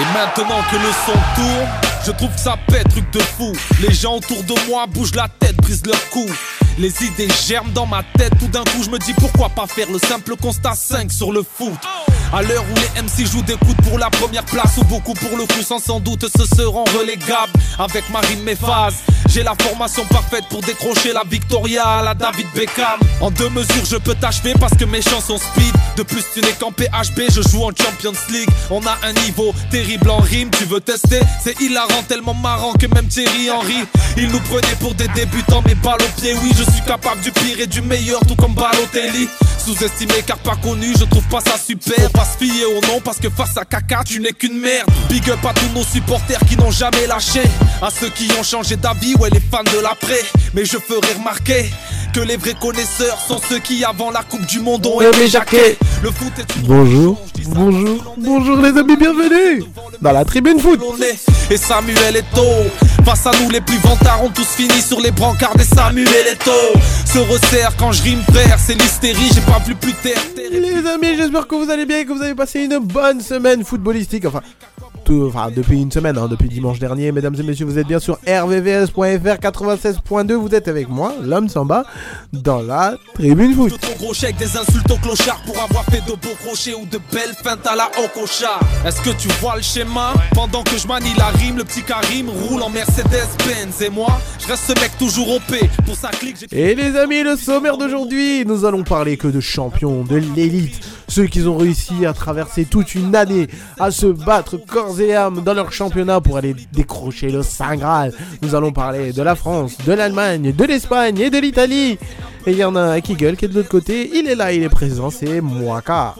Et maintenant que le son tourne, je trouve que ça pète, truc de fou. Les gens autour de moi bougent la tête, brisent leur cou. Les idées germent dans ma tête, tout d'un coup je me dis pourquoi pas faire le simple constat 5 sur le foot. À l'heure où les MC jouent des coudes pour la première place ou beaucoup pour le coup sans sans doute se seront relégables avec Marine Méphase. J'ai la formation parfaite pour décrocher la Victoria à la David Beckham. En deux mesures je peux t'achever parce que mes chansons speed. De plus tu n'es qu'en PHB, je joue en Champions League. On a un niveau terrible en rime, tu veux tester? C'est hilarant, tellement marrant que même Thierry Henry. Il nous prenait pour des débutants mais balles au pied, oui je suis capable du pire et du meilleur tout comme Balotelli. Sous-estimé car pas connu, je trouve pas ça super. Pas se fier au nom parce que face à caca, tu n'es qu'une merde. Big up à tous nos supporters qui n'ont jamais lâché. À ceux qui ont changé d'avis, ouais, les fans de l'après. Mais je ferai remarquer que les vrais connaisseurs sont ceux qui, avant la Coupe du Monde, ont aimé Jacquet. Le foot est Bonjour, bonjour, bonjour les amis, bienvenue dans la tribune foot. Et Samuel Eto'o Face à nous les plus vantards ont tous fini sur les brancards des Samuel Eto'o Se resserre quand je rime frère C'est l'hystérie j'ai pas vu plus terre Les amis, j'espère que vous allez bien et que vous avez passé une bonne semaine footballistique. Enfin, tout, enfin depuis une semaine, hein, depuis dimanche dernier, mesdames et messieurs, vous êtes bien sur rvvs.fr 96.2. Vous êtes avec moi, l'homme Samba, dans la tribune foot. De trop gros chèques, des insultes au clochard Pour avoir fait de beaux crochets ou de belles feintes à la Okocha Est-ce que tu vois le schéma? Pendant que je manie la rime, le petit Karim roule en Mercedes-Benz. Et moi, je reste ce mec toujours OP Pour sa clique, Et les amis, le sommaire d'aujourd'hui, nous allons parler que de champions, de l'élite, ceux qui ont réussi à traverser toute une année, à se battre corps et âme dans leur championnat pour aller décrocher le Saint Graal. Nous allons parler de la France, de l'Allemagne, de l'Espagne et de l'Italie. Et il y en a un qui gueule qui est de l'autre côté, il est là, il est présent, c'est Moaka.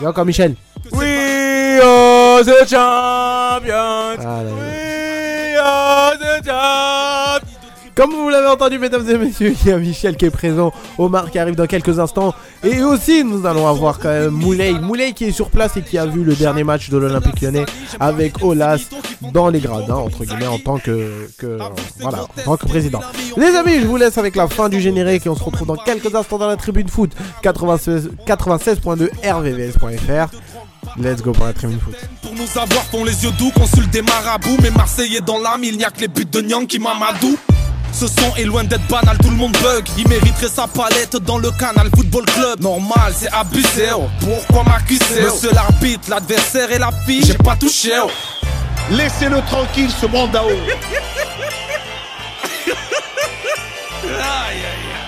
Et encore Michel? We are the champions. Ah, là, là. We are the champions. Comme vous l'avez entendu, mesdames et messieurs, il y a Michel qui est présent, Omar qui arrive dans quelques instants. Et aussi, nous allons avoir quand même Moulay. Moulay qui est sur place et qui a vu le dernier match de l'Olympique lyonnais avec Olas dans les gradins, entre guillemets, en tant que, voilà, président. Les amis, je vous laisse avec la fin du générique et on se retrouve dans quelques instants dans la tribune foot 96 96.2 rvvs.fr. Let's go pour la tribune foot. Pour nous avoir font les yeux doux, consulte des marabouts Mais Marseillais dans l'âme, il n'y a que les buts de Nyang qui Mamadou ce son est loin d'être banal, tout le monde bug Il mériterait sa palette dans le canal Football Club Normal, c'est abusé, oh. pourquoi m'accuser Monsieur l'arbitre, l'adversaire et la fille, j'ai pas touché oh. Laissez-le tranquille, ce Mandao.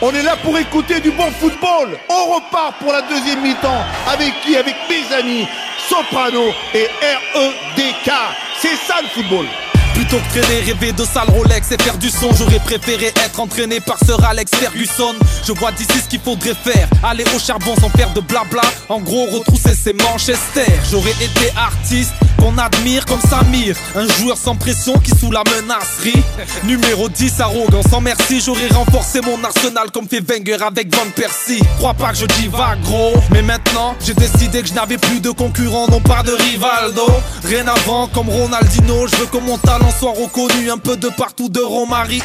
On est là pour écouter du bon football. On repart pour la deuxième mi-temps. Avec qui? Avec mes amis Soprano et REDK. C'est ça le football. Plutôt que traîner, rêver de sale Rolex et faire du son, j'aurais préféré être entraîné par Sir Alex Ferguson. Je vois d'ici ce qu'il faudrait faire, aller au charbon sans faire de blabla. En gros, retrousser ses Manchester. J'aurais été artiste qu'on admire comme Samir, un joueur sans pression qui sous la menacerie. Numéro 10, arrogant sans merci, j'aurais renforcé mon arsenal comme fait Wenger avec Van Persie. Crois pas que je divague gros, mais maintenant j'ai décidé que je n'avais plus de concurrent, non pas de Rivaldo. Rien avant comme Ronaldinho, je veux que mon talent soit reconnu un peu de partout de Romario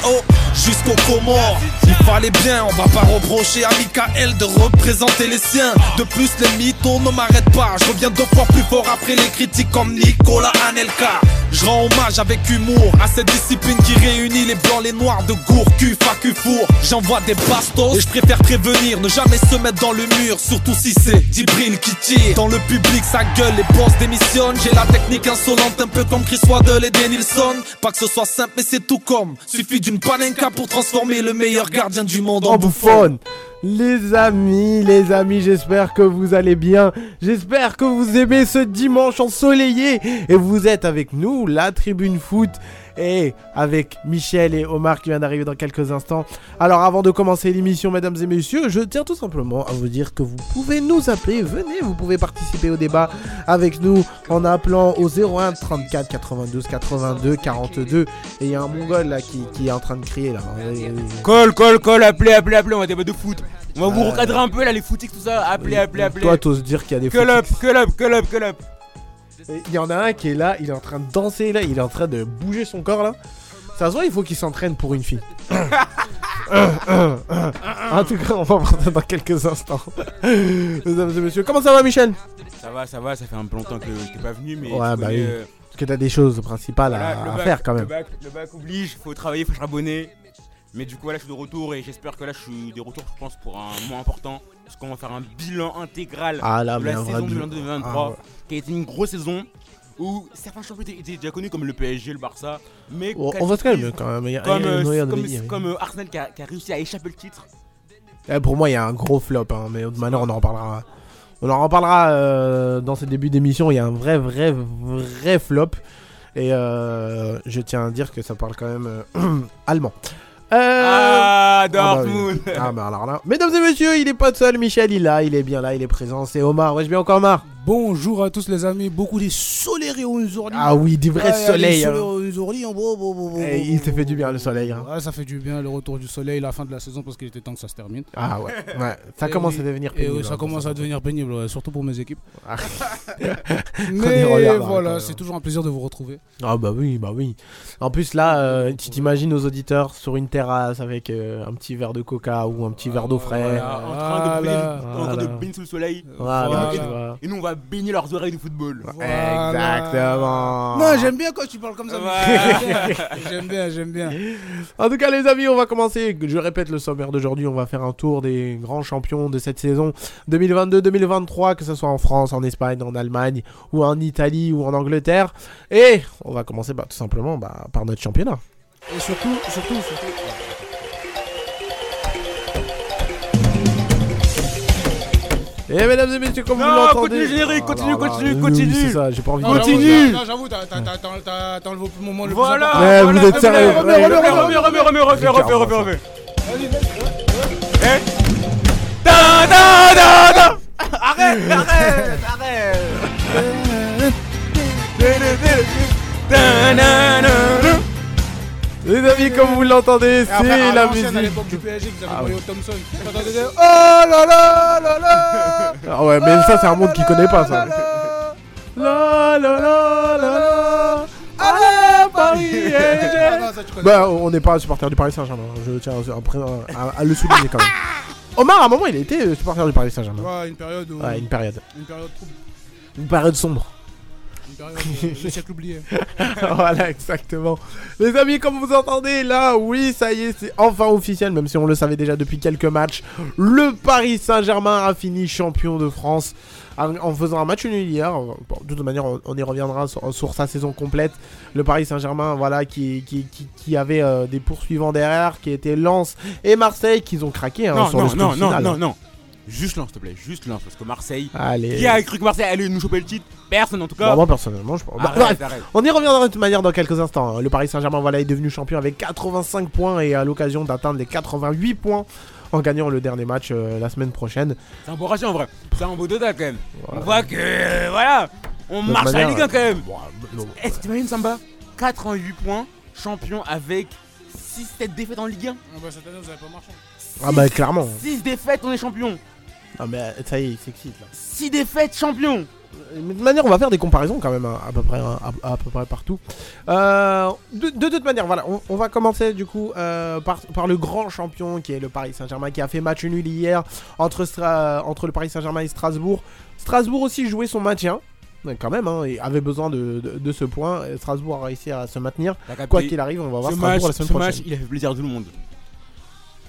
jusqu'au Comores. Il fallait bien, on va pas reprocher à Michael de représenter les siens. De plus, les mythos ne m'arrêtent pas. Je reviens deux fois plus fort après les critiques comme Nicolas Anelka. Je rends hommage avec humour à cette discipline qui réunit les blancs, les noirs de gour, cul, facu, four. J'envoie des bastos et je préfère prévenir, ne jamais se mettre dans le mur, surtout si c'est Djibril qui tire. Dans le public, ça gueule, les boss démissionnent. J'ai la technique insolente, un peu comme Chris Waddle et Denilson. Pas que ce soit simple, mais c'est tout comme. Suffit d'une panenka pour transformer le meilleur gardien du monde en en bouffonne. Les amis, les amis, j'espère que vous allez bien. J'espère que vous aimez ce dimanche ensoleillé. Et vous êtes avec nous, la tribune foot. Et avec Michel et Omar qui vient d'arriver dans quelques instants. Alors avant de commencer l'émission, mesdames et messieurs, je tiens tout simplement à vous dire que vous pouvez nous appeler. Venez, vous pouvez participer au débat avec nous en appelant au 01 34 92 82 42. Et il y a un mongol là qui, qui est en train de crier là. Call, call, call, appelez, appelez, appelez, on va débattre de foot. On va vous recadrer un peu là, les footix, tout ça. Appelez, appelez, appelez. Toi, t'oses dire qu'il y a des Call up, call up, call up, call up. Il y en a un qui est là, il est en train de danser là, il est en train de bouger son corps là. Ça se voit, il faut qu'il s'entraîne pour une fille. en tout cas, on va voir ça dans quelques instants. Mesdames et messieurs, comment ça va Michel? Ça va, ça va, ça fait un peu longtemps que t'es pas venu, mais Ouais, bah oui. euh, Parce que t'as des choses principales à, Voilà, le à bac- faire quand Le même. bac, le bac oblige, faut travailler, faut charbonner. Mais du coup, là, je suis de retour et j'espère que là, je suis de retour, je pense, pour un moment important. Parce qu'on va faire un bilan intégral Ah là, de la saison bilan. 2022-2023, Ah ouais. qui a été une grosse saison où certains champions étaient, déjà connus comme le PSG, le Barça. Mais On, quelle on va se calmer quand même. Il y a- Comme, euh, de comme, dire. comme, euh, Arsenal qui a, qui a réussi à échapper le titre. Eh, pour moi, il y a un gros flop, hein, mais maintenant on en reparlera. On en reparlera euh, dans ce début d'émission. Il y a un vrai, vrai, vrai flop. Et euh, je tiens à dire que ça parle quand même euh, Euh, Ah, bah oui. Dortmund. Ah bah alors là, mesdames et messieurs, il est pas seul, Michel il est là, il est bien là, il est présent, c'est Omar, ouais je bien encore Omar Bonjour à tous les amis, beaucoup de soleil aujourd'hui. Ah oui, du vrai soleil hein. aujourd'hui. Eh, Il te fait du bien le soleil hein. Ouais, ça fait du bien le retour du soleil, la fin de la saison parce qu'il était temps que ça se termine. Ah ouais, ouais, ça Et commence oui, à devenir Et pénible. oui, ça hein, commence ça. à devenir pénible, ouais, surtout pour mes équipes. Ah. Y Mais voilà, c'est toujours un plaisir de vous retrouver. Ah bah oui, bah oui. En plus là, euh, tu t'imagines nos auditeurs sur une terrasse avec euh, un petit verre de coca ou un petit verre d'eau frais. Voilà, en train de baigner sous le soleil. Voilà. Et nous, on va baigner leurs oreilles de football. Voilà. Exactement. Non, j'aime bien quand tu parles comme ça. Ouais. J'aime bien, j'aime bien. En tout cas, les amis, on va commencer. Je répète le sommaire d'aujourd'hui. On va faire un tour des grands champions de cette saison 2022-2023, que ce soit en France, en Espagne, en Allemagne, ou en Italie, ou en Angleterre. Et on va commencer bah, tout simplement bah, par notre championnat. Et surtout, surtout, surtout. Et mesdames et messieurs, comme Non, vous l'entendez. continue, générique, Ah, continue, continue, oui, continue. C'est ça, j'ai pas envie Non, de Continue. j'avoue, Non, j'avoue, t'as- t'as- t'as- t'as- t'as- t'as enlevé au moment le plus Voilà, important. Ouais, voilà, vous êtes sérieux. Remets, remets, remets, remets, refais, refais, refais, refais. Eh Da, da, da, da. Arrête, arrête, arrête. Les amis, comme vous l'entendez, c'est la l'ancienne, à musique. l'époque du PSG, vous avez Ah Thompson. Des- Oh là là là là Ah ouais, mais ça, c'est un monde qui connaît pas ça. La la la la la. Allez, Paris Ah. Bah, on n'est pas supporter du Paris Saint-Germain. Je tiens à, à- à le souligner quand même. Omar, à un moment, il était supporter du Paris Saint-Germain. Ouais, une période où. Ouais, une période. Une période trouble. Une période sombre. Le siècle oublié. voilà, exactement. Les amis, comme vous entendez là, oui, ça y est, c'est enfin officiel, même si on le savait déjà depuis quelques matchs. Le Paris Saint-Germain a fini champion de France en en faisant un match nul hier. Bon, de toute manière, on, y reviendra sur, sur sa saison complète. Le Paris Saint-Germain, voilà, qui, qui, qui, qui avait euh, des poursuivants derrière, qui étaient Lens et Marseille, qui ont craqué hein, Non, sur le non, non, non, non. Juste lance, s'il te plaît, juste lance, parce que Marseille. Allez. Qui a cru que Marseille allait nous choper le titre? Personne en tout Bon, cas. moi personnellement, je pense. Bah, Arrête. On y reviendra de toute manière dans quelques instants. hein. Le Paris Saint-Germain voilà, est devenu champion avec 85 points et a l'occasion d'atteindre les 88 points en gagnant le dernier match euh, la semaine prochaine. C'est un beau ratio en vrai. C'est un beau total quand même. Voilà. On voit que. euh, voilà. On De marche à la Ligue 1 quand même. Bon, non. Est-ce que t'imagines Samba? 88 points, champion avec 6-7 défaites en Ligue 1 Ah bah, cette année, vous avez pas marché. Ah bah clairement. 6 défaites, on est champion. Ah mais ça y est, il s'excite là. 6 défaites, champion. Mais de toute manière, on va faire des comparaisons quand même hein, à, peu près hein, à, à peu près partout. Euh, de, de toute manière, voilà, on, on va commencer du coup euh, par, par le grand champion qui est le Paris Saint-Germain qui a fait match nul hier entre, Stra- entre le Paris Saint-Germain et Strasbourg. Strasbourg aussi jouait son maintien. mais Quand même, hein, et avait besoin de, de- de ce point. Et Strasbourg a réussi à se maintenir. Quoi qu'il arrive, on va voir ce Strasbourg match, la semaine ce prochaine. match, il a fait plaisir à tout le monde.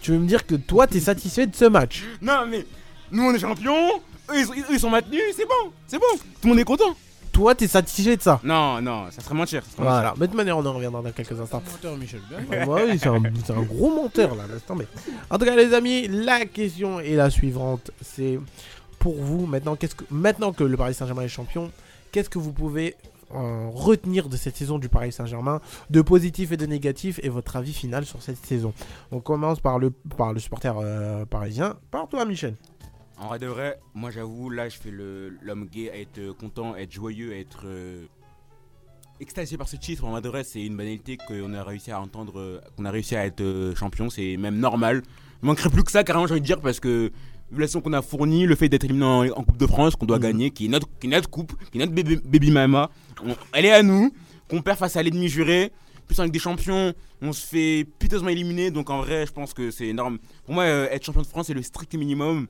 Tu veux me dire que toi, t'es satisfait de ce match? Non mais, nous on est champions, eux ils, sont- eux, ils sont maintenus, c'est bon, c'est bon. Tout le monde est content. Toi, t'es satisfait de ça Non, non, ça serait mentir. ça serait Voilà. Mais de toute manière, on en reviendra dans quelques instants. Menteur, Michel. Bien. Ah bah oui, c'est un, c'est un gros menteur là, laisse tomber. En tout cas, les amis, la question est la suivante c'est pour vous, maintenant, qu'est-ce que, maintenant que le Paris Saint-Germain est champion, qu'est-ce que vous pouvez euh, retenir de cette saison du Paris Saint-Germain, de positif et de négatif, et votre avis final sur cette saison? On commence par le, par le supporter euh, parisien, par toi, Michel. En vrai de vrai, moi j'avoue, là je fais l'homme gay à être euh, content, à être joyeux, à être euh, extasié par ce titre. En vrai de vrai, c'est une banalité qu'on a réussi à entendre, euh, qu'on a réussi à être euh, champion, c'est même normal. Il manquerait plus que ça, carrément, j'ai envie de dire, parce que vu la qu'on a fournie, le fait d'être éliminé en, en Coupe de France, qu'on doit Mhm. gagner, qui est, notre, qui est notre coupe, qui est notre baby, baby mama, on- elle est à nous, qu'on perd face à l'ennemi juré. Plus avec des champions, on se fait piteusement éliminer, donc en vrai, je pense que c'est énorme. Pour moi, euh, être champion de France, c'est le strict minimum.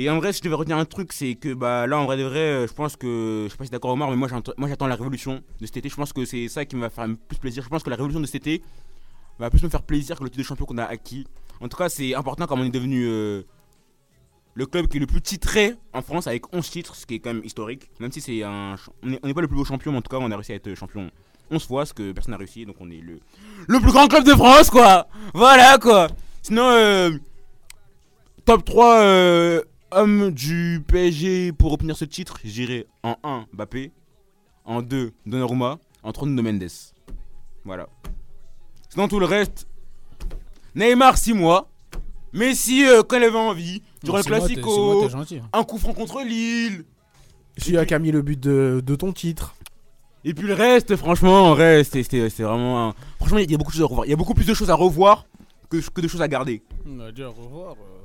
Et en vrai, si je devais retenir un truc, c'est que bah, là, en vrai de vrai, euh, je pense que. Je sais pas si d'accord, Omar, mais moi, j'attends- la révolution de cet été. Je pense que c'est ça qui me va faire plus plaisir. Je pense que la révolution de cet été va plus me faire plaisir que le titre de champion qu'on a acquis. En tout cas, c'est important comme on est devenu euh, le club qui est le plus titré en France avec 11 titres, ce qui est quand même historique. Même si c'est un. ch- On n'est on n'est pas le plus beau champion, mais en tout cas, on a réussi à être champion 11 fois, ce que personne n'a réussi. Donc, on est le, le plus grand club de France, quoi. Voilà, quoi. Sinon, euh, top 3 euh, hommes du PSG pour obtenir ce titre, j'irai en 1 Mbappé, en 2 Donnarumma, en 3 Nuno Mendes. Voilà. Sinon tout le reste, Neymar 6 mois, Messi euh, quand il avait envie, durant le C'est c'est classico, gentil. un coup franc contre Lille. Celui qui a mis le but de, de ton titre. Et puis le reste, franchement, en vrai, c'était- c'était c'était vraiment. un- Franchement, il y a beaucoup de choses à revoir. Il y a beaucoup plus de choses à revoir que, que de choses à garder. On a dit à revoir, euh,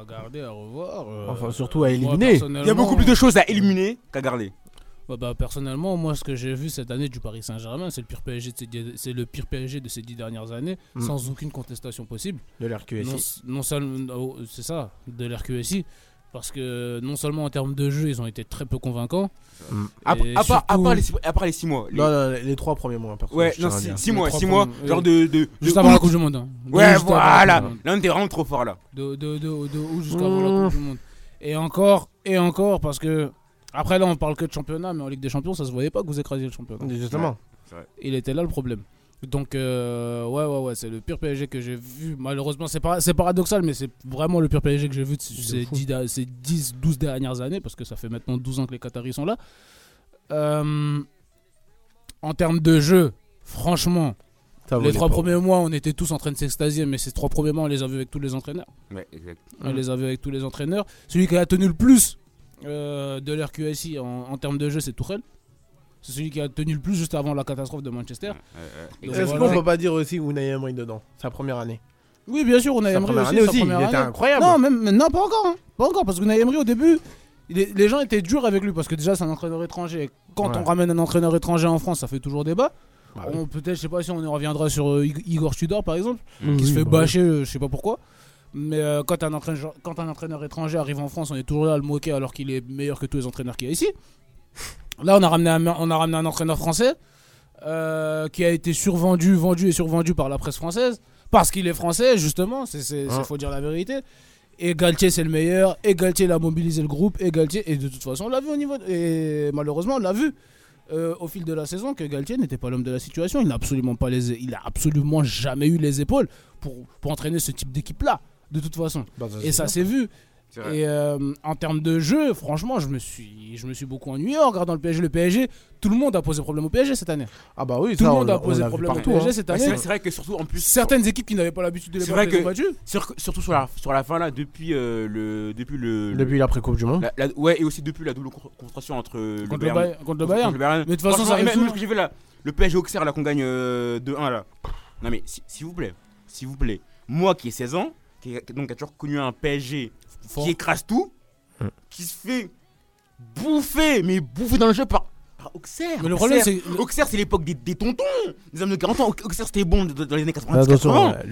à garder, à revoir. euh, Enfin, surtout à moi, éliminer. Il y a beaucoup plus de choses à éliminer qu'à garder. Bah, bah, personnellement, moi, ce que j'ai vu cette année du Paris Saint-Germain, c'est le pire PSG de ces, dix- c'est le pire PSG de ces dix dernières années, Mm. sans aucune contestation possible. De l'RQSI. Non, non seulement, oh, c'est ça, de l'RQSI, parce que non seulement en termes de jeu, ils ont été très peu convaincants. À, Et à part, à surtout- part les, six- à part les 6 mois. les- Non, non, les trois premiers mois, perso. ouais, non, tiens à dire. 6 Les mois, trois 6 mois. premiers, Genre de. de, Juste de avant la. Coupe du Monde. hein. Ouais, Juste voilà. Là, on était vraiment trop fort là. de, de, de, jusqu'avant la Coupe du Monde. Et encore, et encore, parce que après là on parle que de championnat, mais en Ligue des Champions ça se voyait pas que vous écrasiez le championnat. Justement. Il était là le problème. Donc euh, ouais ouais ouais c'est le pire PSG que j'ai vu. Malheureusement c'est c'est paradoxal mais c'est vraiment le pire PSG que j'ai vu ces fou. 10, da- ces 10 12 dernières années parce que ça fait maintenant 12 ans que les Qataris sont là. Euh, en termes de jeu, franchement, Ça les trois pas. premiers mois on était tous en train de s'extasier mais ces trois premiers mois on les a vus avec tous les entraîneurs. Ouais, exact. On les a vus avec tous les entraîneurs. Celui qui a tenu le plus euh, de l'RQSI en, en termes de jeu, c'est Tourelle. C'est celui qui a tenu le plus juste avant la catastrophe de Manchester. Euh, euh, Donc. Est-ce voilà. qu'on peut pas dire aussi Unai Emery dedans Sa première année? Oui, bien sûr, on a Sa Emery première aussi. année sa aussi, première il était année. incroyable. Non, même, mais non, pas encore. hein. Pas encore, parce que Unai Emery, au début, il est- les gens étaient durs avec lui, parce que déjà, c'est un entraîneur étranger. Quand Ouais. on ramène un entraîneur étranger en France, ça fait toujours débat. Bah oui. On- Peut-être, je sais pas si on y reviendra sur euh, Ig- Igor Tudor, par exemple, Oui, qui se fait bah bâcher, euh, je sais pas pourquoi. Mais euh, quand, un entraîneur, quand un entraîneur étranger arrive en France, on est toujours là à le moquer alors qu'il est meilleur que tous les entraîneurs qu'il y a ici. Là, on a ramené un, on a ramené un entraîneur français euh, qui a été survendu, vendu et survendu par la presse française parce qu'il est français, justement. C'est, Ah. faut dire la vérité. Et Galtier, c'est le meilleur. Et Galtier, il a mobilisé le groupe. Et Galtier, et de toute façon, on l'a vu au niveau. Et malheureusement, on l'a vu euh, au fil de la saison que Galtier n'était pas l'homme de la situation. Il n'a absolument pas les, il a absolument jamais eu les épaules pour, pour entraîner ce type d'équipe-là. De toute façon. Bah, Et ça s'est vu. Et euh, en termes de jeu, franchement, je me suis, je me suis beaucoup ennuyé en regardant le PSG. Le PSG, tout le monde a posé problème au PSG cette année. Ah bah oui, Tout ça, le on monde a posé problème au partout. PSG hein. cette année. vrai- c'est vrai que surtout en plus. Certaines équipes qui n'avaient pas l'habitude de les C'est battre vrai les ont que- battues. sur- surtout sur la, sur la fin là, depuis euh, le. Depuis le. Depuis l'après-Coupe du Monde. la- la- ouais, et aussi depuis la double con- confrontation entre euh, le Contre le, Bayern. Contre le Bayern. contre le Bayern. Mais de toute façon, ça même, souvent. même ce que j'ai vu là, le PSG Auxerre là qu'on gagne euh, 2-1 là. Non mais si- s'il vous plaît, s'il vous plaît, moi qui ai 16 ans, qui donc qui a toujours connu un PSG Fort. qui écrase tout, Hum. qui se fait bouffer, mais bouffer dans le jeu par, par Auxerre. Mais le problème, Auxerre, c'est. Auxerre, c'est l'époque des, des tontons, des hommes de 40 ans. Auxerre, c'était bon dans les années 90 Attention, 80. euh,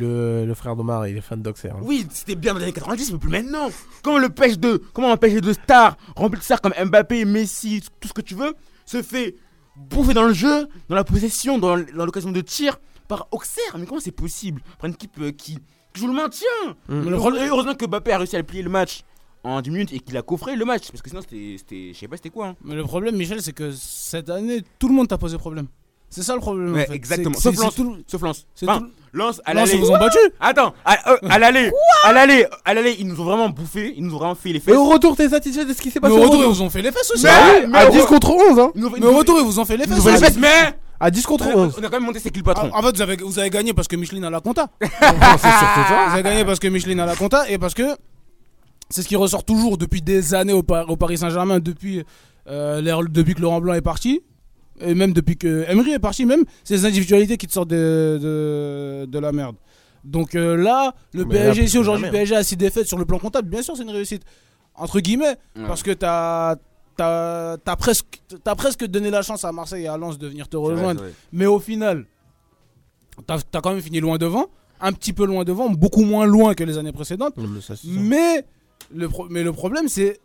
le, le frère d'Omar, il est fan d'Auxerre. hein. Oui, c'était bien dans les années 90, mais plus maintenant. Comment le pêche de, comment un pêche de stars rempli de stars comme Mbappé, Messi, tout ce que tu veux, se fait bouffer dans le jeu, dans la possession, dans, l'occasion de tir par Auxerre? Mais comment c'est possible? Pour une équipe euh, qui, qui joue le maintien. Mais le Heure- problème- Heureusement que Mbappé a réussi à plier le match en 10 minutes et qu'il a coffré le match, parce que sinon c'était, c'était je sais pas c'était quoi. hein. Mais le problème, Michel, c'est que cette année, tout le monde t'a posé problème. C'est ça le problème. Ouais, en fait. exactement. Sauf c'est tout le- Sauf Lens. c'est Enfin, tout- Lens à l'aller. ils vous ont battu. Attends, à, euh, à l'aller, à l'aller, à l'aller, ils nous ont vraiment bouffé, ils nous ont vraiment fait les fesses. au retour, t'es satisfait de ce qui s'est Mais passé au retour, ils vous ont fait les fesses aussi. Mais- Ah mais À au- 10 contre 11, hein Mais au retour, ils vous ont fait les ils fesses. nous ont fait les aussi. fesses, mais À 10 contre on 11. on a quand même monté c'est qui le patron. En fait, vous avez, vous avez gagné parce que Micheline a la compta. c'est surtout ça. Vous avez gagné parce que Micheline a la compta et parce que c'est ce qui ressort toujours depuis des années au, Par- au Paris Saint-Germain, depuis, euh, l'ère- depuis que Laurent Blanc est parti, et même depuis que Emery est parti, même, c'est les individualités qui te sortent de, de, de la merde. Donc euh, là, le Mais PSG, ici que aujourd'hui, PSG a 6 défaites sur le plan comptable, bien sûr, c'est une réussite. Entre guillemets, Ouais. parce que t'as. T'as as presque, donné la chance à Marseille et à Lens de venir te rejoindre. vrai. Mais au final, t'as as quand même fini loin devant, un petit peu loin devant, beaucoup moins loin que les années précédentes. Mais ça. Le pro- mais le problème, c'est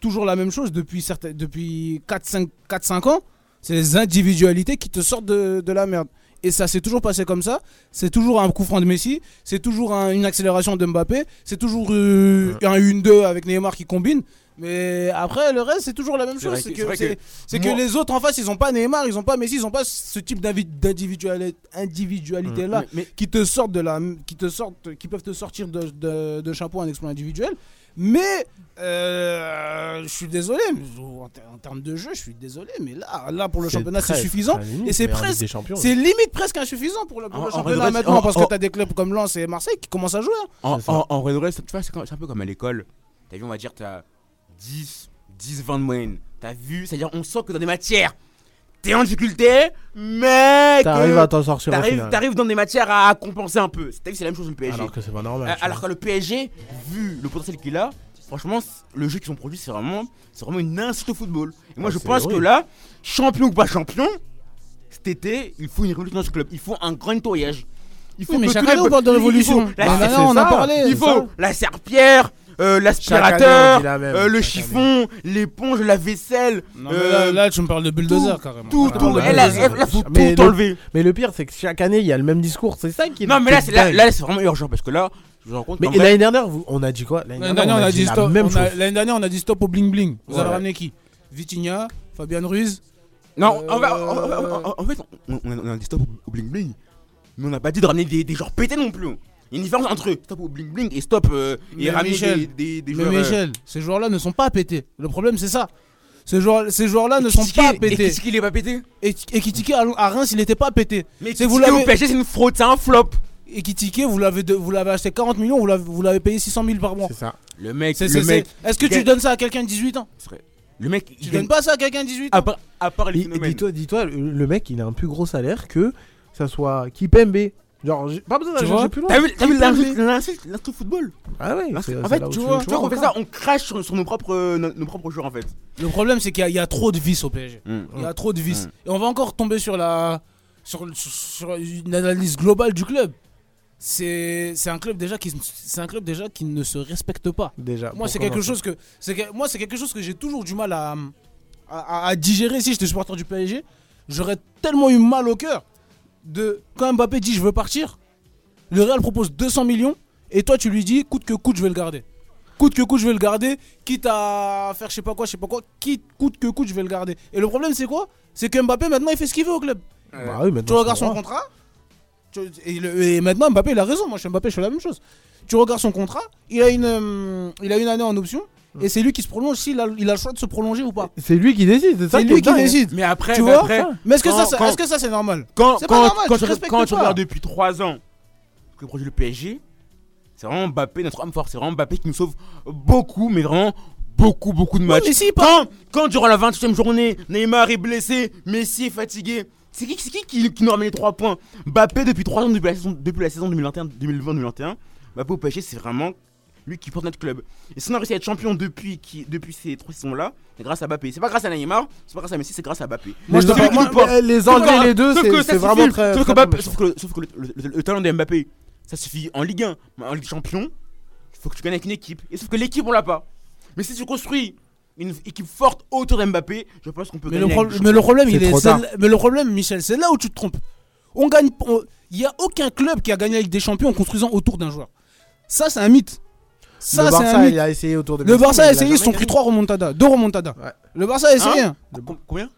toujours la même chose depuis, certains, depuis 4-5 ans. C'est les individualités qui te sortent de, de la merde. Et ça s'est toujours passé comme ça. C'est toujours un coup franc de Messi. C'est toujours un- une accélération de Mbappé. C'est toujours euh, un 1-2 avec Neymar qui combine. Mais après, le reste, c'est toujours la même chose. C'est que- que, que les autres en face, ils ont pas Neymar, ils ont pas Messi, ils ont pas ce type d'invi- d'individuali- individualité là Mais- mais- qui te sortent de la, qui te sortent, qui peuvent te sortir de, de, de chapeau un exploit individuel. Mais euh, je suis désolé, mais en, ter- en termes de jeu, je suis désolé, mais là, là pour le championnat, c'est suffisant. limite, Et c'est presque, c'est limite presque insuffisant pour le, pour En- le en championnat vrai, maintenant en- parce en- que t'as des clubs comme Lens et Marseille qui commencent à jouer. hein. En, en, tu vois, c'est un peu comme à l'école. T'as vu, on va dire, t'as 10, 10, 20 de moyenne. T'as vu, c'est-à-dire, on sent que dans des matières, t'es en difficulté, mais. T'arrives que à t'en sortir T'arrives dans des matières à compenser un peu. C'est la même chose le PSG. Alors que c'est pas normal. Euh, Alors que le PSG, vu le potentiel qu'il a, franchement, le jeu qu'ils ont produit, c'est vraiment, c'est vraiment une insulte au football. Et moi, Ah, je pense que là, champion ou pas champion, cet été, il faut une révolution dans ce club. Il faut un grand nettoyage. Il faut Oui, mais que chaque année, on parle de révolution. dernière, on a parlé. il faut ça. la serpillère, euh, l'aspirateur, euh, le chiffon, l'éponge, la vaisselle. Non, mais euh, là, là, tu me parles de bulldozer tout, carrément. Tout, te tout. Elle elle a- faut Mais tout le- enlever. Mais le pire, c'est que chaque année, il y a le même discours. C'est ça qui est. Non, mais là, c'est là, là, c'est vraiment urgent parce que là, je rends compte. Mais l'année dernière, vous- on a dit quoi? L'année dernière, on a dit stop. L'année dernière, on a dit stop au bling bling. Vous avez ramené qui? Vitinha, Fabian Ruiz. Non, en, fait, Euh, en- fait, on, a, on a dit stop au bling bling, mais on n'a pas dit de ramener des, des joueurs pétés non plus. Il y a une différence entre stop au bling bling et stop euh, et ramener Michel, des, des, des Mais joueurs. euh, Michel, ces joueurs-là ne sont pas pétés. Le problème, c'est ça. Ces joueurs- ces joueurs-là ne sont pas pétés. Qu'est-ce qu'il est pas pété Et et Kitike à à Reims, il n'était pas pété. Mais C'est vous au PSG, c'est une fraude, c'est un flop. Et Kitike, vous l'avez de- vous l'avez acheté 40 millions, vous l'avez vous l'avez payé 600 000 par mois. C'est ça. Le mec, C'est- Est-ce que tu donnes ça à quelqu'un de 18 ans? Le mec, Tu il donnes pas ça à quelqu'un de 18 ans? à part, à part les Et- et phénomènes. Dis-toi, dis-toi, le le mec, il a un plus gros salaire que ça soit Kipembe. Genre, j'ai pas besoin d'aller Tu chercher vois plus loin. T'as vu, t'as vu l'insulte l'insulte- l'insulte au football Ah ouais, c'est En c'est fait, où tu vois, tu vois qu'on fait ça, on crache sur, sur nos, propres, euh, nos, nos propres joueurs en fait. Le problème, c'est qu'il y, a- il y a trop de vices au PSG. Mm. Il y a trop de vices. Mm. Et on va encore tomber sur la sur, sur- sur une analyse globale du club. C'est c'est un club déjà qui c'est un club déjà qui ne se respecte pas. Déjà. Moi, pour c'est quelque commencer. chose que c'est que- moi c'est quelque chose que j'ai toujours du mal à, à, à digérer si j'étais supporter du PSG. J'aurais tellement eu mal au cœur de quand Mbappé dit je veux partir, le Real propose 200 millions et toi tu lui dis coûte que coûte je vais le garder. Coûte que coûte je vais le garder, quitte à faire je sais pas quoi, je sais pas quoi, quitte coûte que coûte je vais le garder. Et le problème c'est quoi? C'est que Mbappé maintenant il fait ce qu'il veut au club. Bah oui, Tu regardes son contrat. tu- et, le- et maintenant Mbappé il a raison. Moi je suis Mbappé, je fais la même chose. Tu regardes son contrat, il a une, euh, il a une année en option. Et c'est lui qui se prolonge s'il a, il a le choix de se prolonger ou pas. C'est lui qui décide. C'est ça C'est est lui qui décide. Mais après, Tu mais vois après, Mais est-ce que, quand- ça, quand- est-ce que ça c'est normal quand, C'est pas normal, quand, tu quand regardes depuis 3 ans que le projet du PSG, c'est vraiment Mbappé, notre homme fort. C'est vraiment Mbappé qui nous sauve beaucoup, mais vraiment beaucoup, beaucoup de Ouais, matchs. mais si, pas- quand, quand durant la 28 e journée, Neymar est blessé, Messi est fatigué, c'est qui, c'est qui, qui qui nous ramène les 3 points? Mbappé, depuis 3 ans, depuis la saison, depuis la saison 2021-2020-2021, Mbappé au PSG, c'est vraiment lui qui porte notre club. Et si on a réussi à être champion depuis, qui, depuis ces 3 saisons-là, c'est grâce à Mbappé. C'est pas grâce à Neymar, c'est pas grâce à Messi, c'est grâce à Mbappé. Moi, je Les te les Sauf enlever que- les deux, c'est vraiment très. Sauf que, très Mbappé- méchant. sauf que- sauf que le, le- le talent de Mbappé, ça suffit en Ligue 1, mais en Ligue des Champions, il faut que tu gagnes avec une équipe. Et sauf que l'équipe, on l'a pas. Mais si tu construis une équipe forte autour d'Mbappé, je pense qu'on peut mais gagner. le, mais le problème, il est. Mais le problème, Michel, c'est là où tu te trompes. On gagne. Il y a aucun club qui a gagné avec des champions en construisant autour d'un joueur. Ça, c'est un mythe. Ça, Le un Barça, mythe. il a essayé autour de Le Barça a essayé, ils se sont pris trois remontadas, deux remontadas. Ouais. Le Barça a essayé, Hein un. Com- Combien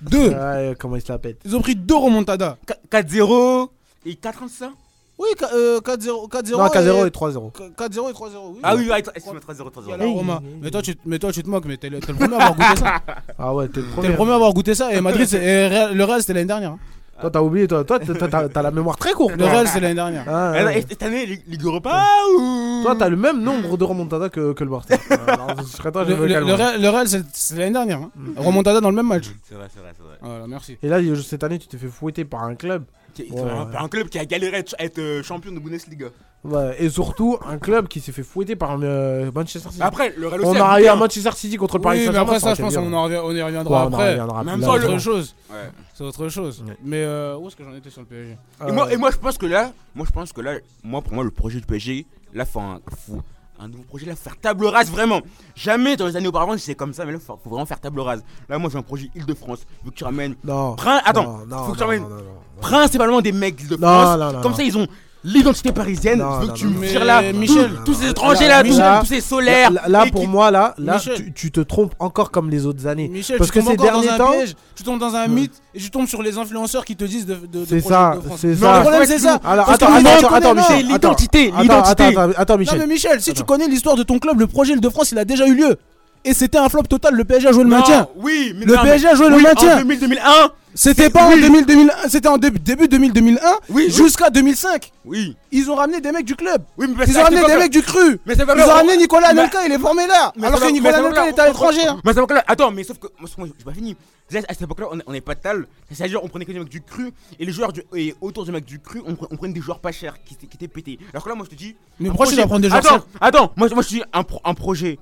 deux. Ouais, comment il se la pète. Ils ont pris deux remontadas. 4-0 et 4 ans ça? Oui, qua- euh, 4-0. 4-0 Non, 4-0 et et 3-0. 4-0 et 3-0. Oui. Ah oui, ouais, excuse-moi, 3-0, Il y a 3-0. la Hey. Roma. Mais toi, tu, mais toi, tu te moques, mais t'es le, t'es le premier à avoir goûté ça. Ah ouais, t'es le T'es premier. le premier à avoir goûté ça. Et Madrid, c'est- et le Real, c'était l'année dernière. Hein. Toi, t'as oublié, toi. Toi, t'as- t'as t'as la mémoire très courte. Le. Real, c'était l'année dernière. Ah, Et ouais. Cette année, Ligue Europa ou? Toi, t'as le même nombre de remontadas que, que le Barça. Alors, je serais toi, je Le, le- Real, le Real, c'est c'est l'année dernière. hein. Remontada dans le même match. C'est vrai, c'est vrai, c'est vrai. Voilà, merci. Et là, cette année, tu t'es fait fouetter par un club. Qui- Ouais, un, club qui a galéré à être, euh, champion de Bundesliga. Ouais, et surtout, un club qui s'est fait fouetter par euh, Manchester City. Après, le Real on a a eu goûté, à hein. Manchester City contre le Paris Oui, mais Saint-Germain. après ça, je pense qu'on on y reviendra Ouais, on en après. reviendra Même plus ça, C'est tard. le- autre chose. Ouais. C'est autre chose. Mais euh, où est-ce que j'en étais sur le PSG Et, moi, et moi, je pense que là, moi, je pense que là, moi, pour moi, le projet du PSG, là, faut un, faut un nouveau projet là, faire table rase vraiment. Jamais dans les années auparavant c'était comme ça, mais là faut, faut vraiment faire table rase. Là moi j'ai un projet Île-de-France, vu que tu ramènes Non. Attends, non, non, faut que tu non, ramènes non, non, non. Principalement des mecs Non, d'Île-de-France. non, non, comme non. ça ils ont l'identité parisienne. Non, je veux non, que tu me tires là, Michel, tous, tous ces étrangers là, là, tous, Michel, tous ces solaires. Là, pour qui- moi, là, là Michel. tu, tu te trompes encore comme les autres années. Michel, Parce tu que ces derniers temps- piège, tu tombes dans un mythe et tu tombes sur les influenceurs qui te disent de, de, de C'est ça, de France. c'est Non, ça. le problème c'est ça. Alors, Parce que attends, Michel, attends, attends, Michel, l'identité, Attends, l'identité. Attends, attends, attends, Non Michel. mais Michel, si tu connais l'histoire de ton club, le projet de France il a déjà eu lieu. Et c'était un flop total, le PSG a joué le Non, maintien. Oui, mais Le non, PSG a joué le maintien. En 2000, 2001. C'était pas oui. en 2000, 2001, c'était en début, début 2000-2001 Oui, oui. jusqu'à 2005. Oui. Ils ont ramené des mecs du club. Oui, mais Ils ont ramené des mecs du cru. Mais Ils ont ramené Nicolas Anelka, il est formé là. Mais Alors que Nicolas Anelka était à l'étranger. hein. Mais attends, mais sauf que moi, j'ai pas fini. Déjà, à cette époque-là, on, on est pas de tal. C'est-à-dire, on prenait que des mecs du cru et les joueurs du, et autour du mec du cru, on, pre- on prenait des joueurs pas chers qui, étaient- qui étaient pétés. Alors que là, moi, je te dis. Mais pourquoi tu dois prendre des joueurs Attends, attends, moi, moi, je te dis un, pro- un projet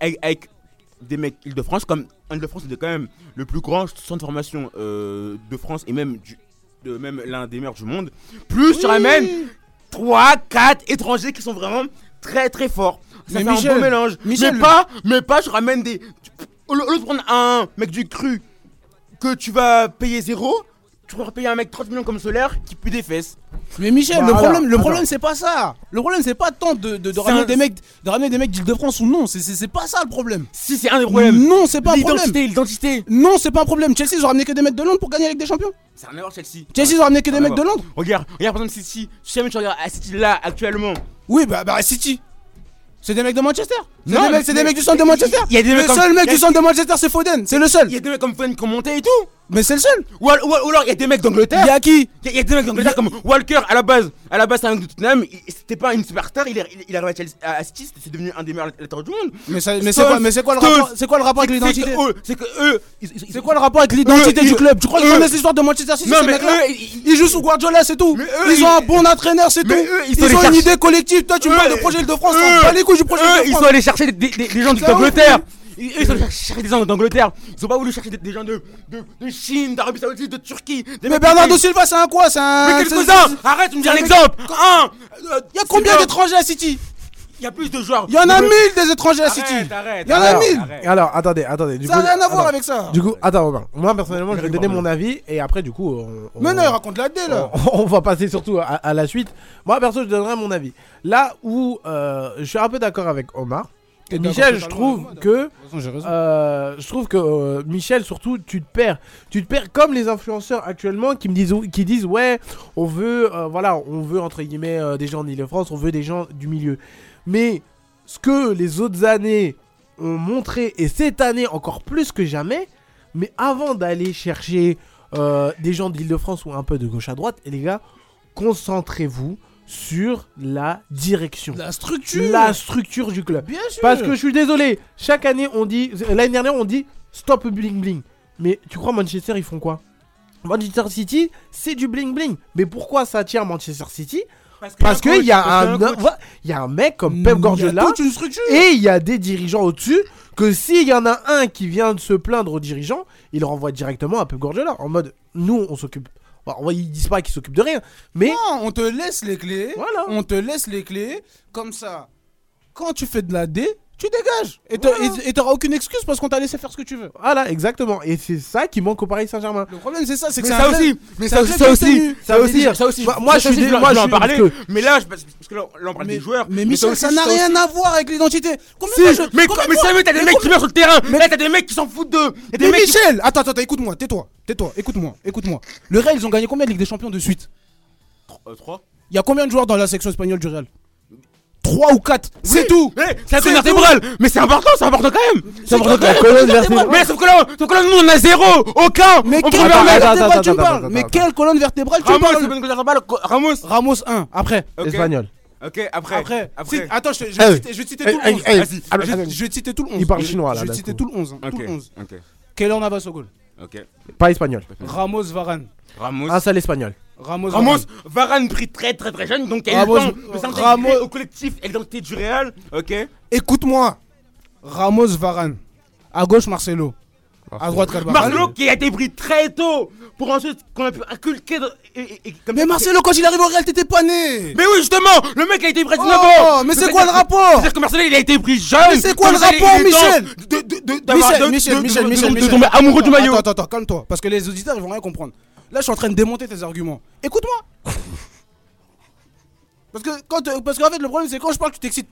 avec, avec des mecs Île-de-France, comme Île-de-France, c'était quand même le plus grand centre de formation euh, de France et même, du, de, même l'un des meilleurs du monde. Plus, tu ramènes 3, 4 étrangers qui sont vraiment très très forts. Ça Mais fait Michel, un beau mélange. Michel, mais pas, mais pas, je ramène des. au lieu de prendre un mec du cru que tu vas payer zéro, tu vas payer un mec 30 millions comme solaire qui pue des fesses. Mais Michel, Bah, le alors, problème, le problème c'est pas ça. Le problème c'est pas tant de, de, de C'est ramener un- des mecs, de ramener des mecs d'Île-de-France ou non. C'est- pas ça le problème. Si, c'est un des problèmes. Non, c'est pas un problème. L'identité, l'identité. Non, c'est pas un problème. Chelsea ils ont ramené que des mecs de Londres pour gagner avec des champions. C'est un erreur, Chelsea. Chelsea ils ont ramené que des Ah, mecs de bah. Londres. Regarde, regarde par exemple City. Si jamais tu regardes à City là actuellement. Oui, bah, bah City. C'est des mecs de Manchester. Non, c'est des mecs du centre de Manchester. Il y a des le seul mec il du centre de Manchester c'est Foden. C'est le Il seul. y a des mecs comme Foden qui ont monté et tout. Mais c'est le seul. Ou, al- ou al- ou alors il y a des mecs d'Angleterre. Il y a qui? Il y, a- des mecs d'Angleterre comme Walker à la base. À la base, c'est un mec de Tottenham. il- C'était pas une superstar. Il est, il, il est arrivé à, Chelsea, à City. c'était- C'est devenu un des meilleurs latéraux du monde. Mais, ça- mais c'est quoi, mais c'est quoi le Stones. rapport C'est quoi le rapport avec C'est- l'identité C'est que eux, c'est que eux, ils- ils- C'est quoi le rapport avec l'identité Eux, du ils- club? Tu crois qu'ils eux- connaissent l'histoire de Manchester City Non, ces mais mecs-là? eux, ils- Ils jouent sous Guardiola, c'est tout. Mais eux, ils ont ils- un bon entraîneur, c'est tout. Mais eux, ils sont Ils allés ont une idée collective. Toi, tu me parles de projet de France. eux, bat les couilles du projet eux, de ils France. sont allés chercher des, des- des gens un d'Angleterre. Ils, ils sont allés chercher des gens d'Angleterre. Ils ont pas voulu chercher des, des gens de, de, de Chine, d'Arabie Saoudite, de Turquie. Des Mais Bernardo Silva, c'est un quoi? C'est un. Mais quelques-uns Arrête, tu me dis un exemple Un Il y a combien d'étrangers à City? Il y a plus de joueurs. Il y en a mille des étrangers à City. Arrête, arrête. Il y en a mille. arrête. alors, attendez, attendez. Du Ça n'a rien à voir attends. avec ça. Du coup, attends, Robin. Moi, personnellement, je vais donner mon avis et après, du coup, on, on- Mais non, il raconte la dé là. on, on va passer surtout à, à la suite. Moi, perso, je donnerai mon avis. Là où euh, je suis un peu d'accord avec Omar. Et T'es Michel, d'accord je trouve que. Euh, je trouve que euh, Michel, surtout, tu te perds. Tu te perds comme les influenceurs actuellement qui me disent, qui disent ouais, on veut, euh, voilà, on veut entre guillemets euh, des gens d'Île-de-France, on veut des gens du milieu. Mais ce que les autres années ont montré et cette année encore plus que jamais, mais avant d'aller chercher euh, des gens d'Île-de-France ou un peu de gauche à droite, et les gars, concentrez-vous sur la direction, La structure. la structure du club. Bien sûr. Parce que je suis désolé, chaque année on dit, l'année dernière on dit stop bling bling. Mais tu crois Manchester ils font quoi? Manchester City c'est du bling bling. Mais pourquoi ça attire Manchester City? Parce qu'il y, un- y a un mec comme Pep Guardiola et il y a des dirigeants au-dessus que s'il y en a un qui vient de se plaindre aux dirigeants, il renvoie directement à Pep Guardiola en mode nous on s'occupe. Bon, ils disent pas qu'ils s'occupent de rien, mais Non, on te laisse les clés. Voilà. On te laisse les clés. Comme ça, quand tu fais de la D, tu dégages. Et t'as- Voilà. t'auras aucune excuse parce qu'on t'a laissé faire ce que tu veux. voilà exactement. Et c'est ça qui manque au Paris Saint-Germain. Le problème, c'est ça. C'est que Mais ça aussi, mais ça ça aussi, ça aussi, ça aussi. moi- je suis moi, je en suis- parler. Mais là, je- parce que là, là, on parle Mais, des joueurs. mais Michel, ça n'a rien à voir avec l'identité. Combien Si, de mais, mais ça, t'as des mais mecs qui meurent sur le terrain. Là, t'as des mecs qui s'en foutent d'eux. Mais Michel, attends, attends, écoute-moi, tais-toi, tais-toi, écoute-moi, écoute-moi. Le Real, ils ont gagné combien de Ligue des Champions de suite? Euh, trois. Il y a combien de joueurs dans la section espagnole du Real? 3 ou 4, c'est tout Mais c'est un C'est colonne vertébrale. Mais c'est important, c'est important quand même. C'est important quand La même. colonne vertébrale. Mais sauf que là, sauf que là, nous, on a zéro, aucun. Mais quelle colonne vertébrale tu parles attends, Mais quelle colonne vertébrale tu parles. Ramos. Ramos 1, après. Espagnol. Ok, après. Après, Après. Si- attends, je, je Eh, citer, je vais te citer eh, tout le eh, 11. eh, Vas-y, alors, je, je vais te citer tout le 11. Il parle chinois, là, Je vais d'un te citer coup. tout le 11. hein, Ok. Tout le 11. Ok. Keylor Navas au goal? Ok. Pas espagnol. Ramos Varane. Ramos. Un seul espagnol. Ramos Ramos, Varane. Pris très très très jeune, donc eu Ramos- le temps de Ramos- au collectif et l'identité du Real. Ok. Écoute-moi. Ramos Varane. À gauche, Marcelo. À droite, Carvajal. Marcelo qui a été pris très tôt pour ensuite qu'on a pu inculquer. dans- et- et- et- comme Mais Marcelo, quand il arrive au Real, t'étais pas né Mais oui, justement, le mec a été pris à 19 Oh, ans. mais c'est quoi le rapport C'est-à-dire que Marcelo, il a été pris jeune. Mais c'est quoi le il- rapport, il est temps Michel de- de- de- d'avoir- Michel, de- Michel, de- Michel, de- Michel, de- Michel. Tomber amoureux du maillot. Attends, attends, calme-toi. Parce que les auditeurs, ils vont rien comprendre. Là, je suis en train de démonter tes arguments. Écoute-moi. Parce que quand, euh, parce qu'en fait, le problème, c'est quand je parle, tu t'excites.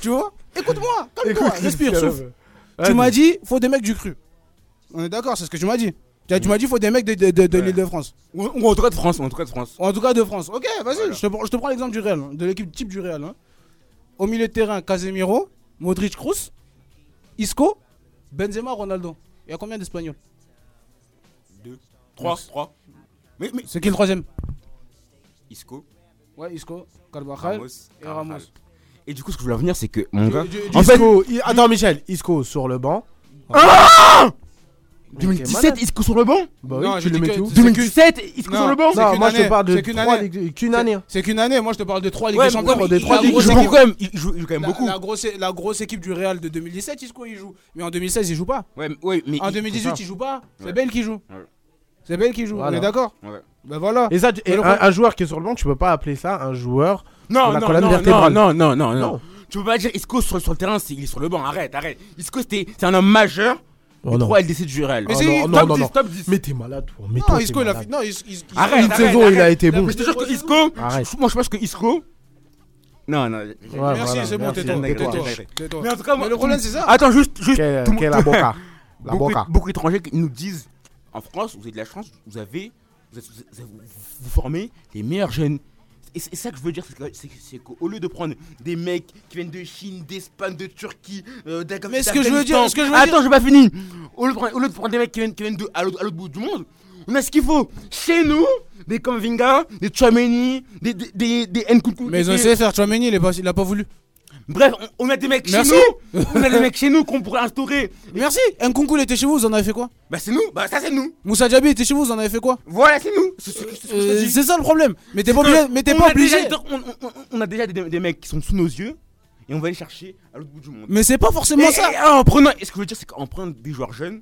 Tu vois? Écoute-moi, calme-toi, respire, souffle. Tu m'as dit, faut des mecs du cru. On est d'accord, c'est ce que tu m'as dit. Tu tu m'as dit, faut des mecs de, de, de, de Ouais. l'île de France. Ou ou en tout cas de France. ou En tout cas de France. En tout cas, de France. Ok, vas-y, je, te, prends- je te prends l'exemple du Real, hein, de l'équipe type du Real. hein. Au milieu de terrain, Casemiro, Modric, Kroos, Isco, Benzema, Ronaldo. Il y a combien d'Espagnols? 2, 3, 3. Mais, mais. C'est qui le troisième? Isco, Ouais, Isco, Carvajal. Ramos, et Ramos. Et du coup, ce que je voulais revenir, c'est que mon gars. En fait, Isco, i- attends Michel, Isco sur le banc. Ah Mais t'es 2017, malade. Isco sur le banc Bah Non, oui, j'ai tu le mets où c'est 2017, Isco Non. sur le banc Non, moi je te parle de c'est qu'une trois année. ligues- qu'une année. C'est qu'une année, moi je te parle de 3 Ligues Ouais, des Champions. des il- trois il grosses joue quand même. Il joue il joue quand même La, beaucoup. la grosse, la grosse équipe du Real de 2017, Isco il joue. Mais en 2016, il joue pas. Ouais, mais- ouais, mais. En il- 2018, ça. il joue pas. C'est. Bale qui joue. C'est Bale qui joue. Voilà. On est d'accord Ouais. Ben voilà. Et ça, un, joueur qui est sur le banc, tu peux pas appeler ça un joueur. Non, la non, colonne non, vertébrale. non, non, non, non, Non. Tu peux pas dire Isco sur, sur le terrain, c'est- il est sur le banc. Arrête, arrête. Isco, c'est un homme majeur. Oh et non. 3 LDC du Real. Mais Oh c'est- non, top non, non, 10, non. top 10. Mais t'es malade, toi. Mais Non, Isco, il a fait. Non, Isco, Arrête, Une arrête, saison, il a été bon. Mais je te jure que Isco. Arrête. Moi, je pense que Isco. Non, non. Ouais, Merci, voilà, c'est bon, tais-toi, tais-toi. Mais en tout cas, moi- le problème, c'est ça. Attends, juste. juste Quelle la boca? La beaucoup, boca. beaucoup d'étrangers qui nous disent en France, vous avez de la chance, vous avez. Vous formez les meilleurs jeunes. Et c'est ça que je veux dire, c'est qu'au lieu de prendre des mecs qui viennent de Chine, d'Espagne, de Turquie, euh, Mais ce que je veux dire- ce que je veux Attends, j'ai pas fini. Au lieu, de prendre, au lieu de prendre des mecs qui viennent, qui viennent de, à l'autre bout du monde, on a ce qu'il faut. Chez nous, des Kamvinga, des Chouameni, des, des, des, des Nkunku, Mais ils ont essayé de faire Chouameni, il il a pas voulu. Bref, on, on a des mecs Merci. chez nous. on a des mecs chez nous qu'on pourrait instaurer. Merci. Nkunku, il était chez vous, vous en avez fait quoi? Bah c'est nous, bah ça c'est nous. Moussa Diaby était chez vous, vous en avez fait quoi? Voilà, c'est nous. C'est ce Euh, ça le problème. Mais t'es pas obligé. Mais t'es on pas a déjà- obligé. on, on- on- on a déjà des, des mecs qui sont sous nos yeux et on va les chercher à l'autre bout du monde. Mais c'est pas forcément Et- ça. et en prenant, et ce que je veux dire, c'est qu'en prenant des joueurs jeunes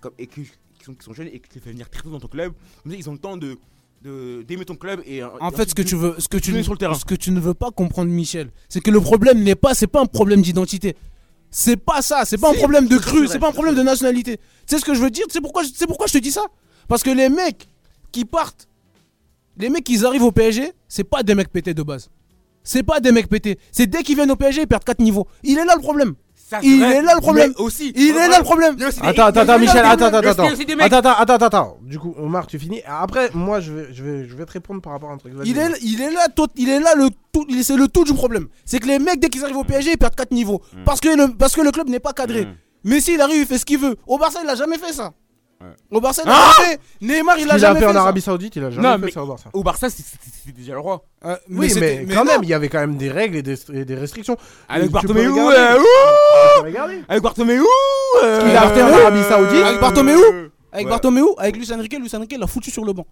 comme, et qui, qui sont, qui sont jeunes et tu les fais venir très tôt dans ton club, ils ont le temps de- d'aimer ton club et En fait, ce que tu veux, ce que tu, ne- sur le terrain. ce que tu ne veux pas comprendre, Michel, c'est que le problème n'est pas, c'est pas un problème d'identité. C'est pas ça, c'est pas un problème de c'est cru, c'est pas un c'est problème de nationalité. Sais ce que je veux dire C'est pourquoi, je- c'est pourquoi je te dis ça Parce que les mecs qui partent, les mecs qui arrivent au PSG, c'est pas des mecs pétés de base. C'est pas des mecs pétés. C'est dès qu'ils viennent au PSG, ils perdent 4 niveaux. Il est là le problème. Ça, Il est là le problème. mais Aussi, Il est là le problème. Attends, attends, attends, Michel, attends, attends, attends. Attends, attends, attends, attends. Du coup, Omar, tu finis. Après, moi, je vais, je vais, je vais te répondre par rapport à un truc. Il est, il est là, tout, il est là le tout, c'est le tout du problème. C'est que les mecs dès qu'ils arrivent au PSG, ils perdent 4 niveaux parce que le, parce que le club n'est pas cadré. Mm. Messi, il arrive, il fait ce qu'il veut. Au Barça, il a jamais fait ça. Ouais. Au Barça, il a Ah jamais fait. Neymar, il a jamais fait en ça. Arabie Saoudite, il a jamais Non, fait mais- ça au Barça. Au Barça, c'est- c'est c'est déjà le roi. Euh, Oui, c'était- mais, quand non. même, il y avait quand même des règles et des, et des restrictions. Avec Tu Bartomeu, peux regarder. euh, ouh Tu peux regarder. Avec Bartomeu, euh, qu'il a fait en Arabie Saoudite. Avec Bartomeu Avec Ouais. Bartomeu, avec Luis Enrique, Luis Enrique l'a foutu sur le banc.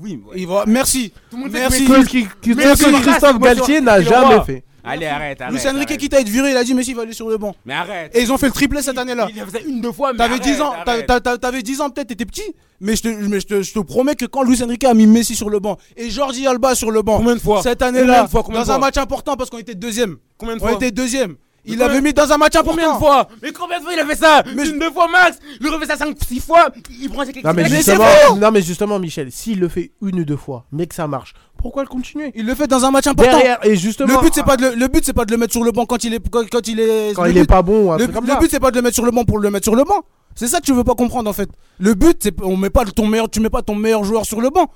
Oui, ouais. Il va, merci. Tout le monde sait Merci. que Que, qui- Mais Christophe Galtier n'a jamais fait. Allez, arrête, arrête. Luis Enrique, quitte à être viré, il a dit Messi va aller sur le banc. Mais arrête. Et ils ont fait le triplé cette année-là. Il ça une, deux fois, mais T'avais arrête, 10 ans, t'avais- t'avais t'avais 10 ans peut-être, t'étais petit, mais, je te, mais je, te, je te promets que quand Luis Enrique a mis Messi sur le banc et Jordi Alba sur le banc, Combien de fois cette Combien année-là, dans un match important parce qu'on était deuxième, Combien de on fois était deuxième, il l'avait mis dans un match important. Combien de fois Mais combien de fois il a fait ça Mais Une, deux fois max Il refait ça 5-6 fois Il prend ses Non mais, justement, non mais justement Michel, s'il le fait une ou deux fois, mais que ça marche, pourquoi le continuer Il le fait dans un match important. Derrière et justement le but c'est pas de le, le but c'est pas de le mettre sur le banc quand il est quand, quand il est quand il but- est pas bon le, comme le ça. but c'est pas de le mettre sur le banc pour le mettre sur le banc. C'est ça que tu veux pas comprendre en fait. Le but c'est on met pas ton meilleur tu mets pas ton meilleur joueur sur le banc.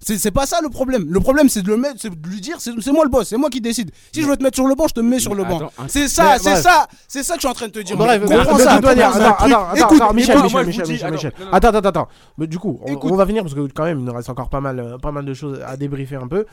C'est pas ça le problème. Le problème c'est de le mettre c'est de lui dire c'est moi le boss, c'est moi qui décide. Si je veux te mettre sur le banc, je te mets sur le banc. C'est ça, c'est ça, c'est ça que je suis en train de te dire. Comprends mais ça, attends, attends, attends, Écoute, attends, Michel, moi, Michel, Michel, vous dis, Michel, attends. Attends, attends, attends. Mais du coup, on, va finir parce que quand même, il nous reste encore pas mal, euh, pas mal de choses à débriefer un peu.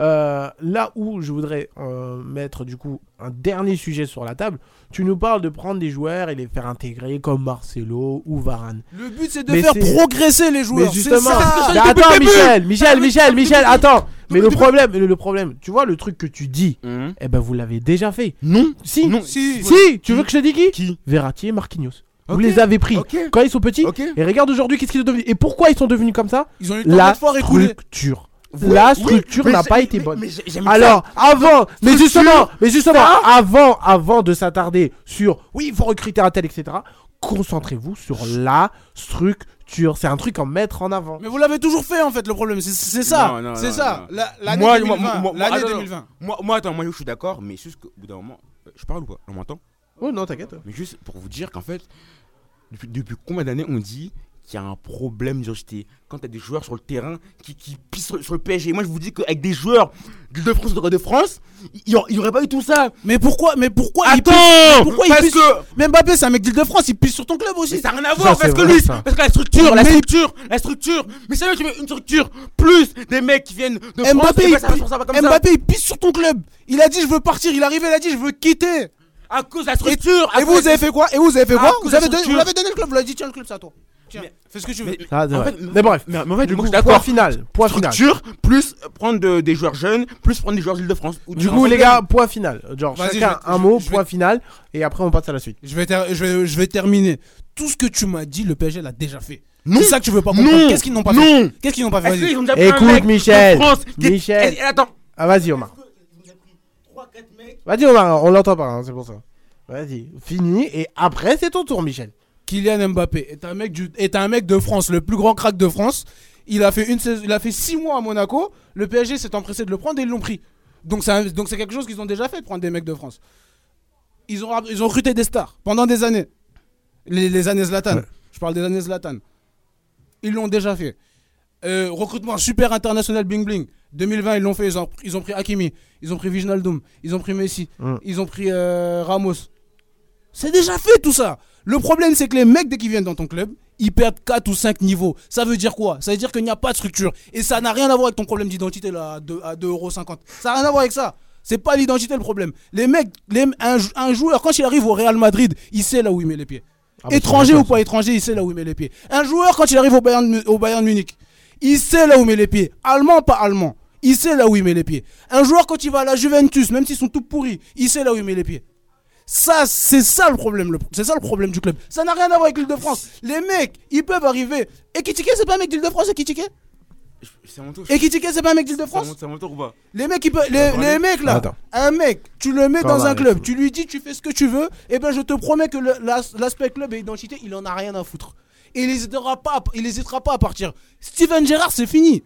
Euh, là où je voudrais euh, mettre du coup un dernier sujet sur la table, tu nous parles de prendre des joueurs et les faire intégrer comme Marcelo ou Varane. Le but c'est de Mais faire progresser les joueurs. Mais justement, ça. Attends. Michel, Michel, Michel, Michel, attends. Mais le problème, le, le problème, tu vois le truc que tu dis, Hum. eh ben vous l'avez déjà fait. Non Si, Non. si, Si. tu veux que je te dise qui Qui Verratti et Marquinhos. Vous les avez pris quand ils sont petits. Et regarde aujourd'hui qu'est-ce qu'ils sont devenus. Et pourquoi ils sont devenus comme ça Ils ont eu le temps La structure. Oui, La structure n'a pas été mais- bonne. mais ça. Alors, avant, mais Structure, justement, mais justement, ça. avant, avant de s'attarder sur, oui, il faut recruter un tel, etc. Concentrez-vous sur la structure. C'est un truc à mettre en avant. Mais vous l'avez toujours fait en fait, le problème. C'est- C'est ça. C'est ça. La- L'année Moi, 2020. moi, moi, attends, 2020. Moi, moi, attends, moi je suis d'accord, mais juste qu'au bout d'un moment, euh, je parle ou pas? On m'entend? Oh non, t'inquiète. Mais juste pour vous dire qu'en fait, depuis, depuis combien d'années on dit qu'il y a un problème d'identité quand t'as des joueurs sur le terrain qui, qui pissent sur, sur le PSG. Moi je vous dis qu'avec des joueurs de de France de France, il y, aurait- il pas eu tout ça. Mais pourquoi Mais pourquoi il Attends pisse- Pourquoi il Parce pisse que Mais Mbappé, c'est un mec d'Île-de-France, il pisse sur ton club aussi. Mais ça n'a rien à voir parce que vrai, lui, ça. parce que la structure, la structure, la structure. Mais c'est tu mets une structure plus des mecs qui viennent de France. Mbappé, et il, ben, ça, comme ça. Mbappé, il pisse sur ton club. Il a dit je veux partir. Il est arrivé, il a dit je veux quitter. À cause de la structure. Et vous, vous avez fait quoi? Et vous, vous avez fait quoi? Vous de avez donné, vous l'avez donné le club. Vous l'avez dit tiens le club c'est à toi. Tiens, Mais- fais ce que tu veux. Mais- Ah, c'est en vrai. fait, mais bref. Mais, en fait, Du coup, point final. Point final. Structure plus prendre de- des joueurs jeunes, plus prendre des joueurs d'Île-de-France. Du coup, les gars, point final. Genre, chacun vais- un mot, vais- point final. Et après, on passe à la suite. Je vais, ter- je, vais, je vais terminer. Tout ce que tu m'as dit, le PSG l'a déjà fait. C'est ça que tu veux pas comprendre. Qu'est-ce qu'ils n'ont pas fait. Qu'est-ce qu'ils n'ont pas fait Écoute, Michel. Michel. Attends. Ah, vas-y, Omar. Ils ont pris 3-4 mecs. Vas-y, Omar, on l'entend pas, hein, c'est pour ça. Vas-y, fini. Et après, c'est ton tour, Michel. Kylian Mbappé est un mec du, est un mec de France, le plus grand crack de France. Il a fait une saison, il a fait six mois à Monaco. Le PSG s'est empressé de le prendre et ils l'ont pris. Donc c'est un- donc c'est quelque chose qu'ils ont déjà fait de prendre des mecs de France. Ils ont ils ont recruté des stars pendant des années. Les, les années Zlatan. Ouais. Je parle des années Zlatan. Ils l'ont déjà fait. Euh, recrutement super international bling bling. 2020 ils l'ont fait. Ils ont, ils ont pris Hakimi, ils ont pris Wijnaldum, ils ont pris Messi, Mm. ils ont pris euh, Ramos. C'est déjà fait tout ça. Le problème, c'est que les mecs, dès qu'ils viennent dans ton club, ils perdent 4 ou 5 niveaux. Ça veut dire quoi? Ça veut dire qu'il n'y a pas de structure. Et ça n'a rien à voir avec ton problème d'identité là, à 2 à 2,50€. Ça n'a rien à voir avec ça. C'est pas l'identité le problème. Les mecs, les- un, jou- un joueur, quand il arrive au Real Madrid, il sait là où il met les pieds. Ah bah, étranger ou pas étranger, il sait là où il met les pieds. Un joueur, quand il arrive au Bayern, Mu- au Bayern Munich, il sait là où il met les pieds. Allemand, pas allemand. Il sait là où il met les pieds. Un joueur, quand il va à la Juventus, même s'ils sont tout pourris, il sait là où il met les pieds. Ça, c'est ça le problème. le- C'est ça le problème du club. Ça n'a rien à voir avec l'île de France. Les mecs, ils peuvent arriver. Et Kitike, c'est pas un mec d'île de France, Ekitike C'est à mon tour. Et Kitike, c'est pas un mec d'île de C'est mon- tour ou pas? Les mecs, ils peuvent- les, les mecs là, Attends. un mec, tu le mets Quand dans un club, tu lui dis tu fais ce que tu veux, et ben je te promets que l'aspect club et identité, il en a rien à foutre. Et il hésitera pas, à- il hésitera pas à partir. Steven Gerrard, c'est fini.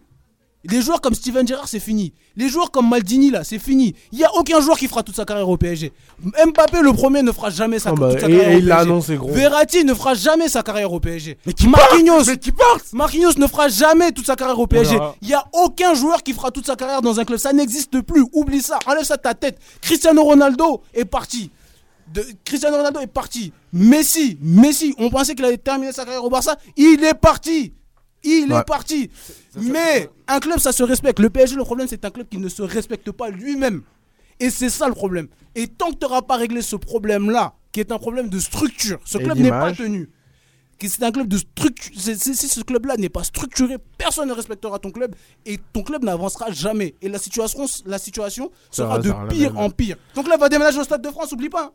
Les joueurs comme Steven Gerrard, c'est fini. Les joueurs comme Maldini, là, c'est fini. Il y a aucun joueur qui fera toute sa carrière au PSG. Mbappé, le premier, ne fera jamais sa, Ah bah, toute sa et- carrière et au il PSG. annoncé, gros. Verratti ne fera jamais sa carrière au PSG. Mais qui Marquinhos, Mais qui Marquinhos ne fera jamais toute sa carrière au PSG. Voilà. Il y a aucun joueur qui fera toute sa carrière dans un club. Ça n'existe plus. Oublie ça. Enlève ça de ta tête. Cristiano Ronaldo est parti. De- Cristiano Ronaldo est parti. Messi, Messi, on pensait qu'il allait terminer sa carrière au Barça. Il est parti. Il Ouais. est parti. Mais un club, ça se respecte. Le PSG, le problème, c'est un club qui ne se respecte pas lui-même. Et c'est ça le problème. Et tant que tu n'auras pas réglé ce problème-là, qui est un problème de structure, ce Et club n'est pas tenu. C'est un club de structure. Si ce club-là n'est pas structuré, personne ne respectera ton club et ton club n'avancera jamais. Et la situation, la situation Ça sera de pire en pire. Donc là, va déménager au Stade de France, oublie pas.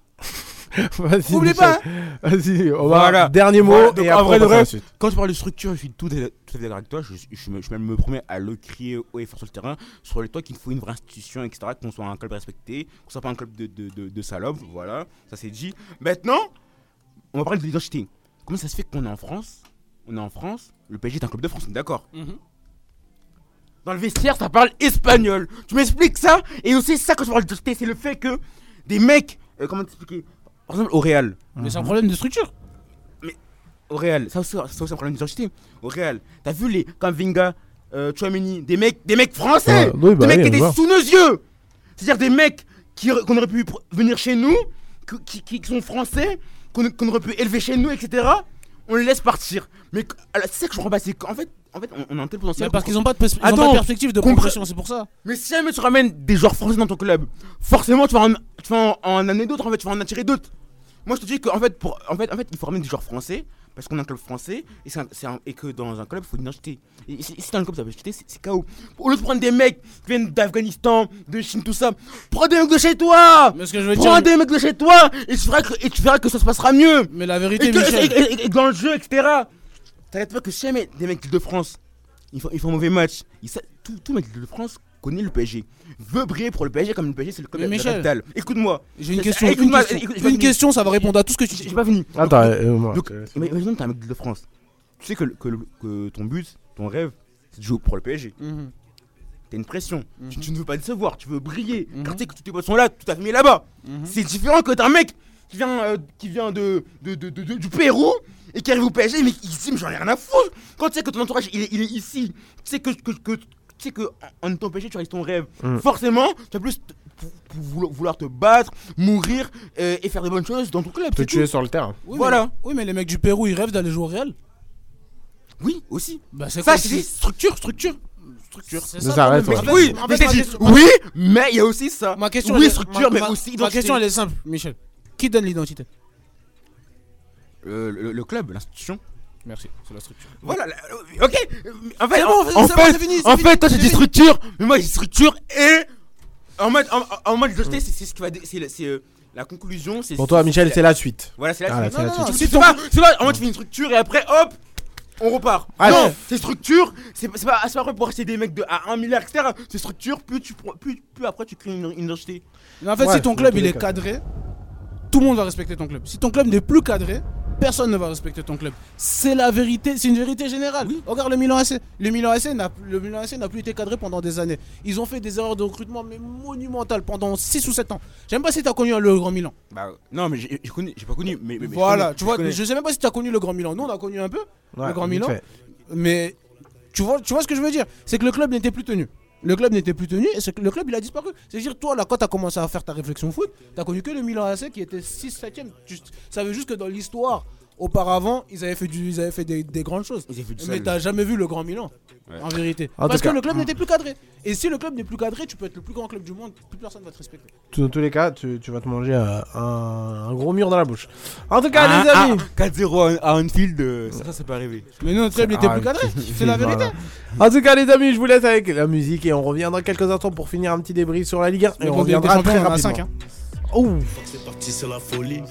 hein. Vas-y, pas, Vas-y, Omar. Voilà. Dernier mot, Voilà, donc, et en après, vrai on de vrai. Quand tu parles de structure, je suis tout à, fait d'accord avec toi. Je, je, me, je même me promets à le crier haut et fort sur le terrain sur le toit qu'il faut une vraie institution, etc. Qu'on soit un club respecté, qu'on soit pas un club de, de, de, de salopes. Voilà, ça c'est dit. Maintenant, on va parler de l'identité. Comment ça se fait qu'on est en France On est en France, le PSG est un club de France, on est d'accord Dans le vestiaire, ça parle espagnol. Tu m'expliques ça? Et aussi, ça, quand tu parles d'identité, c'est le fait que des mecs. euh, comment t'expliquer? Par exemple, au Real. Mais c'est un problème de structure. Au Real, ça aussi, ça aussi un problème d'identité. Au Real, t'as vu les Kamvinga, euh, Chouameni, des mecs, des mecs français, Ouais, oui, bah des mecs oui, qui on voit. étaient sous nos yeux. C'est-à-dire des mecs qui qu'on aurait pu pr- venir chez nous, que- qui, qui sont français, qu'on qu'on aurait pu élever chez nous, etc. On les laisse partir. Mais alors, c'est ça que je comprends pas, c'est qu'en fait, en fait, on, on a un tel potentiel. Mais parce qu'ils n'ont pas, de pers- ils ont pas Attends, de perspective de progression, c'est pour ça. Mais si jamais tu ramènes des joueurs français dans ton club, forcément tu vas en, tu vas en, en amener d'autres, en fait, tu vas en attirer d'autres. Moi je te dis qu'en fait, pour, en fait, en fait, il faut ramener des joueurs français parce qu'on est un club français et, un- un- et que dans un club, il faut une identité. Et si si dans un club, ça veut identité, c'est KO. Au lieu de prendre des mecs qui viennent d'Afghanistan, de Chine, tout ça, prends des mecs de chez toi Mais ce que je veux Prends dire. des mecs de chez toi et tu verras que, et tu verras que ça se passera mieux Mais la et, vérité, que- Michel. et- et- et dans le jeu, etc. T'arrêtes pas que si jamais des mecs de France, ils font, ils font un mauvais match. Ils tout, tout mec de France connaît le PSG. Veut briller pour le PSG comme le PSG c'est le club Mais de la Michel. Écoute-moi. J'ai une question. Une question, écoute- Une écoute- question, ça va répondre à tout ce que tu J'ai dis. j'ai pas fini. Attends, euh, moi, Donc, euh, ima- Imaginons que t'es un mec de France. Tu sais que, que, que ton but, ton rêve, c'est de jouer pour le PSG. Mhm. T'as une pression. Mhm. Tu, tu ne veux pas décevoir, tu veux briller. Mhm. Car tu sais que tous tes potes sont là, tout à fait mis là-bas. Mhm. C'est différent que t'as un mec qui vient, euh, qui vient de, de, de- de- de- du Pérou et qui arrive au PSG, mais dit, mais j'en ai rien à foutre. Quand tu sais que ton entourage, il est, il est ici, tu sais que, que, que- tu sais que en en étant au PSG, tu réalises ton rêve. Mm. Forcément, tu vas plus vouloir- te battre, mourir euh, et faire des bonnes choses dans ton club. te tuer tout. sur le terrain. Oui, Voilà. mais- Oui, mais les mecs du Pérou, ils rêvent d'aller jouer au Real. Oui, aussi. Bah, c'est Ça, quoi c'est structures, structures. Structure. C'est ça. mais- ouais. fait- Oui, en mais fait, question- oui, mais il y a aussi ça. Ma question, oui, structure, ma- mais ma- aussi Ma question, elle est simple, Michel. Qui donne l'identité? Euh, le, le club, l'institution. Merci, c'est la structure. Voilà, la- ok. En fait, C'est bon, en, fait, c'est fini, c'est en fini, fait, toi, dit fini. structure, mais moi, j'ai dit structure et en mode, en, en mode c'est c'est ce qui va, dé- c'est le- c'est euh, la conclusion. c'est- Pour toi, Michel, c'est la suite. Voilà, c'est la Ah, là, suite. c'est la suite. pas, c'est pas, en mode, tu fais une structure et après, hop, on repart. Ah, non, ouais. c'est structure, c'est c'est pas, c'est pas pour acheter des mecs de à 1 milliard, etc. C'est structure, plus tu, prends- plus, plus après tu crées une, une identité. Mais en fait, Ouais, si ton dans club tous il les est cas. cadré, tout le monde va respecter ton club. Si ton club n'est plus cadré, personne ne va respecter ton club. C'est la vérité, c'est une vérité générale. Regarde le Milan AC. Le Milan AC n'a le Milan AC n'a plus été cadré pendant des années. Ils ont fait des erreurs de recrutement mais monumentales pendant 6 ou 7 ans. J'aime pas si tu as connu le Grand Milan. Bah, non, mais j'ai j'ai connu, j'ai pas connu, mais. voilà, connais, tu vois, je je sais même pas si tu as connu le Grand Milan. Nous on a connu un peu Ouais, le Grand Milan. fait. Mais tu vois, tu vois ce que je veux dire? C'est que le club n'était plus tenu. Le club n'était plus tenu et le club il a disparu. C'est-à-dire, toi là, quand tu as commencé à faire ta réflexion foot, tu as connu que le Milan AC qui était 6-7ème. Tu savais juste que dans l'histoire, auparavant, ils avaient fait, du, ils avaient fait des, des grandes choses. Ils ont fait du Mais t'as jamais vu le Grand Milan, Ouais. en vérité. En Parce que cas, le club n'était plus cadré. Et si le club n'est plus cadré, tu peux être le plus grand club du monde, plus personne va te respecter. Dans tous les cas, tu, tu vas te manger euh, un, un gros mur dans la bouche. En tout cas, Ah, les amis. ah, 4-0 à à Anfield, euh, ça, ça, c'est pas arrivé. Mais nous, notre club n'était Ah, plus cadré. qui C'est la vérité. voilà. En tout cas, les amis, je vous laisse avec la musique et on revient dans quelques instants pour finir un petit débrief sur la Ligue 1. Et Mais on reviendra très rapidement. cinq, hein. Une fois que c'est parti, c'est la folie.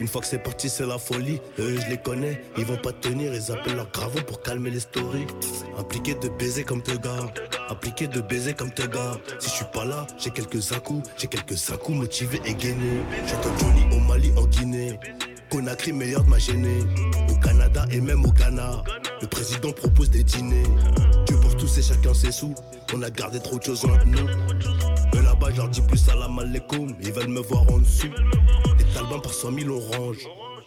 Une fois que c'est parti, c'est la folie. Eux, je les connais, ils vont pas tenir. Ils appellent leur gravon pour calmer les stories. Impliqué de baiser comme te gars. Impliqué de baiser comme te gars. Si je suis pas là, j'ai quelques à-coups. J'ai quelques à-coups motivés et gainés. J'entends Johnny au Mali, en Guinée. Conakry, meilleur de ma gênée. Au Canada et même au Ghana. Le président propose des dîners. Dieu pour tous et chacun ses sous. On a gardé trop de choses entre nous. Leur dis plus salam alaikum. Ils veulent me voir en dessous. Les talbans par 100 000 orange.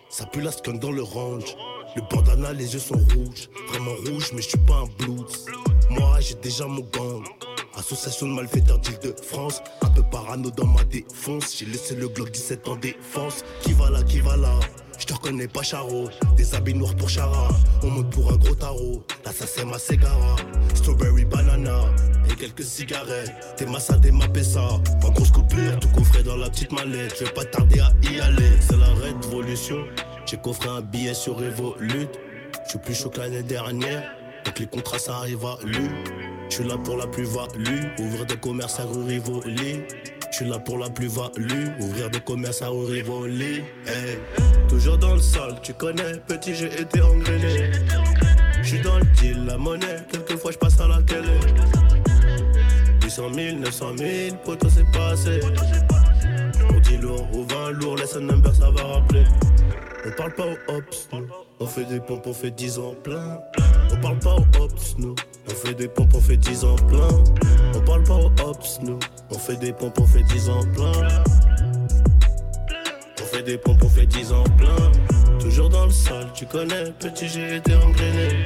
Ça pue la skunk dans le range. Le bandana, les yeux sont rouges. Vraiment rouges, mais je suis pas un blues. Moi, j'ai déjà mon gang. Association de malfaiteurs d'Île-de-France. Un peu parano dans ma défonce. J'ai laissé le Glock 17 en défense. Qui va là, qui va là? Je te reconnais pas Charo, des habits noirs pour Chara On monte pour un gros tarot, c'est ma Segara Strawberry banana quelques cigarettes. T'es massa, ma pessa. En grosse coupure, tout coffré dans la petite mallette. Je vais pas tarder à y aller, c'est la révolution. J'ai coffré un billet sur Revolut. Je suis plus chaud que l'année dernière. Donc les contrats ça arrive à lui. Je suis là pour la plus-value. Ouvrir des commerces à rue Rivoli. Je suis là pour la plus-value, ouvrir des commerces à rue Rivoli. Hey. Toujours dans le sol, tu connais, petit j'ai été engrainé. Je suis dans le deal, la monnaie, quelquefois je passe à la télé. 800 000, 900 000, poto c'est pas assez. On dit lourd ou 20 lourd, laisse un number, ça va rappeler. On parle pas aux ops, nous. On fait des pompes, on fait 10 ans plein. On parle pas aux ops, nous. On fait des pompes, on fait 10 ans plein. On parle pas aux ops, nous. On fait des pompes, on fait 10 ans plein. On fait des pompes, on fait 10 ans plein. Toujours dans le sol, tu connais, petit j'ai été engrainé.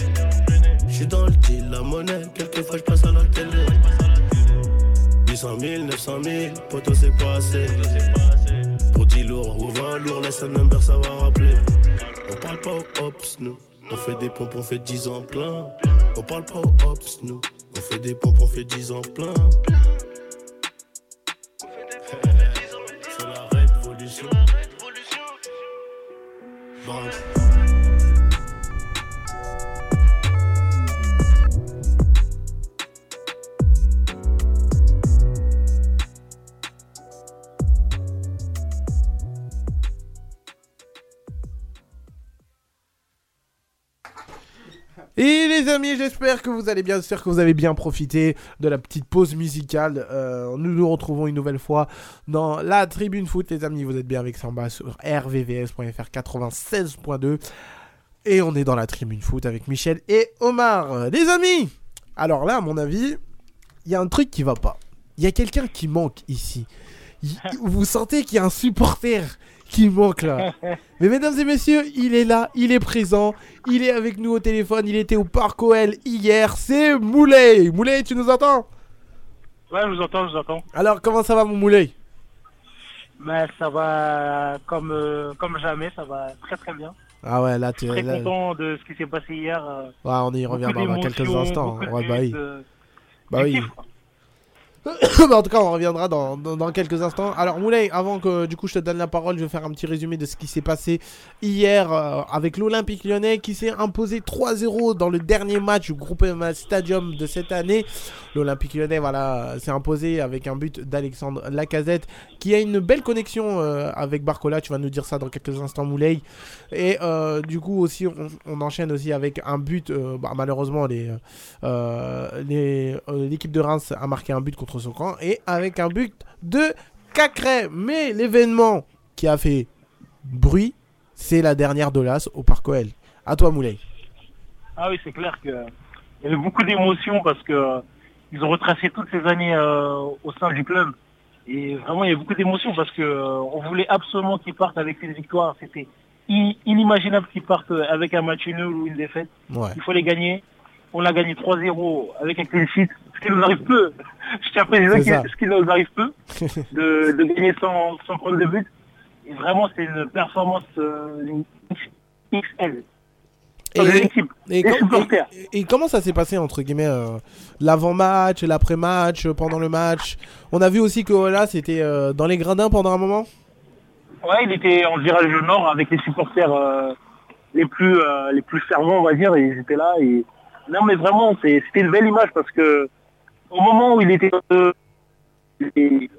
J'suis dans le deal, la monnaie, quelquefois je passe à la télé. 800 000, 900 000, poto c'est pas assez. Pour 10 lourds ou 20 lourds, laisse un number, ça va rappeler. On parle pas aux ops, nous. On fait des pompes, on fait 10 ans plein. On parle pas aux ops, nous. On fait des pompes, on fait 10 ans plein. C'est la révolution. Les amis, j'espère que vous allez bien, j'espère que vous avez bien profité de la petite pause musicale. Euh, nous nous retrouvons une nouvelle fois dans la tribune foot, les amis. Vous êtes bien avec Samba sur rvvs.fr 96.2. Et on est dans la tribune foot avec Michel et Omar. Les amis, alors là, à mon avis, il y a un truc qui va pas. Il y a quelqu'un qui manque ici. Y- Vous sentez qu'il y a un supporter qui manque là. Mais mesdames et messieurs, il est là, il est présent, il est avec nous au téléphone, il était au Parc OL hier, c'est Moulay. Moulay, tu nous entends? Ouais, je vous entends, je vous entends. Alors, comment ça va mon Moulay? Mais ça va comme, euh, comme jamais, ça va très très bien. Ah ouais, là, tu Très là- content de ce qui s'est passé hier. euh, Ouais, on y reviendra dans quelques instants. Ouais, bah oui. euh, Bah oui. kiff, en tout cas, on reviendra dans, dans, quelques instants. Alors, Moulay, avant que du coup je te donne la parole, je vais faire un petit résumé de ce qui s'est passé hier euh, avec l'Olympique lyonnais qui s'est imposé 3-0 dans le dernier match du groupe MMA Stadium de cette année. L'Olympique lyonnais voilà, s'est imposé avec un but d'Alexandre Lacazette qui a une belle connexion euh, avec Barcola. Tu vas nous dire ça dans quelques instants, Moulay. Et euh, du coup, aussi, on, enchaîne aussi avec un but. bah, malheureusement, euh, les, l'équipe de Reims a marqué un but contre son camp et avec un but de Cacré. Mais l'événement qui a fait bruit, c'est la dernière de l'As au Parc OL. À toi, Moulay. Ah oui, c'est clair que il y avait beaucoup d'émotions parce que ils ont retracé toutes ces années euh, au sein du club. Et vraiment, il y avait beaucoup d'émotions parce que euh, on voulait absolument qu'ils partent avec une victoire. C'était inimaginable qu'ils partent avec un match nul ou une défaite. Ouais. Il faut les gagner. On l'a gagné 3-0 avec un clean sheet, ce qui nous arrive peu. Je tiens à préciser ce qui nous arrive peu, de, de gagner sans, sans prendre de but. Et vraiment, c'est une performance euh, XL. Et, et comment ça s'est passé entre guillemets euh, l'avant-match, l'après-match, euh, pendant le match? On a vu aussi que là c'était euh, dans les gradins pendant un moment? Ouais, il était en virage nord avec les supporters euh, les plus les plus fervents, on va dire, et ils étaient là. Et non, mais vraiment, c'était une belle image parce que au moment où il était, euh, et-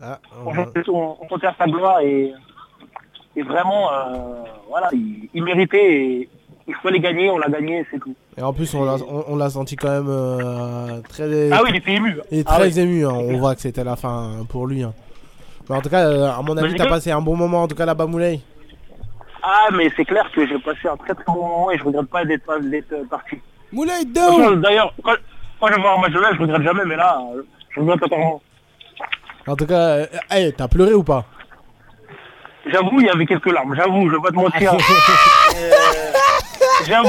Ah, on, sa gloire et, et vraiment, euh, voilà, il, il méritait. Et, il fallait gagner, on l'a gagné, c'est tout. Et en plus on l'a on, senti quand même euh, très Ah oui, il était ému. et Ah très ému. hein. On voit que c'était la fin pour lui. hein. Mais en tout cas, euh, à mon Mais avis, t'as passé un bon moment en tout cas là-bas, Moulay. Ah, mais c'est clair que j'ai passé un très très bon moment et je regrette pas d'être euh, parti. Moulay down D'ailleurs, quand, quand je vais voir un match de là, je regrette jamais, mais là, euh, je regrette totalement. En tout cas, euh, hey, t'as pleuré ou pas? J'avoue, il y avait quelques larmes, j'avoue, je vais pas te mentir. Euh, j'avoue.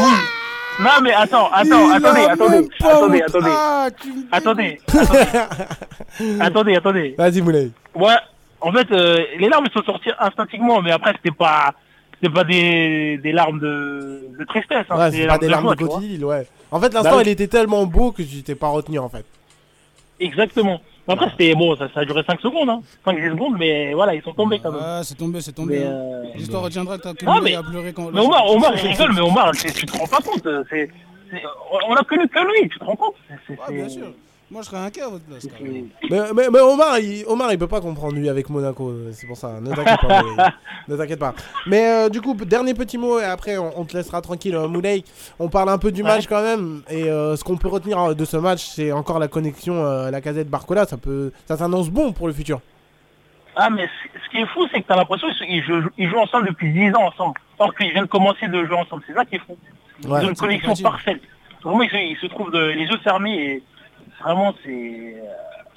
Non, mais attends, attends, attendez, attendez, attendez, attendez, attendez, attendez, attendez, attendez. Vas-y, Moulay. Ouais, en fait, euh, les larmes sont sorties instinctivement, mais après, c'était pas, c'était pas des, des larmes de, de tristesse, hein, Ouais, c'est pas des larmes joie, de crocodile, ouais. En fait, l'instant, Bah il était tellement beau que tu t'es pas retenu en fait. Exactement. Mais Après, c'était bon, ça, ça a duré 5 secondes, hein. 5-10 secondes, mais voilà, ils sont tombés quand même. Ah, c'est tombé, c'est tombé. Hein. euh, L'histoire retiendra que que Ah, mais- a pleuré quand. Mais Omar, Omar, il rigole, mais Omar, tu, tu te rends pas compte. C'est, c'est- on a connu que lui, tu te rends compte C'est- c'est- Ouais, bien c'est- sûr. Moi, je serais inquiet à votre place. c'est- quand même. Mais, mais, mais Omar, il, Omar, il peut pas comprendre lui avec Monaco, euh, c'est pour ça. Ne t'inquiète pas. Ne t'inquiète pas. Mais euh, du coup, dernier petit mot et après on, on te laissera tranquille, euh, Moulay. On parle un peu du Ouais. match quand même. Et euh, ce qu'on peut retenir de ce match, c'est encore la connexion, euh, la casette Barcola. Ça peut, ça s'annonce bon pour le futur. Ah, mais ce qui est fou, c'est que t'as l'impression qu'ils jouent, ils jouent ensemble depuis 10 ans ensemble. Or qu'ils viennent de commencer de jouer ensemble. C'est ça qui est fou. Ils Ouais. ont une connexion parfaite. Vraiment, ils se, ils se trouvent de- les yeux fermés et vraiment, c'est euh,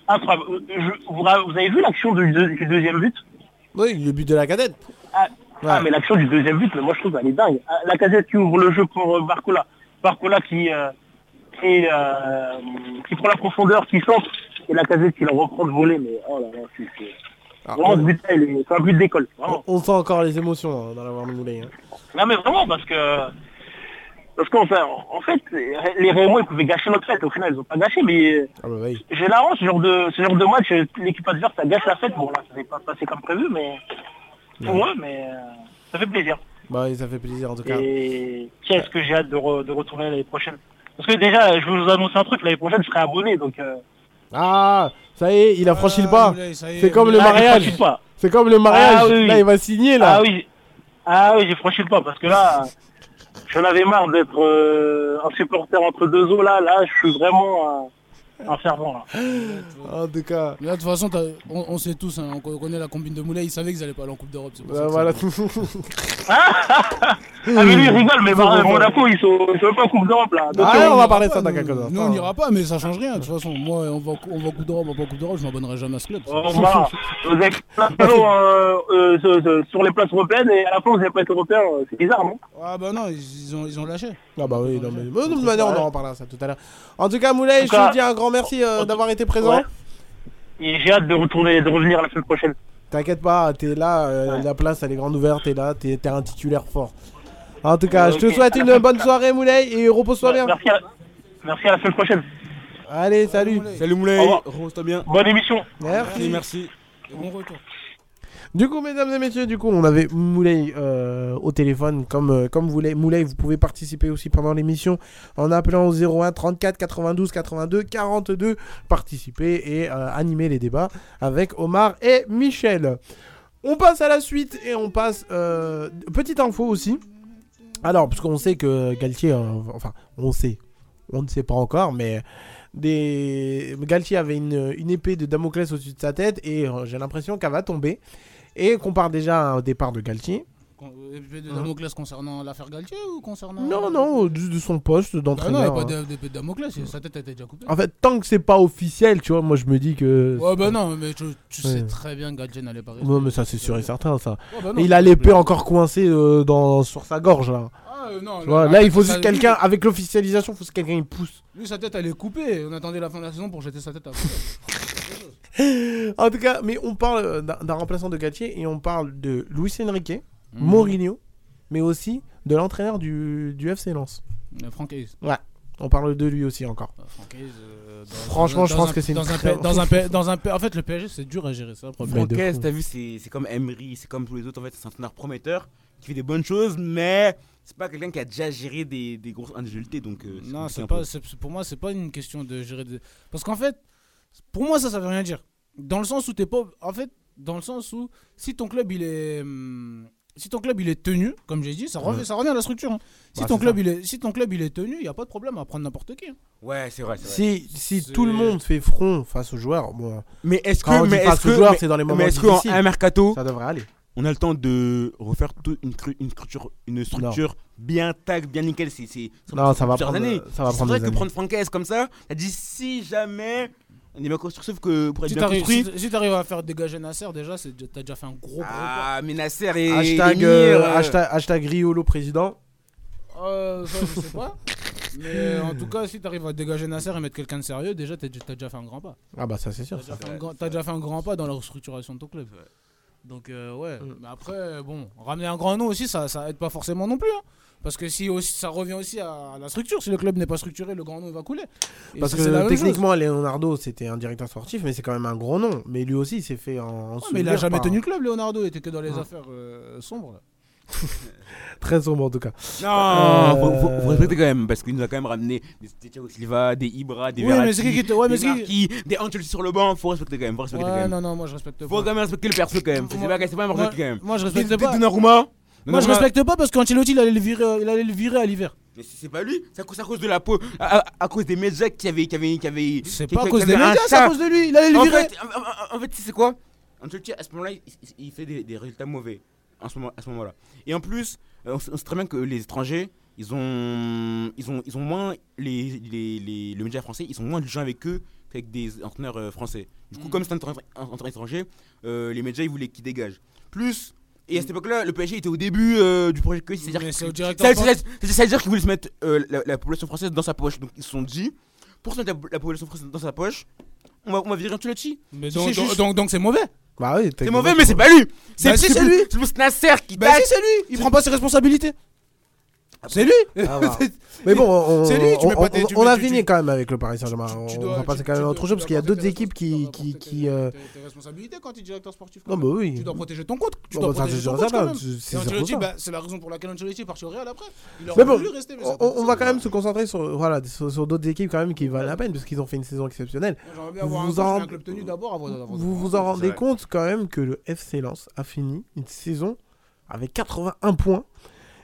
incroyable. Euh, je- vous, ra- vous avez vu l'action du, deux- du deuxième but? Oui, le but de la cadette. Ah, Ouais. Ah, mais l'action du deuxième but, mais moi je trouve elle est dingue. Ah, La casette qui ouvre le jeu pour euh, Barcola. Barcola qui, euh, qui, euh, qui prend la profondeur, qui centre, et la casette qui la reprend de voler. Mais oh là là, c'est c'est- Ah, vraiment ce on, c'est un but d'école. Vraiment. on sent encore les émotions hein, dans l'avoir de Moulay. hein. Non mais vraiment parce que parce qu'en fait, en fait, les Rémois ils pouvaient gâcher notre fête. Au final, ils ont pas gâché, mais Ah bah oui. j'ai la honte, ce genre de ce genre de match, l'équipe adverse ça gâche la fête. Bon là, ça s'est pas passé comme prévu, mais pour moi, mais euh, ça fait plaisir. Bah oui, ça fait plaisir en tout cas. Et qu'est-ce que j'ai hâte de, re- de retourner l'année prochaine? Parce que déjà, je vais vous annoncer un truc, l'année prochaine, je serai abonné, donc... Euh, Ah, ça y est, il a franchi le Ah, pas. Est, C'est comme le Moulay. ah, mariage. le. C'est comme le mariage. Ah. Là, il va signer là. Ah oui, ah oui, j'ai franchi le pas, parce que là, J'en avais marre d'être euh, un supporter entre deux eaux là. Là, je suis vraiment un, fervent là. En tout cas, Là, de toute façon, on, on sait tous, hein, on connaît la combine de Moulay, ils savaient qu'ils allaient pas aller en Coupe d'Europe. ça bah, voilà. ça- Ah mais lui il rigole, mais par- Monaco ils sont, ils sont pas en Coupe d'Europe là. Donc, Ah, euh, on va parler de ça dans quelques nous, instants. Nous, on n'ira pas, mais ça change rien. De toute façon, moi, on va, on va en Coupe d'Europe, on va pas en Coupe d'Europe, je m'abonnerai jamais à ce club. Oh, voilà. Vous êtes euh, euh, sur- les places européennes et à la fin vous n'avez pas été européen, c'est bizarre non? Ah bah non, ils, ils ont, ils ont lâché. Ah bah oui, non, mais... de toute manière, on en reparlera ça tout à l'heure. En tout cas, Moulay, je cas- te dis un grand merci euh, d'avoir été présent. Ouais. Et j'ai hâte de retourner, de revenir la semaine prochaine. T'inquiète pas, t'es là, euh, Ouais. la place elle est grande ouverte, t'es là, t'es un titulaire fort. En tout cas, je te souhaite une bonne soirée, Moulay, et repose-toi bien. Merci à, merci à la semaine prochaine. Allez, salut. Salut Moulay, Au revoir. repose-toi bien. Bonne émission. Merci. Merci. Et bon retour. Du coup, mesdames et messieurs, du coup, on avait Moulay euh, au téléphone. Comme, euh, comme vous voulez, Moulay, vous pouvez participer aussi pendant l'émission en appelant au 01 34 92 82 42. Participer et euh, animer les débats avec Omar et Michel. On passe à la suite et on passe. petite info aussi. Alors, parce qu'on sait que Galtier. enfin, on sait. On ne sait pas encore, mais. Galtier avait une, une épée de Damoclès au-dessus de sa tête et j'ai l'impression qu'elle va tomber. Et qu'on part déjà au départ de Galtier. Épée de Damoclès concernant l'affaire Galtier ou concernant. Non, non, de, de son poste Ah non, il d'entraîneur. n'y a pas hein. d'é- d'épée de Damoclès, sa tête a été déjà coupée. En fait, tant que c'est pas officiel, tu vois, moi je me dis que. Ouais, bah non, mais tu, tu Ouais. sais très bien que Galtier n'allait pas rester. Ouais, mais ça c'est sûr et certain, ça. Bah non. Il a l'épée encore coincée euh, dans, sur sa gorge là. Ah, euh, non, vois, là, il faut juste quelqu'un, avec l'officialisation, il faut que quelqu'un il pousse. Lui, sa tête, elle est coupée. On attendait la fin de la saison pour jeter sa tête à En tout cas, mais on parle euh, d'un remplaçant de Galtier et on parle de Luis Enrique, Mhm. Mourinho, mais aussi de l'entraîneur du, du FC Lens. Euh, Franck Hayes. On parle de lui aussi encore. Euh, Franck Hayes, euh, dans- Franchement, dans je un- pense que c'est une dans un, très- dans un dans un En fait, le PSG, c'est dur à gérer, ça Francaise, fou. t'as vu, c'est c'est comme Emery, c'est comme tous les autres. En fait, c'est un entraîneur prometteur qui fait des bonnes choses, mais c'est pas quelqu'un qui a déjà géré des, des grosses individualités. Donc, euh, Non, pas, pour moi, c'est pas une question de gérer. des- Parce qu'en fait, pour moi, ça, ça veut rien dire. Dans le sens où t'es pas. En fait, dans le sens où si ton club il est. hum, Si ton club il est tenu, comme j'ai dit, ça revient, Ouais. ça revient à la structure. hein. Si, Bah, ton c'est club, il est, si ton club il est tenu, il n'y a pas de problème à prendre n'importe qui. hein. Ouais, c'est vrai. c'est vrai. Si, si C'est- tout le monde fait front face aux joueurs, bon, Mais est-ce que, mais est-ce que, joueurs, mais- c'est dans les moments mais est-ce qu'en un mercato, Ça devrait aller. on a le temps de refaire toute une, une structure, une structure bien tac, bien nickel C'est c'est- c'est- Non, c'est ça va prendre, années. ça va C'est prendre vrai des que années. prendre Francaise comme ça, t'as dit si jamais on est bien construit, sauf que pour être Si bien construit. si, t'arrives à faire dégager Nasser, déjà, c'est- t'as déjà fait un gros gros. pas. Ah, mais Nasser et. Hashtag, Emir, euh, euh, hashtag, hashtag Riolo président. Euh, ça, je sais pas. Mais en tout cas, si t'arrives à dégager Nasser et mettre quelqu'un de sérieux, déjà, t'as t'as déjà fait un grand pas. Ah bah ça c'est sûr. T'as déjà, ça. fait un grand- t'as déjà fait un grand pas dans la restructuration de ton club. Donc, euh, ouais. Mm. Mais après, bon, ramener un grand nom aussi, ça, ça aide pas forcément non plus. hein. Parce que si aussi, ça revient aussi à la structure. Si le club n'est pas structuré, le grand nom va couler. Et Parce ça, que techniquement, Leonardo c'était un directeur sportif, mais c'est quand même un gros nom. Mais lui aussi il s'est fait en. Ouais, mais il a souvenir jamais par- tenu le club, Leonardo. Il était que dans les Ouais. affaires euh, sombres. là. Très sombre en tout cas. Non, Euh, faut, faut, faut respecter quand même, parce qu'il nous a quand même ramené des des Thiago Silva, des Ibra, des Oui, mais Verratti, qui ouais, mais des Marquis, des Ancelotti sur le banc, faut respecter quand même, faut respecter quand même. non, non, moi je respecte Faut pas. quand même respecter le perso quand même, c'est pas, pas moi- quand même. Moi je Des- respecte des pas. Donnarumma, Moi je respecte pas parce qu'Ancelotti il allait le virer, il allait le virer à l'hiver. Mais c'est c'est pas lui, c'est à cause, c'est à cause de la peau, à, à- à cause des médias qui avaient. Qui avaient, qui avaient C'est pas à cause des médias, c'est à cause de lui. Il allait le En virer. fait, en, en- en fait, tu sais quoi? Ancelotti, à ce moment-là, il, fait des, des résultats mauvais. En ce moment, à ce moment-là. Et en plus, on, sait très bien que les étrangers, ils ont, ils ont, ils ont moins. Les, les, les, le média français, ils sont moins du genre avec eux qu'avec des entraîneurs euh, français. Du coup, Mm. comme c'est un entraîneur un entraîneur étranger, euh, les médias, ils voulaient qu'ils dégagent. Plus. Et à cette époque-là, le PSG était au début euh, du projet que c'est-à-dire c'est C'est-à-dire qu'ils voulaient se mettre euh, la, la population française dans sa poche. Donc ils se sont dit, pour se mettre la, la population française dans sa poche, on va, on va virer Ancelotti. Mais C'est donc, juste- donc, donc, donc c'est mauvais. Bah oui, C'est mauvais, mais c'est pas lui. C'est Bah si, c'est lui. C'est Nasser qui Bah si c'est lui, il prend pas ses responsabilités. C'est lui. Ah, bah. Mais bon, on, C'est lui, tu on- mets pas on- tes- tu on mets- a fini tu- quand même avec le Paris Saint-Germain. On dois- va passer quand même à autre chose parce qu'il y a d'autres équipes qui. qui, qui euh, tes- tes responsabilités quand tu es directeur sportif. Non, bah oui. Tu dois protéger ton compte. Tu dois protéger c'est ton compte c'est- bah, c'est la raison pour laquelle Ancelotti est parti au Real après. Mais bon, on, va quand même se concentrer sur, d'autres équipes quand même qui valent la peine parce qu'ils ont fait une saison exceptionnelle. J'aimerais bien avoir un vous Vous en rendez compte quand même que le FC Lens a fini une saison avec 81 points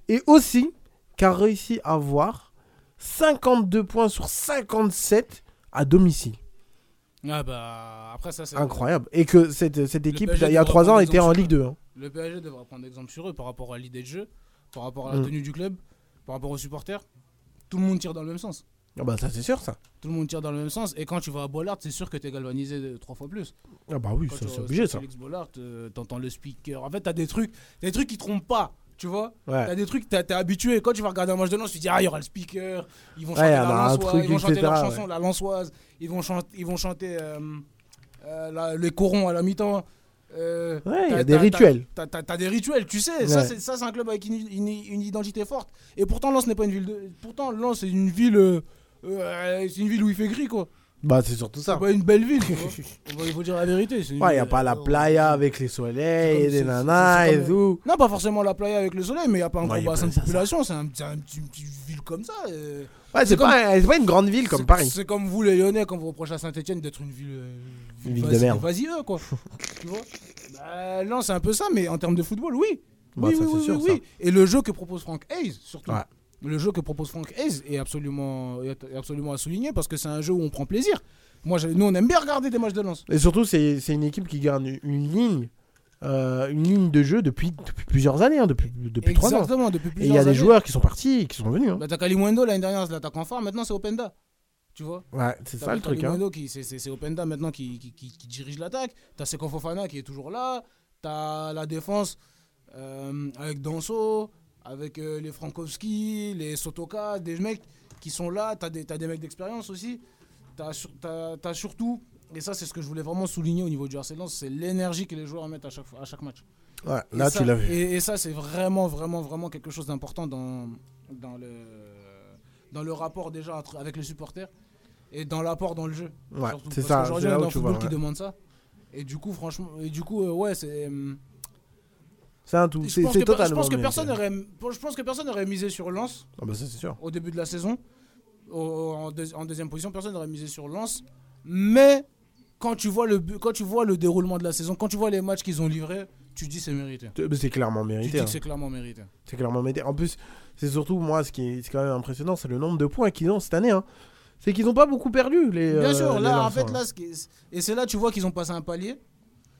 et aussi qui a réussi à avoir 52 points sur 57 à domicile. Ah bah, après ça, c'est. Incroyable. Et que cette, cette équipe, il y a devrait 3 ans, était en Ligue 2. hein. Le PSG devrait prendre exemple sur eux par rapport à l'idée de jeu, par rapport à la Mm. tenue du club, par rapport aux supporters. Tout le monde tire dans le même sens. Ah bah ça c'est sûr ça. Tout le monde tire dans le même sens. Et quand tu vas à Bollard, c'est sûr que t'es galvanisé trois fois plus. Ah bah oui, Quand ça tu c'est obligé ça. Bollard, euh, t'entends le speaker. En fait, t'as des trucs, des trucs qui trompent pas. Tu vois Ouais. T'as des trucs, t'es habitué. Quand tu vas regarder un match de Lens, tu te dis, ah, il y aura le speaker. Ils vont Ouais, chanter y la Lensoise, truc, ils vont chanter leur chanson, la Lensoise. Ils vont chanter, ils vont chanter euh, euh, la- les corons à la mi-temps. Euh, Ouais, il y a des rituels. T'as des rituels, tu sais. Ça, Ouais. c'est ça, c'est un club avec une, une- une identité forte. Et pourtant, Lens n'est pas une ville de. Pourtant, Lens, c'est une ville. euh, euh, c'est une ville où il fait gris, quoi. Bah c'est surtout ça. C'est pas une belle ville. tu vois. On va- Il faut dire la vérité. c'est Ouais, y a pas la euh, playa avec les soleils, et des nanas et tout. Non, pas forcément la playa avec le soleil, mais il n'y a pas un Ouais, gros y a bassin pas de ça, ça. population. C'est un, c'est un petit- une petite ville comme ça. euh. Ouais, c'est pas, c'est pas une grande ville comme C'est- Paris. C'est comme vous, les Lyonnais, quand vous reprochez à Saint-Etienne d'être une ville. euh, Une ville de vas-y- merde. Vas-y, eux, quoi. tu vois? Bah, Non, c'est un peu ça, mais en termes de football, oui. Bah, oui, ça, oui, c'est oui, sûr, oui, ça. oui. Et le jeu que propose Frank Hayes, surtout. Ouais. Le jeu que propose Frank Hayes est absolument, est absolument à souligner parce que c'est un jeu où on prend plaisir. Moi, nous, on aime bien regarder des matchs de lance. Et surtout, c'est une équipe qui garde une, ligne, euh, une ligne de jeu depuis, depuis plusieurs années, hein, depuis, depuis 3 ans. Exactement, depuis Et plusieurs il y a des joueurs qui sont partis et qui sont venus. hein. Bah, t'as Kalimundo l'année dernière, c'est l'attaquant phare. Maintenant, c'est Openda. Tu vois? Ouais, c'est ça le truc. Hein. C'est- Openda maintenant qui, qui, qui- qui dirige l'attaque. T'as Seko Fofana qui est toujours là. T'as la défense euh, avec Danso, avec euh, les Frankowski, les Sotoka, des mecs qui sont là. T'as des, t'as des mecs d'expérience aussi. T'as sur- surtout, et ça c'est ce que je voulais vraiment souligner au niveau du RC Lens, c'est l'énergie que les joueurs mettent à chaque, à chaque match. Ouais, Et là, ça- tu l'as vu. Et, et ça, c'est vraiment, vraiment, vraiment quelque chose d'important dans, dans, le, dans le rapport déjà entre- avec les supporters et dans l'apport dans le jeu. Ouais, c'est ça. où dans le tu football vois. qui ouais. demande ça. Et du coup, franchement, et du coup, euh, ouais, c'est. C'est un tout. C'est per- je totalement. pense que personne aurait, je pense que personne n'aurait misé sur Lens Ah bah ça, c'est sûr. au début de la saison. Au- en, deux- en deuxième position, personne n'aurait misé sur Lens. Mais quand tu, vois le, quand tu vois le déroulement de la saison, quand tu vois les matchs qu'ils ont livrés, tu dis c'est mérité. C'est- clairement Tu dis mérité. hein. c'est clairement mérité. C'est clairement mérité. En plus, c'est surtout, moi, ce qui est, quand même impressionnant, c'est le nombre de points qu'ils ont cette année. hein. C'est qu'ils n'ont pas beaucoup perdu. Les, Bien euh, sûr, les là, en fait, hein. là, ce qui est- et c'est là, tu vois qu'ils ont passé un palier.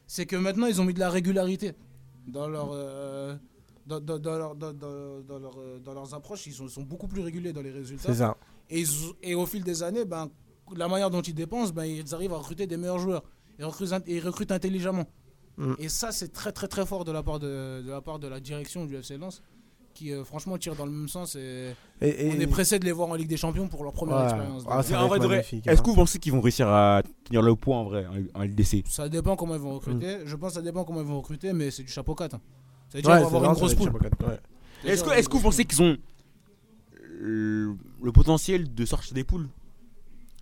C'est que maintenant, ils ont mis de la régularité dans leur. euh, dans, dans- dans leur- dans- leur, euh, dans leurs approches, ils sont, sont beaucoup plus réguliers dans les résultats. C'est ça. Et, et au fil des années, ben, la manière dont ils dépensent, ben, ils arrivent à recruter des meilleurs joueurs. Ils recrutent, ils recrutent intelligemment. Mm. Et ça, c'est très très très fort de la part de, de la, part de la direction du FC Lens, qui euh, franchement tire dans le même sens. Et, Et, et- on est pressé de les voir en Ligue des Champions pour leur première Ouais. expérience. Ah, magnifique, est-ce hein. que vous pensez qu'ils vont réussir à tenir le point en vrai en, LDC Ça dépend comment ils vont recruter. Je pense que ça dépend comment ils vont recruter, mais c'est du chapeau 4. hein. Ça veut dire Ouais, qu'on va c'est avoir une grosse poule. ouais. Est-ce que, est-ce que vous pensez qu'ils ont le, le potentiel de sortir des poules?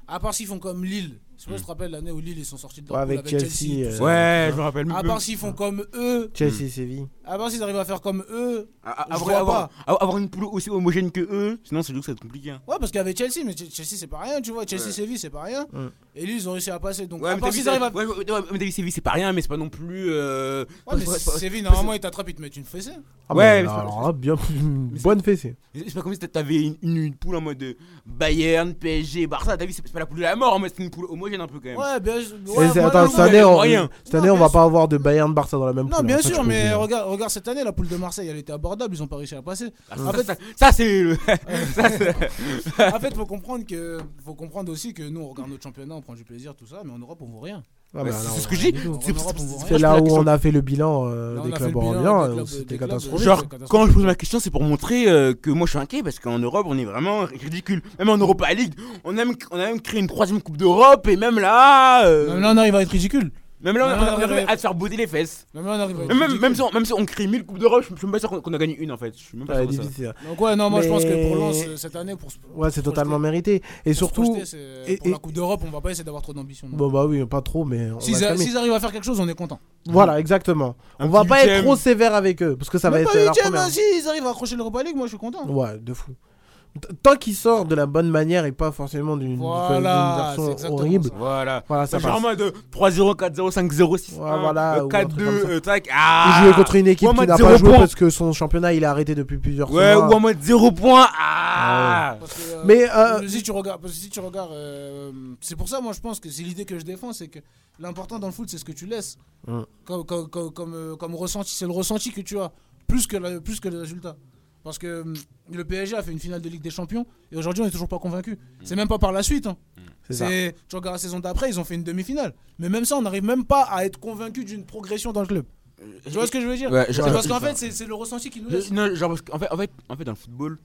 À part s'ils font comme Lille. Je sais pas si tu te rappelles l'année où Lille ils sont sortis de leur Ouais, poule avec avec Chelsea, euh. Ouais, je me rappelle. À part s'ils font comme eux. Chelsea, Séville. À part s'ils arrivent à faire comme eux. Je avoir, vois avoir, avoir une poule aussi homogène que eux, sinon c'est que ça va être compliqué. hein. Ouais, parce avait Chelsea, mais Ch- Chelsea c'est pas rien, tu vois. Chelsea Ouais. Séville c'est pas rien. Ouais. Et Lille ils ont réussi à passer. Donc Ouais, à mais part s'ils arrivent à. ouais, mais Séville, c'est pas rien, mais c'est pas non plus. euh, Ouais, mais Séville normalement ils t'attrapent, ils te mettent une fessée. Ah, Ouais, alors là, bien bonne fessée. C'est pas comme si t'avais une, poule en mode euh, Bayern, PSG, Barça. T'as vu, c'est pas la poule de la mort, mais c'est une poule homogène un peu quand même. Ouais, bien. Ouais, voilà, attends, cette année, on, cette Non, année, on bien va sûr. pas avoir de Bayern Barça dans la même Non, poule. bien hein, ça, je sûr, mais regarde, regarde cette année, la poule de Marseille, elle était abordable, ils ont pas réussi à passer. Ah, En ça, fait, ça, ça, c'est. le- ça, c'est- en fait, faut comprendre que, faut comprendre aussi que nous, on regarde notre championnat, on prend du plaisir, tout ça, mais en Europe, on vaut rien. Ah, Ouais, bah, c'est ce que je dis. C'est- là où on a fait le bilan euh, des clubs européens. C'était catastrophique. Genre, quand je pose ma question, c'est pour montrer euh, que moi je suis inquiet parce qu'en Europe, on est vraiment ridicule. Même en Europa League, on a même, on a même créé une troisième Coupe d'Europe et même là. euh, Même là, on arrive à être ridicule. Même là, on, on à se faire botter les fesses. Même là, on arrive à être Même, même, si on, même si on crée 1000 Coupes d'Europe, je suis même pas sûr qu'on a gagné une en fait. Je suis même pas sûr de ça. difficile. Donc, ouais, non, moi, je pense que pour Lens, euh, cette année, pour. Ouais, c'est totalement mérité. Et surtout, et- pour et- la Coupe d'Europe, on va pas essayer d'avoir trop d'ambition. bon bah oui, pas trop, mais S'ils arrivent à faire quelque chose, on est content. Voilà, exactement. Un On va pas être trop sévère avec eux, parce que ça va Même être pas la huitième, première. hein, s'ils arrivent à accrocher l'Europa League, moi, je suis content. Ouais, de fou. Tant qu'il sort de la bonne manière et pas forcément d'une Voilà, version horrible. ça. Voilà. Voilà, ça Genre en mode 3-0, 4-0, 5-0, 6 Ouais, voilà, ou un truc 4-2, comme ça. euh, tac. Il Ah jouait contre une équipe qui n'a pas joué point. parce que son championnat il est arrêté depuis plusieurs Ouais, mois. ou en mode 0 points. Ah Parce que, euh, Mais, euh, si tu regardes, parce que si tu regardes, euh, c'est pour ça moi je pense que c'est l'idée que je défends, c'est que l'important dans le foot c'est ce que tu laisses, Mm. comme, comme, comme, comme, euh, comme ressenti, c'est le ressenti que tu as, plus que le, plus que le résultat. Parce que hum, le PSG a fait une finale de Ligue des Champions et aujourd'hui on est toujours pas convaincu. C'est même pas par la suite. hein. C'est ça. C'est, tu regardes la saison d'après, ils ont fait une demi-finale. Mais même ça, on n'arrive même pas à être convaincu d'une progression dans le club. Tu vois ce que je veux dire? Ouais, C'est genre- parce qu'en fait, c'est, le ressenti qui nous laisse. Non, genre, parce qu'en fait, en fait, en fait, dans le football,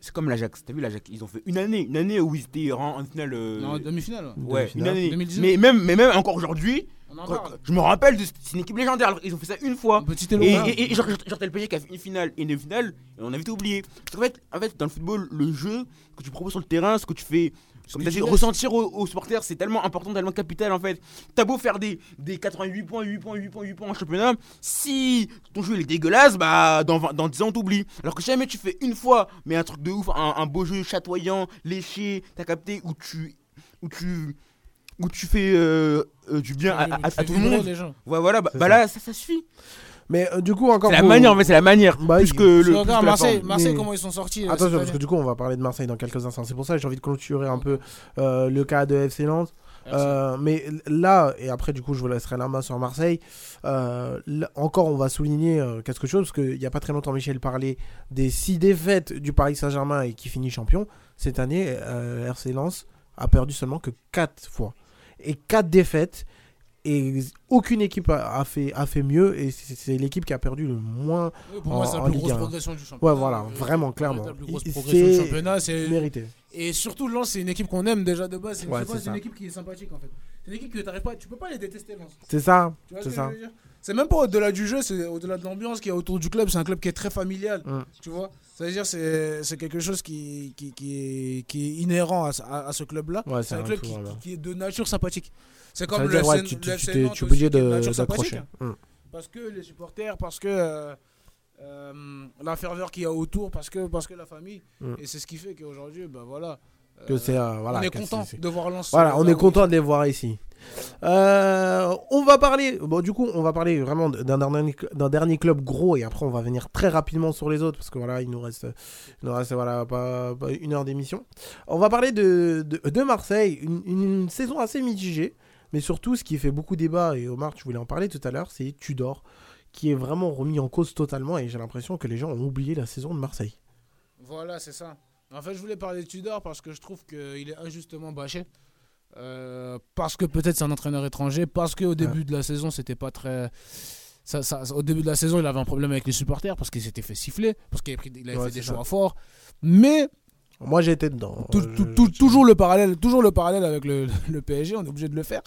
c'est comme l'Ajax. T'as vu l'Ajax Ils ont fait une année, une année où ils étaient en, en finale. euh, Non, demi-finale. ouais. ouais, une année. 2019. Mais même, mais même encore aujourd'hui, On en quand- parle. je me rappelle, de, c'est une équipe légendaire. alors, Ils ont fait ça une fois. Petit Et, éloignement. et, et genre, genre, le PSG qui a fait une finale et une demi-finale, et on a vite oublié. Parce qu'en fait, en fait, dans le football, le jeu que tu proposes sur le terrain, ce que tu fais, comme t'as dit, ressentir aux, aux supporters, c'est tellement important, tellement capital en fait. T'as beau faire des, des 88 points, 8 points, 8 points, 8 points en championnat, si ton jeu il est dégueulasse, bah dans, 20 dans 10 ans t'oublies. Alors que si jamais tu fais une fois, mais un truc de ouf, un, un beau jeu chatoyant, léché, t'as capté, où tu. Où tu où tu fais euh, euh, du bien à, à- tout le monde. les gens. Ouais, voilà, bah, C'est bah ça. là, ça, ça suffit. Mais euh, du coup, encore C'est la pour- manière, fait, c'est la manière. Bah, plus il- que le. plus regardes que la Marseille, forme. Marseille Mais- comment ils sont sortis. euh, Attention, parce que année. du coup, on va parler de Marseille dans quelques instants. C'est pour ça que j'ai envie de clôturer un peu euh, le cas de FC Nantes. Euh, mais là, et après, du coup, je vous laisserai la main sur Marseille. Euh, là, encore, on va souligner euh, quelque chose, parce qu'il n'y a pas très longtemps, Michel parlait des six défaites du Paris Saint-Germain et qui finit champion. Cette année, euh, RC Lens a perdu seulement que 4 fois. Et 4 défaites. Et aucune équipe a, a fait, a fait mieux. Et c'est l'équipe qui a perdu le moins Oui, Pour moi, c'est en- la en plus Ligue grosse 1. progression du championnat. Ouais, voilà, Euh, vraiment, c'est clairement. La plus grosse progression du c'est championnat. c'est- mérité. Et surtout, Lens, c'est une équipe qu'on aime déjà de base. C'est une, Ouais, équipe qui est sympathique en fait. C'est une équipe que t'arrives pas. Tu peux pas les détester, Lens. C'est ça. Tu vois C'est ce que ça. je veux dire? C'est même pas au-delà du jeu, c'est au-delà de l'ambiance qu'il y a autour du club. C'est un club qui est très familial. Mm. Tu vois Ça veut dire c'est c'est quelque chose qui, qui, qui, est, qui est inhérent à, ce- à- à ce club-là. Ouais, c'est un un club qui, est de nature sympathique. C'est comme le dire, ouais, FC tu, tu, tu tu es obligé de. Mm. Parce que les supporters, parce que euh, euh, la ferveur qu'il y a autour, parce que, parce que la famille. Mm. Et c'est ce qui fait qu'aujourd'hui, ben voilà. Que euh, c'est, euh, voilà, on est content c'est- c'est- de voir Lens. Voilà, on est content de les voir ici. Euh, on va parler, bon, du coup, on va parler vraiment d'un dernier, d'un dernier club gros et après on va venir très rapidement sur les autres parce que voilà, il nous reste, il nous reste voilà, pas, pas une heure d'émission. On va parler de, de, de Marseille, une, une saison assez mitigée, mais surtout ce qui fait beaucoup débat, et Omar, tu voulais en parler tout à l'heure, c'est Tudor qui est vraiment remis en cause totalement et j'ai l'impression que les gens ont oublié la saison de Marseille. Voilà, c'est ça. En fait, je voulais parler de Tudor parce que je trouve qu'il est injustement bâché. Euh, parce que peut-être c'est un entraîneur étranger, parce qu'au début de la saison, c'était pas très. Ça, ça- au début de la saison, il avait un problème avec les supporters parce qu'il s'était fait siffler, parce qu'il avait, pris- il avait Ouais, fait des ça. choix forts. Mais Moi j'ai été dedans. tout- tout- je- tout- je- toujours, le parallèle, toujours le parallèle avec le, le PSG, on est obligé de le faire.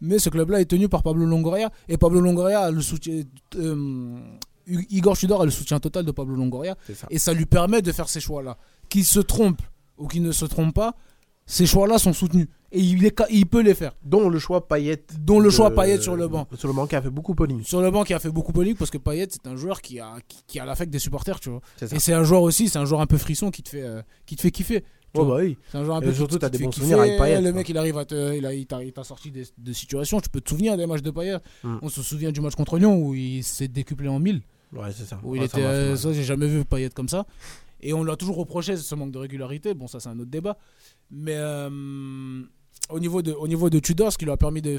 Mais ce club-là est tenu par Pablo Longoria. Et Pablo Longoria a le soutien. euh, Igor Tudor a le soutien total de Pablo Longoria. Et ça lui permet de faire ces choix-là. Qu'il se trompe ou qu'il ne se trompe pas, ces choix-là sont soutenus. Et il, est ca- il peut les faire. Dont le choix Payet. Dont le de- choix Payet sur le banc. Sur le banc qui a fait beaucoup polémique. Sur le banc qui a fait beaucoup polémique parce que Payet, c'est un joueur qui a, qui, qui a l'affect des supporters, tu vois. Et c'est un joueur aussi, c'est un joueur un peu frisson qui te fait, euh, qui te fait kiffer. tu Oh bah oui. C'est un joueur un peu qui- surtout, qui t'as te des bons kiffer. souvenirs avec Payet, Le quoi. mec, il arrive à te, il a- il t'a il t'a sorti des, de situations. Tu peux te souvenir des matchs de Payet. Mm. On se souvient du match contre Lyon où il s'est décuplé en 1000. Ouais, c'est ça. Où Ouais, il ça était, euh, ça, j'ai jamais vu Payet comme ça. Et on l'a toujours reproché ce manque de régularité. Bon, ça, c'est un autre débat. Mais euh, au, niveau de, au niveau de Tudor, ce qui lui a permis de.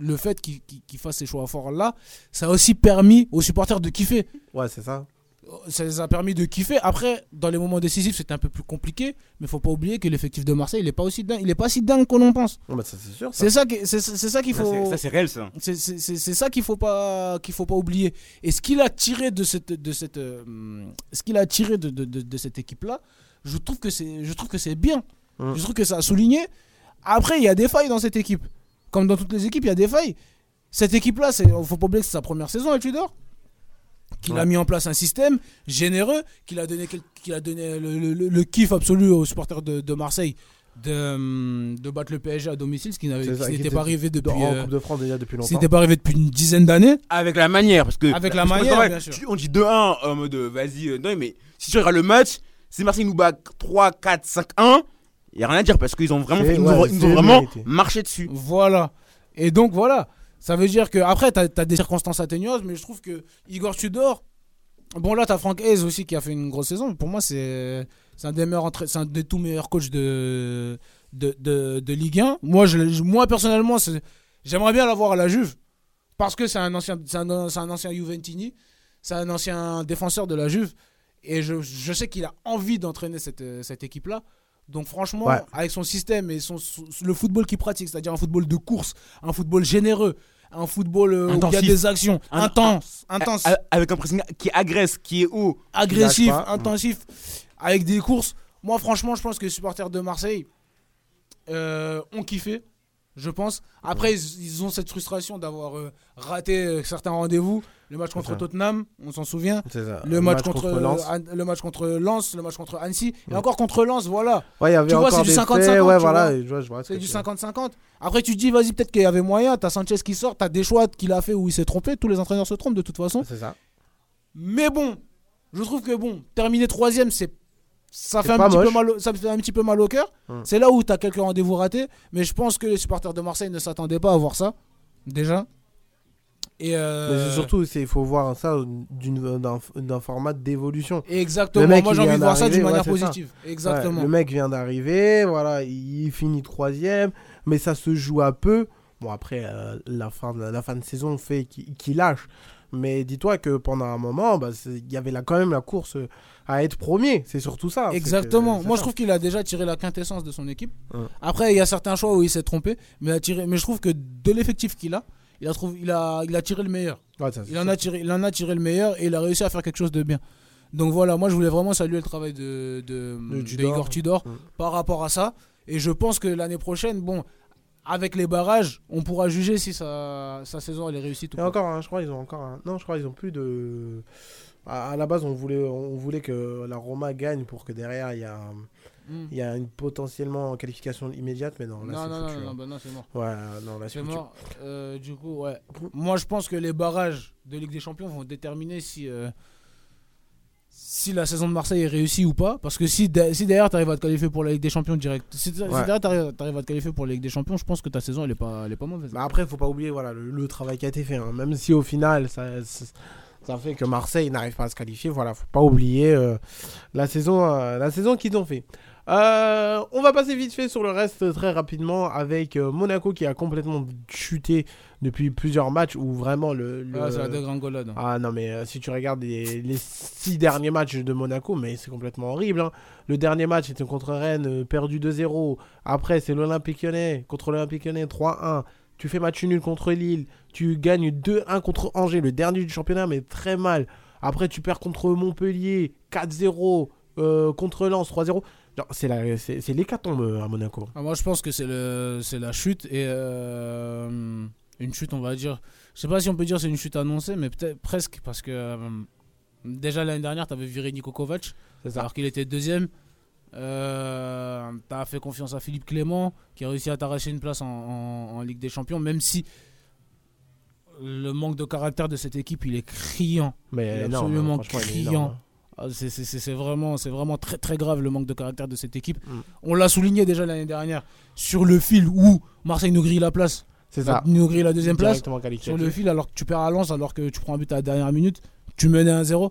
Le fait qu'il fasse ces choix forts là, ça a aussi permis aux supporters de kiffer. Ouais, c'est ça. Ça les a permis de kiffer. Après, dans les moments décisifs, c'était un peu plus compliqué. Mais faut pas oublier que l'effectif de Marseille, il est pas aussi dingue. Il est pas si dingue qu'on en pense. Bah, ça, c'est sûr. ça. C'est ça, c'est ça qu'il faut. c'est- Ça, c'est réel, ça. C'est- ça qu'il faut pas qu'il faut pas oublier. Et ce qu'il a tiré de cette de cette euh, ce qu'il a tiré de, de, de- de cette équipe là, je trouve que c'est je trouve que c'est bien. Mm. Je trouve que ça a souligné. Après, il y a des failles dans cette équipe. Comme dans toutes les équipes, il y a des failles. Cette équipe là, c'est faut pas oublier que c'est sa première saison avec Tudor. Qu'il a mis en place un système généreux, qu'il a donné, qu'il a donné le, le- le- le kiff absolu aux supporters de, de Marseille de, hum, de battre le PSG à domicile, ce qui n'était était pas arrivé depuis, en euh, Coupe de France déjà depuis longtemps. qui n'était pas arrivé depuis une dizaine d'années. Avec la manière, parce que. Avec la manière, bien sûr. On dit 2-1 en mode euh, vas-y, euh, non, mais si tu regardes le match, Si Marseille nous bat 3, 4, 5, 1, il n'y a rien à dire parce qu'ils ont vraiment, fait- ils nous ont, ils vraiment marché dessus. Voilà. Et donc voilà. Ça veut dire que après t'as as des circonstances atténuantes, mais je trouve que Igor Tudor. Bon là t'as Frank Hayes aussi qui a fait une grosse saison. Pour moi c'est un des un des tout meilleurs coachs de de, de, Ligue 1. Moi je, moi personnellement j'aimerais bien l'avoir à la Juve parce que c'est un ancien un ancien Juventini, c'est un ancien défenseur de la Juve et je, je sais qu'il a envie d'entraîner cette, cette équipe là. Donc franchement, Ouais. avec son système et son, son- le football qu'il pratique, c'est-à-dire un football de course, un football généreux, un football euh, où il y a des actions, Un- intense, intense, Avec un pressing qui agresse, qui est haut. agressif, pas. intensif, avec des courses. Moi franchement, je pense que les supporters de Marseille euh, ont kiffé, je pense. Après, ils, ils ont cette frustration d'avoir euh, raté euh, certains rendez-vous. Le match contre. Tottenham, on s'en souvient. Le match, contre, Lens. euh, le match contre Lens, le match contre Annecy, et encore contre Lens, voilà. Ouais, y avait tu vois, c'est du des 50-50, faits, Ouais, tu voilà. C'est du tu- 50-50. Après, tu te dis, vas-y, peut-être qu'il y avait moyen. T'as Sanchez qui sort, t'as des choix qu'il a fait où il s'est trompé. Tous les entraîneurs se trompent de toute façon. C'est ça. Mais bon, je trouve que bon, terminer troisième, c'est ça fait, un petit peu mal, au- ça me fait un petit peu mal au cœur. Hum. C'est là où t'as quelques rendez-vous ratés. Mais je pense que les supporters de Marseille ne s'attendaient pas à voir ça. Déjà. Et euh, Mais surtout, il faut voir ça d'un format d'évolution. Exactement. Mec, Moi, j'ai envie de voir ça d'une manière ouais, c'est ça. positive. Exactement. Ouais, le mec vient d'arriver, voilà, il finit troisième, mais ça se joue à peu. Bon, après, euh, la, fin de, la fin de saison fait qu'il qu'il lâche. Mais dis-toi que pendant un moment, bah, il y avait là, quand même la course à être premier. C'est surtout ça. que- Exactement. Moi, ça. je trouve qu'il a déjà tiré la quintessence de son équipe. Ouais. Après, il y a certains choix où il s'est trompé, mais, a tiré... mais je trouve que de l'effectif qu'il a, il a, trouvé... il, a... il a tiré le meilleur. Ouais, ça, c'est Il en, a tiré... il en a tiré le meilleur et il a réussi à faire quelque chose de bien. Donc voilà, moi, je voulais vraiment saluer le travail de, de... De de Tudor. Igor Tudor par rapport à ça. Et je pense que l'année prochaine, bon, avec les barrages, on pourra juger si sa, sa saison elle est réussie ou pas. encore, hein, je crois ils ont encore. un- Non, je crois ils ont plus de. À, à la base, on voulait, on voulait que la Roma gagne pour que derrière il y a, Mm. il y a une potentiellement qualification immédiate, mais non, là Non, c'est non, non, foutu, non, hein. bah non, c'est mort. Ouais, non, là c'est mort. Euh, du coup, ouais. Moi, je pense que les barrages de Ligue des Champions vont déterminer si, euh, si la saison de Marseille est réussie ou pas. Parce que si, de- si derrière, tu arrives à te qualifier pour la Ligue des Champions direct, si, si derrière, tu arrives, à te qualifier pour la Ligue des Champions, je pense que ta saison, elle est pas, elle est pas mauvaise. Bah après, faut pas oublier voilà, le, le travail qui a été fait. hein. Même si au final, ça, ça, ça fait que Marseille n'arrive pas à se qualifier, voilà, faut pas oublier euh, la, saison, euh, la saison qu'ils ont fait. Euh, on va passer vite fait sur le reste très rapidement avec euh, Monaco qui a complètement chuté depuis plusieurs matchs où vraiment le. le- Ah, c'est la dégringolade. Ah non, mais euh, si tu regardes les, les six derniers matchs de Monaco, mais c'est complètement horrible. hein. Le dernier match était contre Rennes, perdu 2-0. Après, c'est l'Olympique Lyonnais, contre l'Olympique Lyonnais 3-1. Tu fais match nul contre Lille. Tu gagnes 2-1 contre Angers, le dernier du championnat, mais très mal. Après, tu perds contre Montpellier 4-0. euh, contre Lens 3-0. C'est l'hécatombe euh, à Monaco. Ah, moi, je pense que c'est la chute et euh, une chute, on va dire. Je sais pas si on peut dire c'est une chute annoncée, mais peut-être presque parce que euh, déjà l'année dernière, tu avais viré Niko Kovac ça. alors qu'il était deuxième. Euh, tu as fait confiance à Philippe Clément qui a réussi à t'arracher une place en, en- en Ligue des Champions, même si le manque de caractère de cette équipe il est criant. Il Mais est non, absolument il est criant. énorme, hein. Ah, C'est vraiment, c'est vraiment très très grave le manque de caractère de cette équipe. Mm. On l'a souligné déjà l'année dernière sur le fil où Marseille nous grille la place, C'est ça. nous grille la deuxième place. Sur le fil alors que tu perds à Lens, alors que tu prends un but à la dernière minute, tu menais 1-0.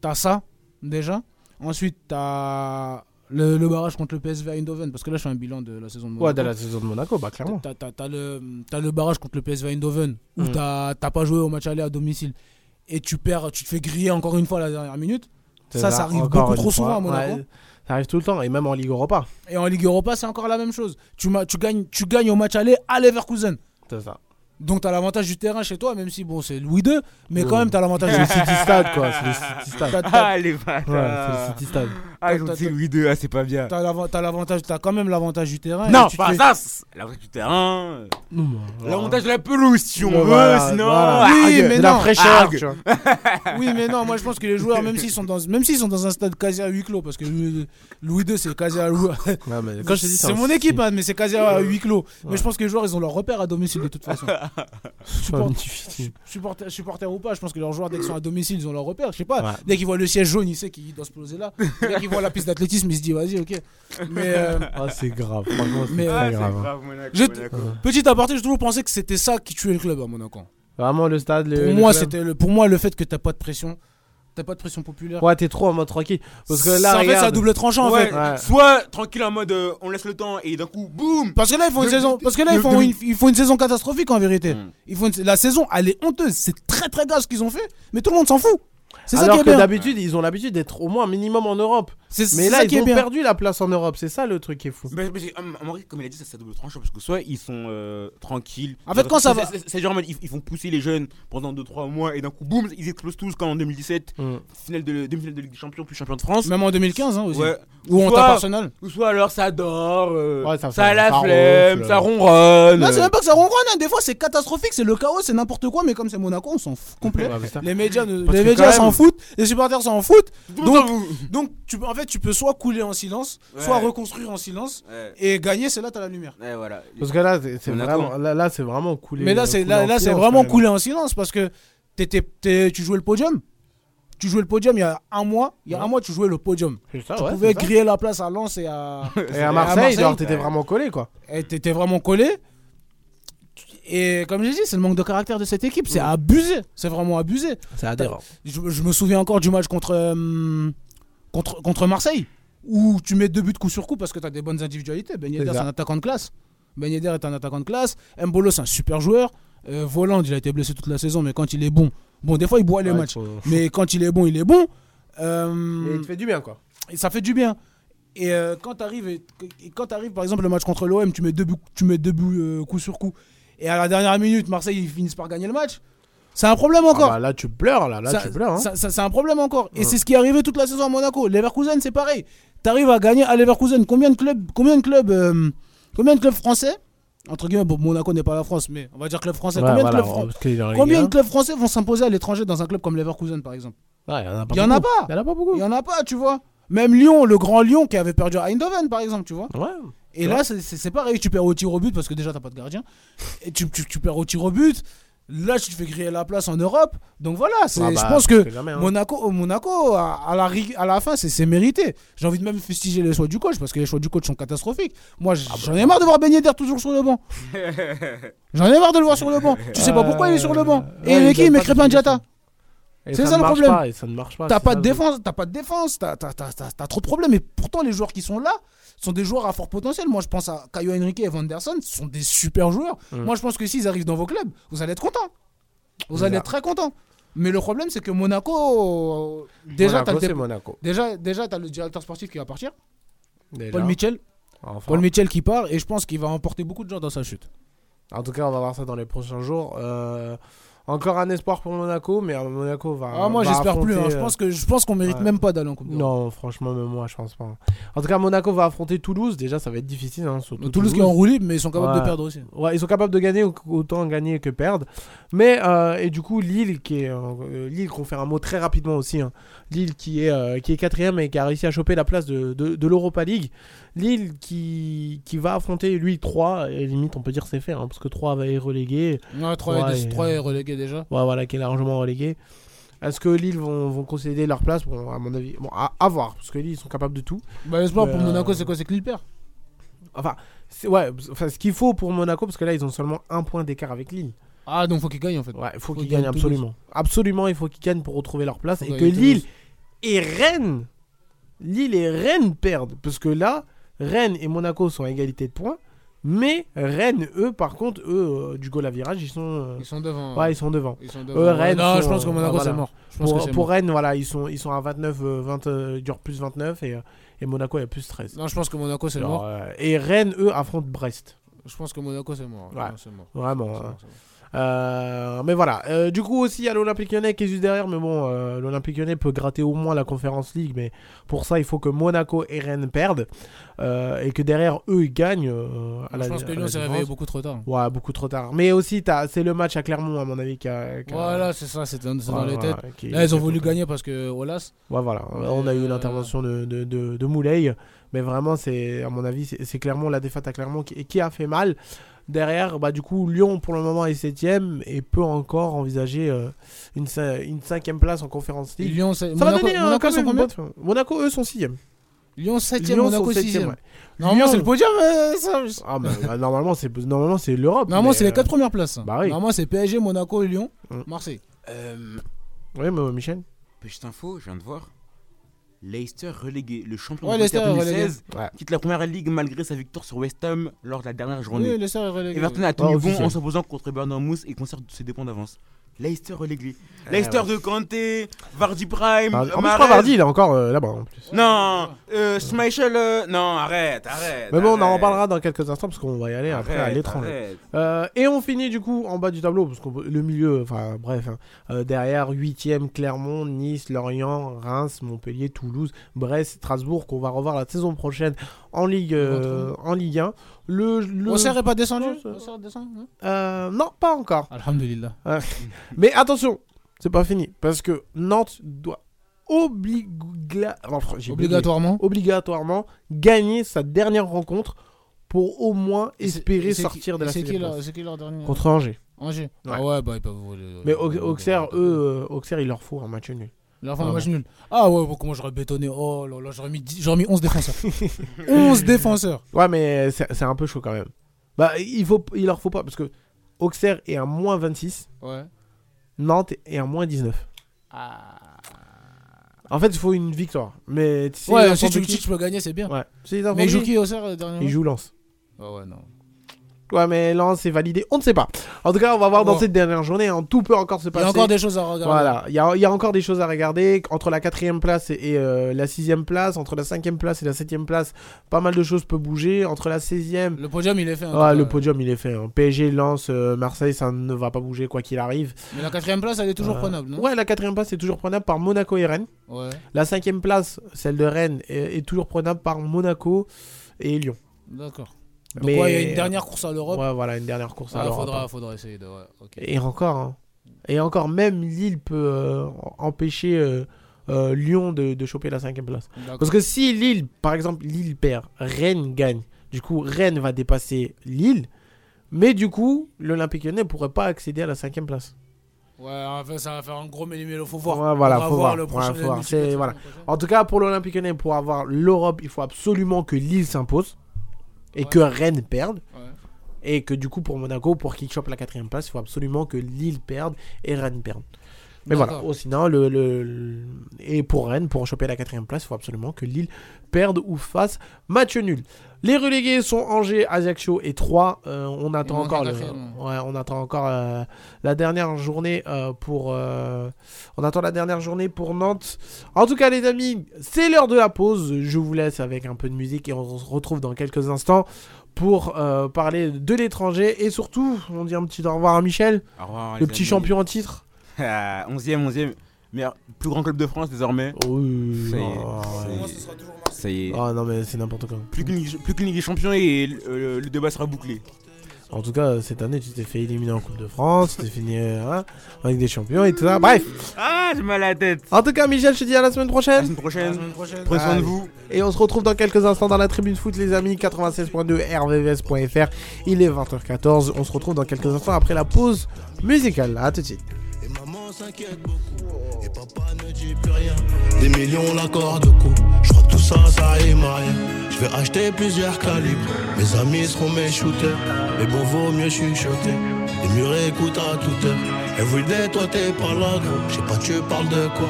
T'as ça déjà. Ensuite t'as le, le barrage contre le PSV Eindhoven parce que là je fais un bilan de la saison de Monaco. Ouais, de la saison de Monaco, bah clairement. T'as, t'as le, barrage contre le PSV Eindhoven où Mm. t'as pas joué au match aller à domicile et tu perds, tu te fais griller encore une fois à la dernière minute. Ça, ça arrive beaucoup trop fois. souvent à Monaco. Ouais, ça arrive tout le temps, et même en Ligue Europa. Et en Ligue Europa, c'est encore la même chose. Tu, tu, gagnes, tu gagnes au match aller à Leverkusen. C'est ça. Donc t'as l'avantage du terrain chez toi, même si bon c'est Louis II, mais Ouais. quand même t'as l'avantage C'est du City Stade, quoi. C'est le City Stade. T'as- t'as- Ah, les Ouais, c'est le City Stade. Ah, ils ont dit Louis II, ah, c'est pas bien. T'as l'avan- t'as l'avantage, t'as quand même l'avantage du terrain. Non, pas fais- ça. c'est L'avantage du terrain. L'avantage de la pelouse, si on veut. voilà, sinon. voilà. Oui, mais de la non. fraîcheur. Oui, mais non, moi je pense que les joueurs, même s'ils sont dans, même s'ils sont dans un stade quasi à huis clos, parce que Louis II c'est quasi à quand je dis, c'est mon équipe, hein, mais c'est quasi à huis clos. Mais je pense que les joueurs ils ont leur repère à domicile de toute façon. Support- difficile. supporter, supporter ou pas, je pense que leurs joueurs, dès qu'ils sont à domicile, ils ont leur repère. Je sais pas, Ouais. dès qu'ils voient le siège jaune, ils savent qu'il doit se poser là. dès qu'ils voient la piste d'athlétisme, ils se disent, vas-y, ok. Mais euh, Ah, c'est grave. Franchement, c'est Mais, ah, grave. hein. Monaco, Je- Monaco. petit aparté, j'ai toujours pensé que c'était ça qui tuait le club à Monaco. Vraiment, le stade. le- Pour le moi, c'était le, pour moi, le fait que t'as pas de pression, t'as pas de pression populaire. Ouais, t'es trop en mode tranquille. Parce que là, Ça, en fait, c'est regarde. double tranchant, en fait. Ouais. Soit tranquille en mode euh, on laisse le temps et d'un coup, boum Parce que là, ils font une saison, parce que là, ils font une, ils font une saison catastrophique en vérité. Mm. Ils font une- la saison, elle est honteuse. C'est très très grave ce qu'ils ont fait, mais tout le monde s'en fout. C'est ça qui est que bien. d'habitude, ils ont l'habitude d'être au moins un minimum en Europe. C'est Mais là, ça qui ils est ont bien. perdu la place en Europe. C'est ça le truc qui est fou. Mais, mais c'est- avis, comme il a dit, ça c'est à double tranchant parce que soit ils sont euh, tranquilles. En fait, quand ça C'est- va- c'est- C'est genre en mode, ils, ils font pousser les jeunes pendant 2-3 mois et d'un coup, boum, ils explosent tous comme en 2017, Mm. finale de, demi-finale de Ligue des Champions, puis champion de France. Même en 2015 hein, aussi. Ouais. Ou en Soit- tape Arsenal. Ou soit alors ça dort, euh, Ouais, ça a la ça flemme, ronfle. ça ronronne. Non, c'est même pas que ça ronronne. hein. Des fois, c'est catastrophique, c'est le chaos, c'est n'importe quoi. Mais comme c'est Monaco, on s'en fout. Ouais, ça- Les médias, ne- Parce les que médias quand s'en même- foutent, les supporters s'en foutent. Donc, donc tu, peux- en fait, tu peux soit couler en silence, soit reconstruire en silence. Ouais. Et gagner, c'est là, t'as la lumière. Ouais, voilà. Parce que là, c'est vraiment, là, là, c'est vraiment coulé. Mais là, c'est là, là, vraiment coulé en silence parce que t'étais- t'es- tu jouais le podium. Tu jouais le podium il y a un mois. Il y a un mois, tu jouais le podium. Ça, tu ouais, pouvais ça. griller la place à Lens et à. Et à Marseille, Marseille, genre, t'étais ouais. vraiment collé, quoi. et t'étais vraiment collé. Et comme j'ai dit, c'est le manque de caractère de cette équipe. C'est abusé. C'est vraiment abusé. C'est adhérent. Je, je me souviens encore du match contre, euh, contre, contre Marseille où tu mets deux buts coup sur coup parce que tu as des bonnes individualités. Ben Yedder, C'est un attaquant de classe. Ben Yedder est un attaquant de classe. Mbolo, c'est un super joueur. Euh, Voland, il a été blessé toute la saison, mais quand il est bon, bon, des fois il boit les Ouais, matchs, faut- mais quand il est bon, il est bon. Euh, Mais il te fait du bien, quoi. et ça fait du bien. Et euh, quand tu arrives, et, et quand arrives, par exemple, le match contre l'OM, tu mets deux buts, tu mets deux buts euh, coup sur coup. Et à la dernière minute, Marseille, ils finissent par gagner le match. C'est un problème Ah encore. bah, là, tu pleures, là. Là, Ça- tu pleures. Hein. ça- ça- c'est un problème encore. Et c'est ce qui est arrivé toute la saison à Monaco. Leverkusen, c'est pareil. T'arrives à gagner à Leverkusen. Combien de clubs, combien de clubs, euh, combien de clubs français entre guillemets, bon, Monaco n'est pas la France, mais on va dire club français. Ouais, combien voilà, de clubs, fran- combien gars. clubs français vont s'imposer à l'étranger dans un club comme Leverkusen, par exemple? Ouais, il y en a pas Il y en a pas. Il y en a pas beaucoup. Il y en a pas, tu vois. Même Lyon, le grand Lyon qui avait perdu à Eindhoven, par exemple, tu vois. Ouais. Et là, c'est pareil, tu perds au tir au but parce que déjà, t'as pas de gardien. Et tu, tu, tu perds au tir au but. Là, tu te fais griller la place en Europe. Donc voilà, c'est- Ah je bah, pense que jamais, hein. Monaco, au Monaco à, à la, à la fin, c'est c'est mérité. J'ai envie de même fustiger les choix du coach parce que les choix du coach sont catastrophiques. Moi, Ah j'en bah. ai marre de voir Yedder toujours sur le banc. J'en ai marre de le voir sur le banc. Tu sais pas pourquoi il est sur le banc. Et Euh, Ouais, il est il qui Il donne met pas de Crépin. Et C'est ça le problème. pas, et ça ne marche pas. T'as pas de défense, t'as pas de défense, t'as t'as- t'as- t'as- t'as trop de problèmes. Et pourtant, les joueurs qui sont là sont des joueurs à fort potentiel. Moi, je pense à Caio Henrique et Vanderson, ce sont des super joueurs. Mm. Moi, je pense que s'ils arrivent dans vos clubs, vous allez être contents. Vous allez être très contents. Mais le problème, c'est que Monaco, euh, déjà, t'as Monaco, le dé- c'est Monaco. déjà, déjà, t'as le directeur sportif qui va partir, Déjà. Paul Mitchell. Enfin. Paul Mitchell qui part, et je pense qu'il va emporter beaucoup de gens dans sa chute. En tout cas, on va voir ça dans les prochains jours. Euh, encore un espoir pour Monaco, mais euh, Monaco va. Ah, moi, j'espère plus. hein. Je euh, pense que je pense qu'on mérite ouais. même pas d'aller en Coupe. Non, franchement, même moi, je pense pas. En tout cas, Monaco va affronter Toulouse. Déjà, ça va être difficile. Hein, surtout Toulouse qui est en roue libre, mais ils sont capables Ouais. de perdre aussi. Ouais, ils sont capables de gagner au- autant gagner que perdre. Mais euh, et du coup Lille qui est euh, Lille qu'on fait un mot très rapidement aussi. hein. Lille qui est euh, qui est quatrième et qui a réussi à choper la place de, de, de l'Europa League. Lille qui, qui va affronter lui 3 et limite on peut dire c'est fait hein, parce que 3 va être relégué. Ouais, 3 Ouais, est, et- 3 est relégué déjà. Ouais, voilà qui est largement relégué. Est-ce que Lille vont, vont concéder leur place? Bon, à mon avis, bon, à, à voir parce que Lille ils sont capables de tout. Bah, l'espoir pour Euh, Monaco, c'est quoi? C'est que Lille perd. Enfin, ouais, enfin, ce qu'il faut pour Monaco parce que là ils ont seulement un point d'écart avec Lille. Ah, donc faut qu'ils gagnent en fait. Ouais, il faut Faut qu'ils gagnent absolument. Absolument, il faut qu'ils gagnent pour retrouver leur place. Faut et que Lille et Rennes, Lille et Rennes perdent. Parce que là, Rennes et Monaco sont à égalité de points. Mais Rennes, eux, par contre, eux, euh, du goal à virage, ils sont. euh, Ils sont devant. ouais, ils sont devant. Ils sont Eux. Rennes non, je pense que Monaco voilà. c'est mort. Je pense Pour, que c'est pour mort. Rennes, voilà, ils sont, ils sont à 29, euh, 20, euh, dur plus 29 et, euh, et Monaco est plus 13. Non, je pense que Monaco c'est mort. euh, et Rennes, eux, affrontent Brest. Je pense que Monaco c'est mort. Ouais. Non, mort. Vraiment. Euh, mais voilà. Euh, du coup aussi il y a l'Olympique Lyonnais qui est juste derrière, mais bon, euh, l'Olympique Lyonnais peut gratter au moins la Conférence League, mais pour ça il faut que Monaco et Rennes perdent et que derrière eux ils gagnent. à la- Je pense que Lyon s'est réveillé beaucoup trop tard. Ouais, beaucoup trop tard. Mais aussi c'est le match à Clermont à mon avis qui a. qui a- Voilà, c'est ça, c'est dans, c'est dans Ouais, les têtes. Là, ils ont voulu gagner parce que Wallace. Ouais, voilà. On a eu l'intervention de, de, de, de Moulay, mais vraiment c'est à mon avis c'est Clermont la défaite à Clermont qui, qui a fait mal. Derrière, bah, du coup, Lyon pour le moment est 7ème et peut encore envisager euh, une, une cinquième place en Conférence League. Lyon, Ça va Monaco, donner un- Monaco, quand sont même une combien. Monaco, eux, sont 6ème. Lyon 7ème, Lyon Monaco sont septième, 6ème. ouais. Normalement, Lyon- c'est le podium, euh, ça. Ah, bah, bah, normalement, c'est normalement, c'est l'Europe. Normalement, c'est les euh, 4 premières places. bah oui. Normalement, c'est PSG, Monaco, Lyon, Mm. Marseille. Euh, Ouais, mais Michel? Petite info, je viens de voir. Leicester relégué, le champion Ouais, de Leicester Leicester est relégué. 2016, Ouais. quitte la première ligue malgré sa victoire sur West Ham lors de la dernière journée. Oui, Leicester est relégué. Everton a tenu Oh, bon en s'opposant contre Bournemouth et conserve ses deux points d'avance. Leicester relégué. Eh Leicester ouais. de Kanté, Vardy Prime, Ah, En plus, je Mahrez. crois Vardy, il est encore euh, là-bas en plus. Non, euh, Schmeichel, euh, non, arrête, arrête. Mais bon, on en reparlera dans quelques instants parce qu'on va y aller après à l'étranger. Euh, et on finit du coup en bas du tableau, parce que le milieu, enfin bref, hein. Derrière 8ème Clermont, Nice, Lorient, Reims, Montpellier, Toulouse, Brest, Strasbourg, qu'on va revoir la saison prochaine en Ligue, en Ligue 1. Le, le... Auxerre est pas descendu Non, ça- Auxerre descend non Euh, non, pas encore. Alhamdulillah. Mais attention, c'est pas fini, parce que Nantes doit enfin. Obligatoirement. obligatoirement gagner sa dernière rencontre pour au moins espérer sortir qui- de la C'est qui sixième leur- place. c'est qui leur dernier Contre Angers. Angers. Ouais. Ah ouais, bah ils peuvent. euh, Mais Au- Auxerre, eux, euh, Auxerre, il leur faut un match nul. Leur fin Ah de match nul. Ah ouais, bon, comment j'aurais bétonné. Oh là là, j'aurais mis, 10 j'aurais mis 11 défenseurs. 11 défenseurs. Ouais, mais c'est c'est un peu chaud quand même. Bah, il, faut, il leur faut pas, parce que Auxerre est à moins 26, Ouais. Nantes est à moins 19. Ah. En fait, il faut une victoire. Mais si Ouais, si tu, si tu peux gagner, c'est bien. Ouais. Si Mais n'importe il joue qui- Auxerre dernièrement? Il joue Lens. Ah ouais, non. Ouais, mais Lens, c'est validé. On ne sait pas. En tout cas, on va voir dans Bon. cette dernière journée. hein, tout peut encore se Il y passer. a encore des choses à regarder. Voilà, il y a, il y a encore des choses à regarder. Entre la quatrième place et, et, euh, la sixième place, entre la cinquième place et la septième place, pas mal de choses peuvent bouger. Entre la seizième, Le podium, il est fait. en ouais, cas. le podium il est fait. hein. PSG, Lens, euh, Marseille, ça ne va pas bouger quoi qu'il arrive. Mais la quatrième place, elle est toujours Euh, prenable, non? Ouais, la quatrième place est toujours prenable par Monaco et Rennes. Ouais. La cinquième place, celle de Rennes, est, est toujours prenable par Monaco et Lyon. D'accord. Donc, Mais- ouais, il y a une dernière course à l'Europe. Ouais, voilà, une dernière course à Ah, l'Europe, faudra, hein. faudra essayer de. Et encore, hein. et encore, même Lille peut euh, empêcher euh, euh, Lyon de, de choper la cinquième place. Parce que si Lille, par exemple, Lille perd, Rennes gagne, du coup, Rennes va dépasser Lille, mais du coup, l'Olympique lyonnais ne pourrait pas accéder à la cinquième place. Ouais, en fait, ça va faire un gros méli-mélo. Faut voir. Ouais, voilà, faut voir. le Ouais, prochain faut voir. voilà. En tout cas, pour l'Olympique lyonnais, pour avoir l'Europe, il faut absolument que Lille s'impose et Ouais. que Rennes perde. Ouais. Et que du coup, pour Monaco, pour qu'il chope la quatrième place, il faut absolument que Lille perde et Rennes perde. Mais voilà. Oh, sinon, le, le- le- et pour Rennes, pour choper la quatrième place, il faut absolument que Lille perde ou fasse match nul. Les relégués sont Angers, Ajaccio et 3. on attend encore, le- ouais, on attend encore euh, la dernière journée euh, pour. euh, on attend la dernière journée pour Nantes. En tout cas, les amis, c'est l'heure de la pause. Je vous laisse avec un peu de musique et on se retrouve dans quelques instants pour euh, parler de l'étranger et surtout, on dit un petit au revoir à Michel, Au revoir, le petit amis. champion en titre. Ah, 11e, 11e. Meilleur, plus grand club de France désormais. Oui, oh, ouais. Est. Ça y est. Ah non mais c'est n'importe quoi. Plus qu'une plus qu'une Ligue des Champions et euh, le débat sera bouclé. En tout cas, cette année, tu t'es fait éliminer en Coupe de France, tu t'es fini hein, avec des champions et tout ça. Bref. Ah, j'ai mal à la tête. En tout cas, Michel, je te dis à la semaine À la prochaine. semaine prochaine. semaine prochaine. Prenez soin de vous. Et on se retrouve dans quelques instants dans la tribune foot, les amis. 96.2 rvvs.fr. Il est 20h14. On se retrouve dans quelques instants après la pause musicale. À tout de suite. Et maman s'inquiète beaucoup. Et papa ne Des millions l'accord de coup. Je crois que tout ça, ça rime à rien. Je vais acheter plusieurs calibres. Mes amis seront mes shooters. Mais bon, vaut mieux chuchoter. Les murs écoutent à toute heure. Everyday, toi t'es pas là, gros. Je sais pas, tu parles de quoi?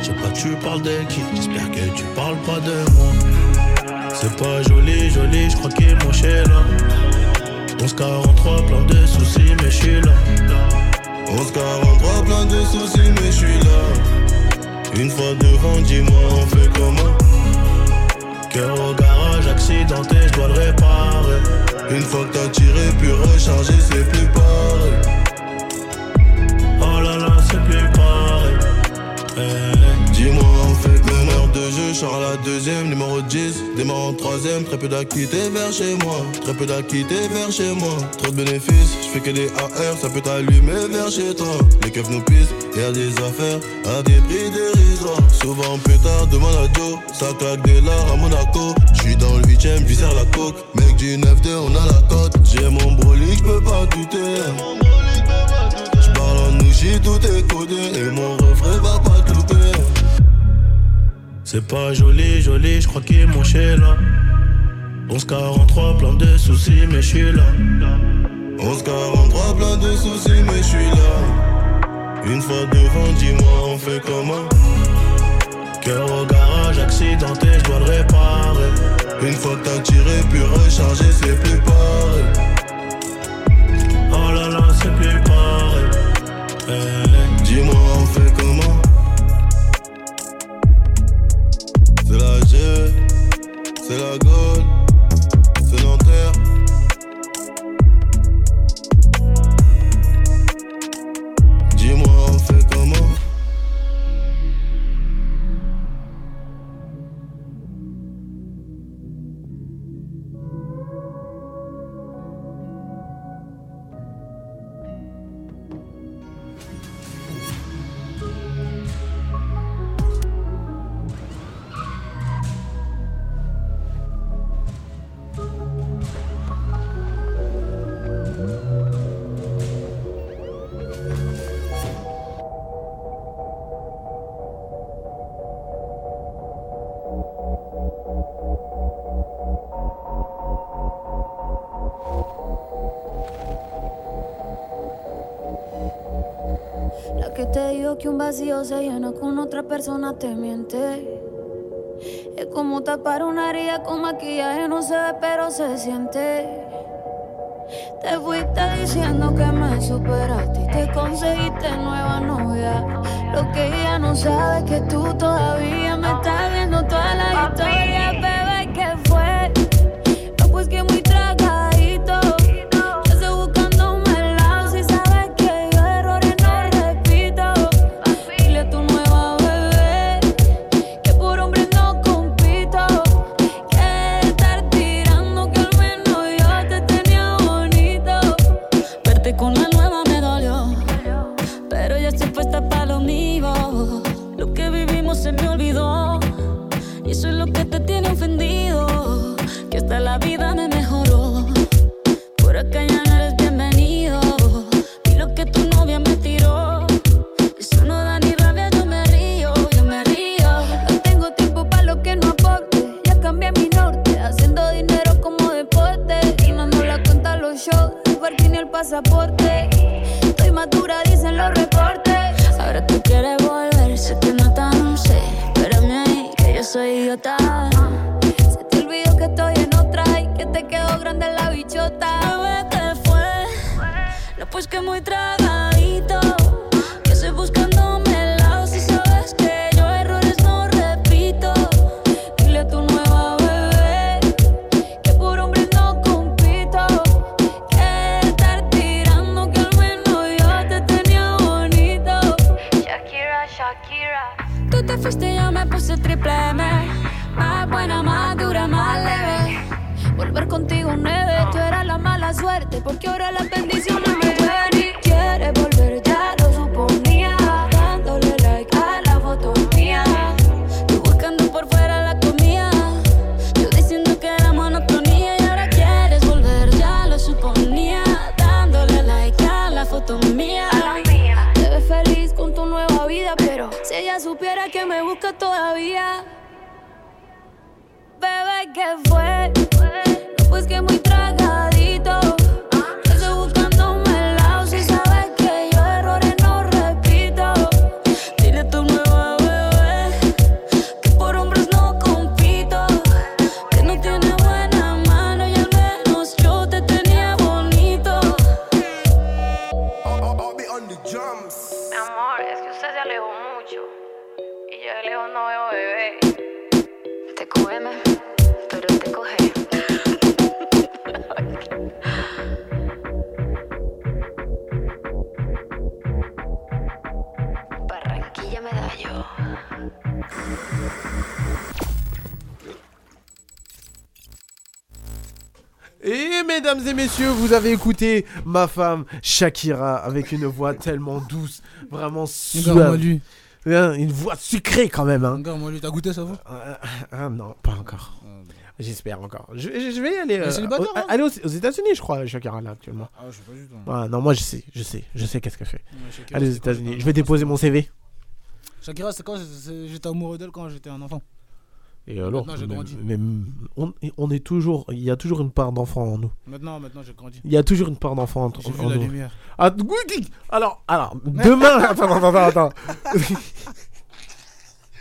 Je sais pas, tu parles de qui? J'espère que tu parles pas de moi. C'est pas joli, joli, je crois qu'il est là. 1143, plein de soucis, mais je suis là. 1143, plein de soucis, mais je suis là. Une fois devant, dis-moi, on fait comment? Cœur au garage, accidenté, je dois le réparer. Une fois que t'as tiré, puis rechargé, c'est plus pareil. Oh là là, c'est plus pareil. Eh, Dis-moi en fait meneur de jeu, je à la deuxième, numéro 10, démarre en troisième, très peu d'acquittés vers chez moi, très peu d'acquittés vers chez moi, trop de bénéfices, je fais que des AR, ça peut t'allumer vers chez toi, les keufs nous pissent, et à des affaires, à des prix dérisoires, souvent pétard, demande à Joe, ça claque des lards à Monaco, je suis dans le 8ème, visère la coque, mec du 9-2, on a la cote, j'ai mon brolic, je pas douter, je parle en nous, tout est et mon refrain va pas c'est pas joli, joli, je crois qu'il manchait là. 1143, plein de soucis, mais je suis là. 1143, plein de soucis, mais je suis là. Une fois devant, dis-moi, on fait comment? Cœur au garage, accidenté, je dois le réparer. Une fois que t'as tiré, puis rechargé, c'est plus pareil. Oh là là, c'est plus pareil. Eh, eh, eh. Dis-moi, on fait comment? The. Si vacío se llena con otra persona, te miente. Es como tapar una herida con maquillaje, no se ve, pero se siente. Te fuiste diciendo que me superaste te conseguiste nueva novia. Lo que ella no sabe es que tú todavía me estás Et mesdames et messieurs, vous avez écouté ma femme Shakira avec une voix tellement douce, vraiment suave. Hein, une voix sucrée quand même. Hein. Moi, t'as goûté ça va ah, ah, ah non, pas encore. Ah, bah. J'espère encore. Je, vais aller, euh, hein aller aux, aux États-Unis, je crois, Shakira, là, actuellement. Ah, je sais pas du tout. Hein. Non, moi, je sais, je sais, je sais qu'est-ce qu'elle fait. Allez aux États-Unis. Je vais déposer mon CV. Shakira, c'est quoi? J'étais amoureux d'elle quand j'étais un enfant. Et alors, Maintenant, j'ai mais- grandi. mais on, on est toujours, il y a toujours une part d'enfant en nous. Maintenant, maintenant, j'ai grandi. Il y a toujours une part d'enfant en, vu en la nous. lumière. Ah, alors, alors, demain, attends, attends, attends, attends.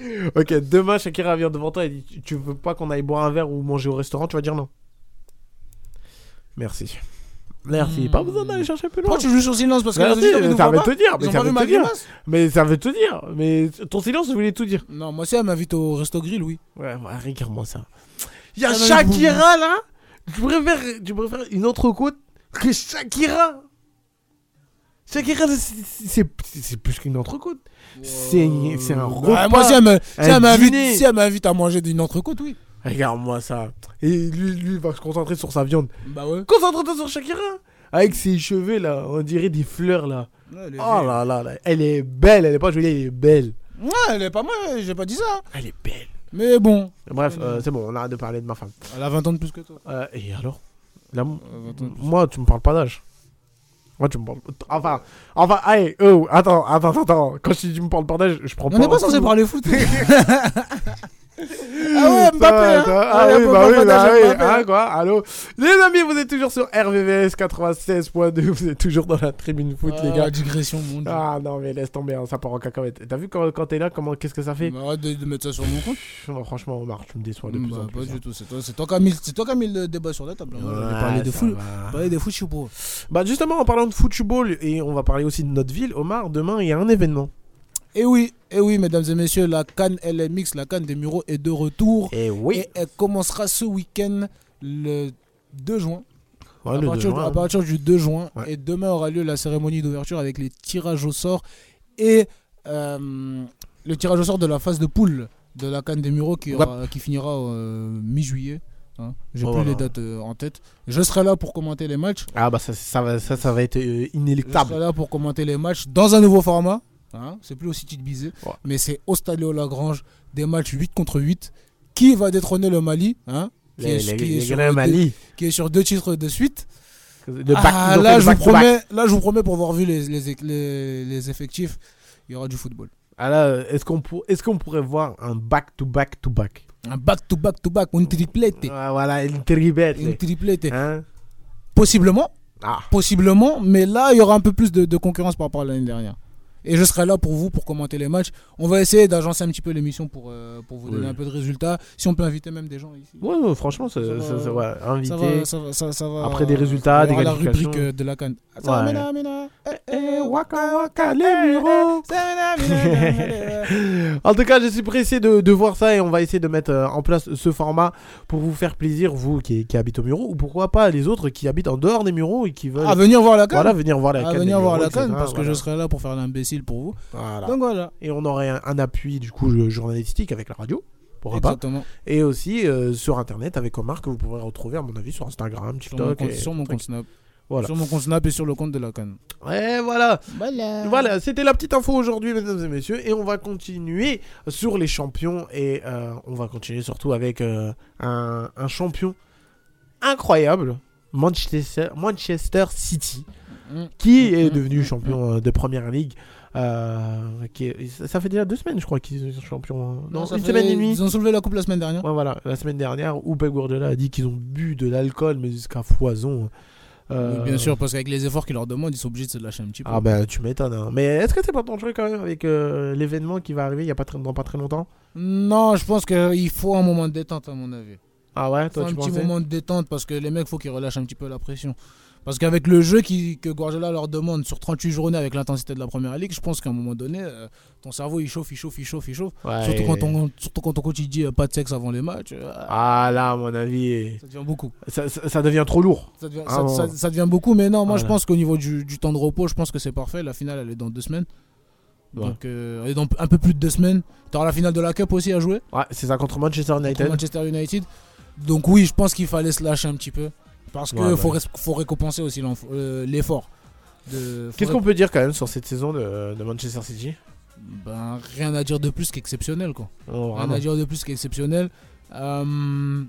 ok, demain, Shakira vient devant toi et dit Tu veux pas qu'on aille boire un verre ou manger au restaurant? Tu vas dire non. Merci. Merci. Pas besoin d'aller chercher plus loin. Pourquoi tu joues sur silence Parce que les Merci, auditeurs, ils nous ça voient veut pas te dire. Ils Mais ont ça pas vu veut ma te dire. grimace Mais ça veut te dire. Mais ton silence, je voulais tout dire. Non, moi aussi, elle m'invite au resto grill, oui. Ouais, ouais, regarde-moi ça. Il y a Ah, mais Shakira là. Tu préfères, tu préfères une entrecôte que Shakira? Shakira, c'est- c'est c'est plus qu'une entrecôte. C'est c'est un repas. Bah, moi, si elle me- si un elle m'invite dîner. si elle m'invite à manger d'une entrecôte, oui. Regarde-moi ça. Et lui, lui il va se concentrer sur sa viande. Bah ouais. Concentre-toi sur Shakira. Avec ses cheveux là, on dirait des fleurs là. Ouais, Oh là là là. Elle est belle, elle est pas jolie, elle est belle. Ouais, elle est pas moi, j'ai pas dit ça. Elle est belle. Mais bon, Bref, euh, c'est bon, on arrête de parler de ma femme. elle a 20 ans de plus que toi. Euh, et alors? Là, m- 20 ans de plus. Moi, tu me parles pas d'âge. Moi, tu me parles. Enfin, enfin, allez, oh, attends, attends, attends. Quand je dis tu me parles pas d'âge, je prends On n'est pas censé parler foot. ah ouais, Mbappé, hein. Ah Ouais, oui, faut bah pas oui, bah oui, hein, hein. quoi, allô Les amis, vous êtes toujours sur RVVS 96.2, vous êtes toujours dans la tribune foot, Ah, les gars. digression, mon dieu. Ah non, mais laisse tomber, hein, ça part en cacahuète. T'as vu quand, quand t'es là, comment, qu'est-ce que ça fait? Arrête de, de mettre ça sur mon compte. Non, Franchement, Omar, tu me déçois de plus Bah, en pas plus. hein. du tout, c'est toi, c'est toi qui as mis, c'est toi qui as mis le débat sur la table. Ouais, parler de foot, parler de foot. Bah justement, en parlant de football, et on va parler aussi de notre ville, Omar, demain, il y a un événement. Et oui, et oui, mesdames et messieurs, la Cannes LMX, la Cannes des Mureaux est de retour. Et oui. Et elle commencera ce week-end, le 2 juin. Ouais, à, le 2 partir, juin, à partir du 2 juin. Ouais. Et demain aura lieu la cérémonie d'ouverture avec les tirages au sort et euh, le tirage au sort de la phase de poule de la Cannes des Mureaux qui, aura- qui finira euh, mi-juillet. hein. J'ai Oh plus les dates euh, en tête. Je serai là pour commenter les matchs. Ah bah ça, ça, va, ça, ça va être euh, Je inéluctable. serai là pour commenter les matchs dans un nouveau format. Hein. C'est plus aussi titre bisé. Ouais. Mais c'est au Stadio Lagrange, des matchs 8 contre 8. Qui va détrôner le Mali hein, qui, Les, est, les, qui est les sur grands deux- Mali. qui est sur deux titres de suite. Le back- Ah, là, je vous promets, là, je vous promets, pour avoir vu les, les, effectifs, il y aura du football. Ah là, est-ce qu'on pour- est-ce qu'on pourrait voir un back-to-back-to-back? Un back-to-back-to-back, une triplette. Ah, Voilà, une tribette. Une triplette. Hein? Possiblement, Ah. possiblement, mais là, il y aura un peu plus de, de concurrence par rapport à l'année dernière. Et je serai là pour vous, pour commenter les matchs. On va essayer d'agencer un petit peu l'émission pour, euh, pour vous donner Oui. un peu de résultats. Si on peut inviter même des gens ici. Ouais, ouais, franchement, ça, Ça ça, va- invité. Ça va, ça va. Après des résultats, des la rubrique euh, de la canne. En tout cas, je suis pressé de, de voir ça et on va essayer de mettre euh, en place ce format pour vous faire plaisir, vous qui, qui habitez au Mureau, ou pourquoi pas les autres qui habitent en dehors des Mureaux et qui veulent. À venir voir la canne. Voilà, venir voir la À venir voir la canne parce que je serai là pour faire l'imbécile pour vous. Voilà. Donc voilà. Et on aurait un, un appui du coup journalistique avec la radio. Pourquoi pas Exactement. Et aussi euh, sur internet avec Omar que vous pourrez retrouver à mon avis sur Instagram, Sur mon TikTok. compte, et sur mon compte Snap. Voilà. Sur mon compte Snap et sur le compte de la canne. Ouais, voilà. Voilà. Voilà, c'était la petite info aujourd'hui, mesdames et messieurs. Et on va continuer sur les champions. Et euh, on va continuer surtout avec euh, un, un champion incroyable, Manchester, Manchester City, Mm. qui Mm, est mm, devenu mm, champion euh, de Première Ligue. Euh, qui est- ça- fait déjà deux semaines, je crois, qu'ils sont champions. hein. Non, ça une fait- semaine et demie. Ils ont soulevé la coupe la semaine dernière. Ouais, voilà, la semaine dernière, où Pep Guardiola a dit qu'ils ont bu de l'alcool, mais jusqu'à foison. Euh, Oui, Bien sûr, parce qu'avec les efforts qu'ils leur demandent, ils sont obligés de se lâcher un petit peu. Ah bah tu m'étonnes. hein. Mais est-ce que c'est pas dangereux quand même avec euh, l'événement qui va arriver il y a pas très, dans pas très longtemps? Non, je pense qu'il faut un moment de détente, à mon avis. Ah ouais, toi un tu petit pensais? moment de détente parce que les mecs, faut qu'ils relâchent un petit peu la pression. Parce qu'avec le jeu qui, que Guardiola leur demande sur 38 journées avec l'intensité de la première ligue, je pense qu'à un moment donné, euh, ton cerveau il chauffe, il chauffe, il chauffe, il chauffe. Ouais. Surtout, quand on, surtout quand ton coach il dit euh, pas de sexe avant les matchs. euh, Ah là, à mon avis, ça devient beaucoup. ça, ça- ça devient trop lourd. Ça devient, Ah, ça- bon. ça- ça devient beaucoup, mais non, moi je Voilà. pense qu'au niveau du, du temps de repos, je pense que c'est parfait. La finale elle est dans deux semaines. Ouais. Donc, euh, elle est dans un peu plus de deux semaines. Tu auras la finale de la Cup aussi à jouer. Ouais, c'est ça contre Manchester contre United. Manchester United. Donc oui, je pense qu'il fallait se lâcher un petit peu. Parce qu'il Ouais, faut, ouais. res- faut récompenser aussi euh, l'effort. De- Qu'est-ce qu'on peut dire quand même sur cette saison de, de Manchester City? Ben, Rien à dire de plus qu'exceptionnel. Quoi. Oh, Rien à dire de plus qu'exceptionnel. Euh,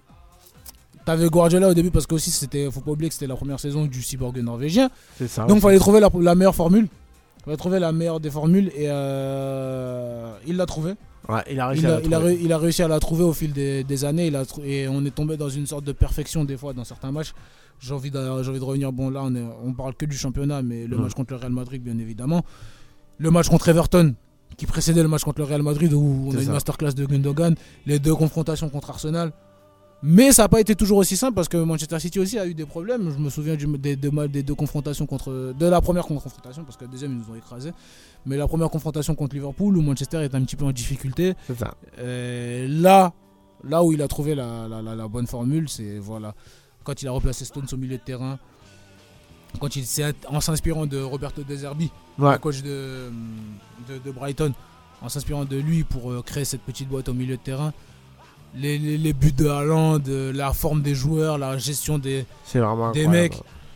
T'avais Guardiola au début parce que aussi c'était, faut pas oublier que c'était la première saison du cyborg norvégien. C'est ça. Donc fallait trouver la, la meilleure formule. Fallait trouver la meilleure des formules et euh, il l'a trouvé. Ouais, il a réussi Il à la il a trouver. ré- il a réussi à la trouver au fil des, des années. Il a trou- et on est tombé dans une sorte de perfection des fois dans certains matchs. J'ai envie, de, j'ai envie de revenir. Bon, là, on, est, on parle que du championnat, mais le match contre le Real Madrid, bien évidemment. Le match contre Everton, qui précédait le match contre le Real Madrid, où on a une ça. masterclass de Gundogan. Les deux confrontations contre Arsenal. Mais ça n'a pas été toujours aussi simple parce que Manchester City aussi a eu des problèmes. Je me souviens du- des, deux ma- des deux confrontations contre. De la première confrontation, parce que la deuxième, ils nous ont écrasés. Mais la première confrontation contre Liverpool, où Manchester est un petit peu en difficulté. C'est ça. Là, là où il a trouvé la, la- la- la bonne formule, c'est voilà, quand il a replacé Stones au milieu de terrain, quand il en s'inspirant de Roberto De Zerbi, Ouais. le coach de, de, de Brighton, en s'inspirant de lui pour euh, créer cette petite boîte au milieu de terrain. Les, les- les buts de Haaland, la forme des joueurs, la gestion des, des mecs.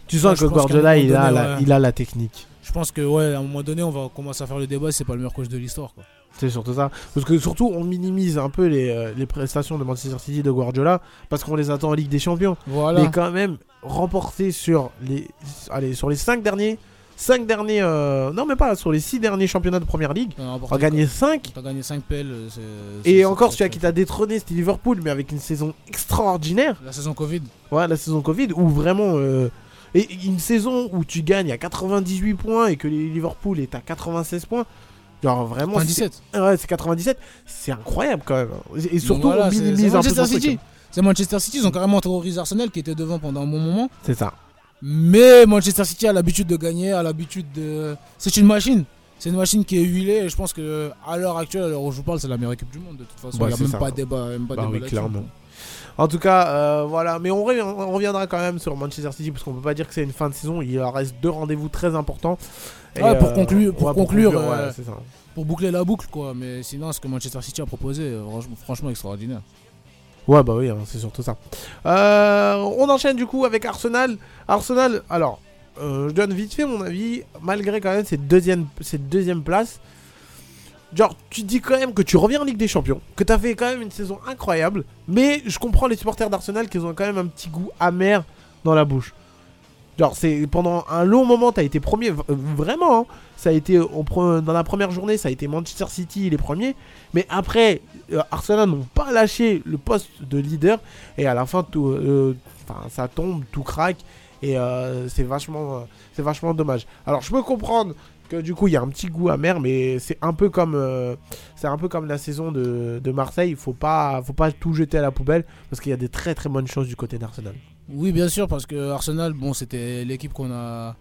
Tu sens que Guardiola, il a, la, il a la technique. Je pense que ouais, à un moment donné, on va commencer à faire le débat. C'est pas le meilleur coach de l'histoire. quoi. C'est surtout ça. Parce que surtout, on minimise un peu les, euh, les prestations de Manchester City de Guardiola parce qu'on les attend en Ligue des Champions. Voilà. Mais quand même, remporter sur les, allez, sur les 5 derniers. 5 derniers. euh, non, mais pas sur les 6 derniers championnats de première ligue. On a gagné 5. T'as gagné 5 PL. euh, Et encore, celui qui t'a détrôné, c'était Liverpool, mais avec une saison extraordinaire. La saison Covid. Ouais, la saison Covid, où vraiment. euh, et une saison où tu gagnes à 98 points et que Liverpool est à 96 points. Genre vraiment. 97. c'est- Ouais, c'est 97. C'est incroyable quand même. Et surtout, Voilà, on c'est- minimise un peu hein. C'est Manchester City, ils ont carrément terrorisé Arsenal qui était devant pendant un bon moment. C'est ça. Mais Manchester City a l'habitude de gagner, a l'habitude de. C'est une machine. C'est une machine qui est huilée et je pense que à l'heure actuelle, à l'heure où je vous parle, c'est la meilleure équipe du monde de toute façon. Bah, Il n'y a même ça. pas de débat. Même pas de Bah débat oui, clairement. En tout cas, euh, voilà. Mais on, reviendra quand même sur Manchester City parce qu'on peut pas dire que c'est une fin de saison. Il reste deux rendez-vous très importants. Et, Ouais, pour euh, conclure, pour ouais, conclure, euh, ça. pour boucler la boucle, quoi. Mais sinon, ce que Manchester City a proposé, franchement extraordinaire. Ouais, bah oui, hein, c'est surtout ça. Euh, on enchaîne du coup avec Arsenal. Arsenal, alors, euh, je donne vite fait mon avis. Malgré quand même cette deuxième, place, genre, tu dis quand même que tu reviens en Ligue des Champions, que tu as fait quand même une saison incroyable. Mais je comprends les supporters d'Arsenal qui ont quand même un petit goût amer dans la bouche. Genre, c'est pendant un long moment, tu as été premier, euh, vraiment. hein. ça a été dans la première journée, ça a été Manchester City les premiers. Mais après, Arsenal n'ont pas lâché le poste de leader. Et à la fin, tout, euh, ça tombe, tout craque. Et euh, c'est vachement, euh, dommage. Alors, je peux comprendre que du coup, il y a un petit goût amer, mais c'est un peu comme, euh, c'est un peu comme la saison de, Marseille. Il faut pas, faut pas tout jeter à la poubelle parce qu'il y a des très très bonnes choses du côté d'Arsenal. Oui, bien sûr, parce que Arsenal, bon, c'était l'équipe qu'on a.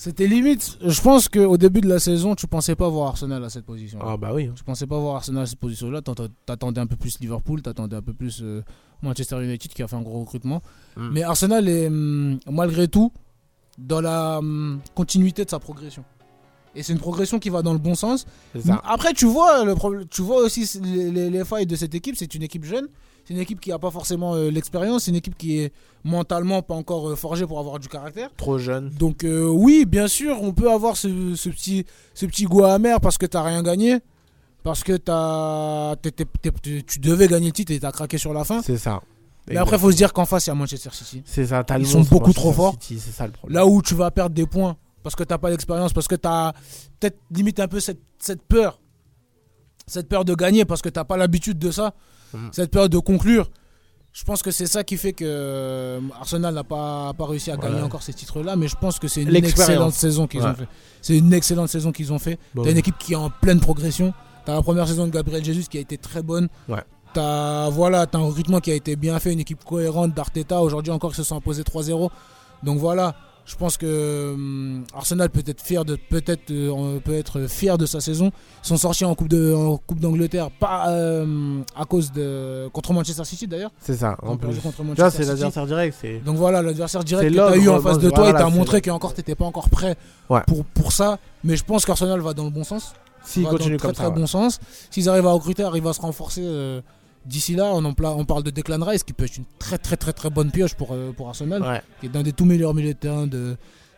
C'était limite. Je pense qu'au début de la saison, tu pensais pas voir Arsenal à cette position. Ah bah oui. hein. Tu pensais pas voir Arsenal à cette position-là. T'attendais- un peu plus Liverpool, t'attendais un peu plus euh, Manchester United qui a fait un gros recrutement. Mm. Mais Arsenal est hum, malgré tout dans la hum, continuité de sa progression. Et c'est une progression qui va dans le bon sens. Ça. Après, tu vois, le tu vois aussi les, les- les failles de cette équipe. C'est une équipe jeune. C'est une équipe qui n'a pas forcément euh, l'expérience. C'est une équipe qui est mentalement pas encore euh, forgée pour avoir du caractère. Trop jeune. Donc euh, oui, bien sûr, on peut avoir ce, ce petit, ce petit goût amer parce que t'as rien gagné. Parce que t'es- tu devais gagner le titre et t'as craqué sur la fin. C'est ça. Mais après, il faut se dire qu'en face, il y a Manchester City. C'est ça. Ils sont beaucoup trop forts. City, C'est ça le problème. Là où tu vas perdre des points parce que t'as pas l'expérience, parce que t'as peut-être limite un peu cette, cette peur. Cette peur de gagner parce que t'as pas l'habitude de ça. Mhm. Cette peur de conclure. Je pense que c'est ça qui fait que euh, Arsenal n'a pas, pas réussi à gagner encore ces titres-là, mais je pense que c'est une excellente saison qu'ils ont fait. C'est une excellente saison qu'ils ont fait. Bah T'as une équipe qui est en pleine progression. T'as la première saison de Gabriel Jesus qui a été très bonne. Ouais. T'as voilà, t'as un recrutement qui a été bien fait, une équipe cohérente d'Arteta. Aujourd'hui encore, ils se sont imposés 3-0. Donc voilà, je pense que hum, Arsenal peut être fier de peut-être euh, peut être fier de sa saison. Ils sont sortis en coupe de en coupe d'Angleterre pas euh, à cause de contre Manchester City d'ailleurs. C'est ça. En plus. contre Manchester c'est l'adversaire direct. C'est. Donc voilà, l'adversaire direct que tu as eu en face de toi et voilà, t'as c'est- montré qu'encore t'étais pas encore prêt Ouais. pour, pour ça. Mais je pense qu'Arsenal va dans le bon sens. S'il va continue dans le très comme ça. très bon sens. S'ils arrivent à recruter, arrivent à se renforcer euh, d'ici là, on, en pla- on parle de Declan Rice qui peut être une très très très très bonne pioche pour, euh, pour Arsenal, Ouais. qui est d'un des tout meilleurs milieux de terrain de,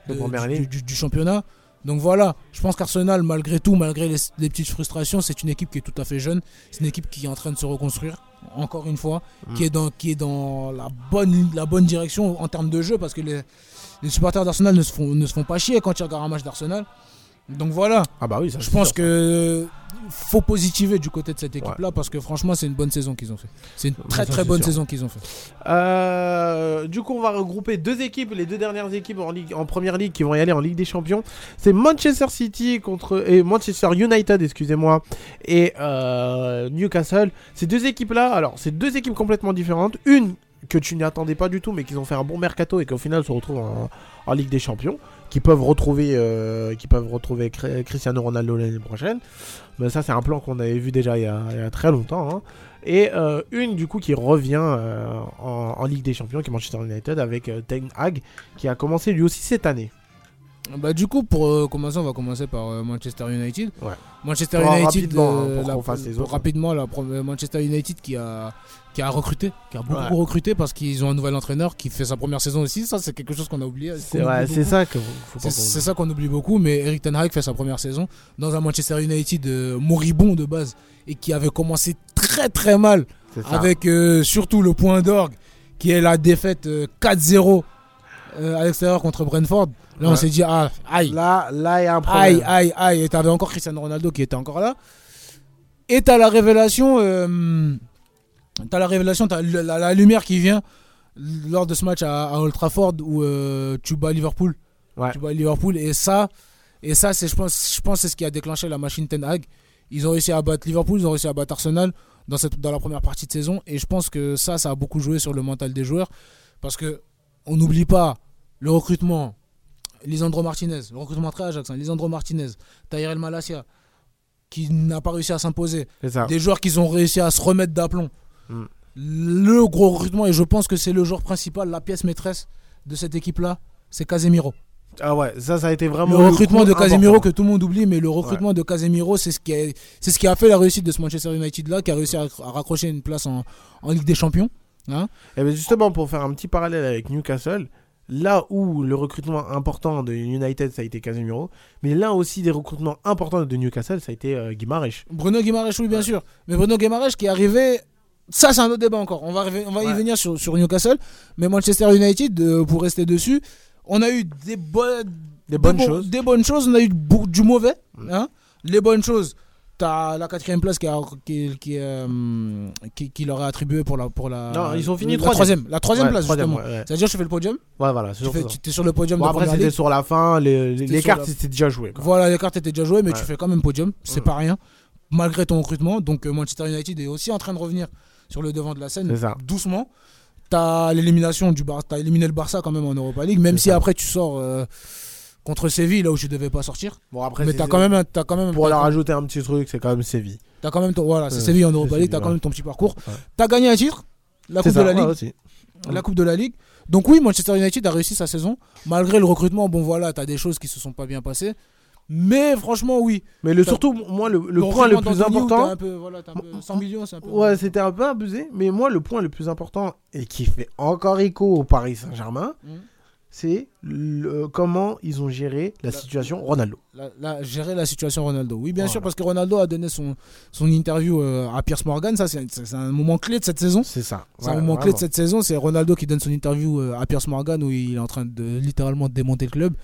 De de- première du, ligne. du- du championnat. Donc voilà, je pense qu'Arsenal, malgré tout, malgré les, les petites frustrations, c'est une équipe qui est tout à fait jeune. C'est une équipe qui est en train de se reconstruire, encore une fois, Mm. qui est dans, qui est dans la, bonne, la bonne direction en termes de jeu, parce que les, les supporters d'Arsenal ne, se font- ne se font pas chier quand ils regardent un match d'Arsenal. Donc voilà, Ah bah oui, ça je pense sûr. que faut positiver du côté de cette équipe-là, parce que franchement, c'est une bonne saison qu'ils ont fait. C'est une très ça, très bonne sûr. saison qu'ils ont fait. Euh, du coup, on va regrouper deux équipes, les deux dernières équipes en, ligue, en première ligue qui vont y aller en Ligue des Champions. C'est Manchester City contre et Manchester United, excusez-moi, et euh, Newcastle. Ces deux équipes-là, alors c'est deux équipes complètement différentes. Une que tu n'attendais pas du tout, mais qu'ils ont fait un bon mercato et qu'au final se retrouvent en, en Ligue des Champions, qui peuvent retrouver, euh, qui peuvent retrouver Cri- Cristiano Ronaldo l'année prochaine. Mais ça, c'est un plan qu'on avait vu déjà il y a, il y a très longtemps. hein. Et euh, une du coup qui revient euh, en, en Ligue des Champions, qui est Manchester United, avec Ten Hag, qui a commencé lui aussi cette année. Bah, du coup, pour commencer, on va commencer par Manchester United. Ouais. Manchester United, rapidement, hein, pour la- fasse les autres. rapidement, la Manchester United qui a, qui a recruté, qui a beaucoup Ouais. recruté parce qu'ils ont un nouvel entraîneur qui fait sa première saison aussi. Ça, c'est quelque chose qu'on a oublié. C'est ouais, ça que C'est qu'on- c'est ça qu'on oublie beaucoup, mais Eric Ten Hag fait sa première saison dans un Manchester United euh, moribond de base et qui avait commencé très très mal avec euh, surtout le point d'orgue qui est la défaite euh, 4-0 euh, à l'extérieur contre Brentford. Là, on s'est dit, ah, aïe. Là, là, il y a un problème. Aïe, aïe, aïe. Et t'avais encore Cristiano Ronaldo qui était encore là. Et t'as la révélation. T'as la révélation, t'as la, la- la lumière qui vient lors de ce match à, à Old Trafford où euh, tu bats Liverpool. Ouais. Tu bats Liverpool. Et ça, et ça c'est, je pense, je pense, c'est ce qui a déclenché la machine Ten Hag. Ils ont réussi à battre Liverpool, ils ont réussi à battre Arsenal dans, cette, dans la première partie de saison. Et je pense que ça, ça a beaucoup joué sur le mental des joueurs. Parce que on n'oublie pas le recrutement. Lisandro Martinez, le recrutement très Ajax, hein, Lisandro Martinez, Tyrell Malasia, qui n'a pas réussi à s'imposer. Des joueurs qui ont réussi à se remettre d'aplomb. Mm. Le gros recrutement, et je pense que c'est le joueur principal, la pièce maîtresse de cette équipe-là, c'est Casemiro. Ah ouais, ça, ça a été vraiment. Le recrutement de Casemiro important. que tout le monde oublie, mais le recrutement de Casemiro, c'est ce, qui a, c'est ce qui a fait la réussite de ce Manchester United-là, qui a réussi à, à raccrocher une place en, en Ligue des Champions. Hein Et bien justement, pour faire un petit parallèle avec Newcastle, là où le recrutement important de United, ça a été Casemiro, mais là aussi des recrutements importants de Newcastle, ça a été euh, Guimarães. Bruno Guimaraes, oui, bien sûr. Mais Bruno Guimaraes qui est arrivé. Ça, c'est un autre débat encore. On va, on va y venir sur, sur Newcastle. Mais Manchester United, euh, pour rester dessus, on a eu des, bonnes Des bonnes bon- choses. Des bonnes choses, on a eu du mauvais. hein. Les bonnes choses, t'as la quatrième place qui, a- qui, qui, euh, qui- qui leur est attribuée pour la. Pour la Non, ils ont fini la troisième. La troisième Ouais, place, troisième, justement. ouais. C'est-à-dire, je fais le podium? Ouais, voilà, Tu fais- es sur le podium Bon, de après, c'était sur la fin, les, cartes la- c'était déjà joué. quoi. Voilà, les cartes étaient déjà jouées, mais tu fais quand même podium. C'est Mm. pas rien. Malgré ton recrutement. Donc euh, Manchester United est aussi en train de revenir sur le devant de la scène. Doucement. T'as l'élimination du Bar... T'as éliminé le Barça quand même en Europa League. Même si ça. après tu sors euh, contre Séville, là où tu devais pas sortir. Bon, après, mais t'as quand même, t'as quand même, Pour leur rajouter un petit truc, c'est quand même Séville. T'as quand même ton, voilà, c'est Séville en Europa League. T'as quand même ton petit parcours. Ouais. T'as gagné un titre, la C'est Coupe ça, de la ouais, Ligue. aussi. La Coupe de la Ligue. Donc oui, Manchester United a réussi sa saison. Malgré le recrutement, bon voilà, t'as des choses qui se sont pas bien passées. Mais franchement, oui. Mais le, surtout, moi, le, le point le plus important. un peu- voilà, t'as un peu 100 millions, c'est un peu. Ouais, c'était un peu abusé, mais moi, le point le plus important, et qui fait encore écho au Paris Saint-Germain, Mhm. c'est comment ils ont géré la situation Ronaldo. La- la- gérer la situation Ronaldo. Oui, bien Voilà. sûr, parce que Ronaldo a donné son, son interview euh, à Pierce Morgan. Ça, c'est un moment clé de cette saison. C'est ça. C'est Ouais, un moment clé de cette saison. C'est Ronaldo qui donne son interview euh, à Pierce Morgan où il est en train de littéralement démonter le club.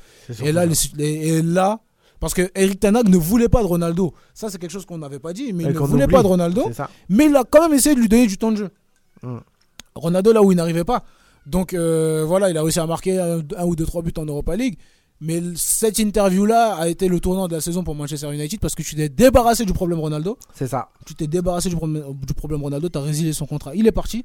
Là, les- et là, parce que Eric Tanag ne voulait pas de Ronaldo. Ça, c'est quelque chose qu'on n'avait pas dit, mais Et il ne voulait oublie. pas de Ronaldo. Mais il a quand même essayé de lui donner du temps de jeu. Mm. Ronaldo, là où il n'arrivait pas. Donc euh, voilà, il a réussi à marquer un, un ou deux, trois buts en Europa League. Mais cette interview-là a été le tournant de la saison pour Manchester United parce que tu t'es débarrassé du problème Ronaldo. C'est ça. Tu t'es débarrassé du problème, du problème Ronaldo, tu as résilié son contrat. Il est parti.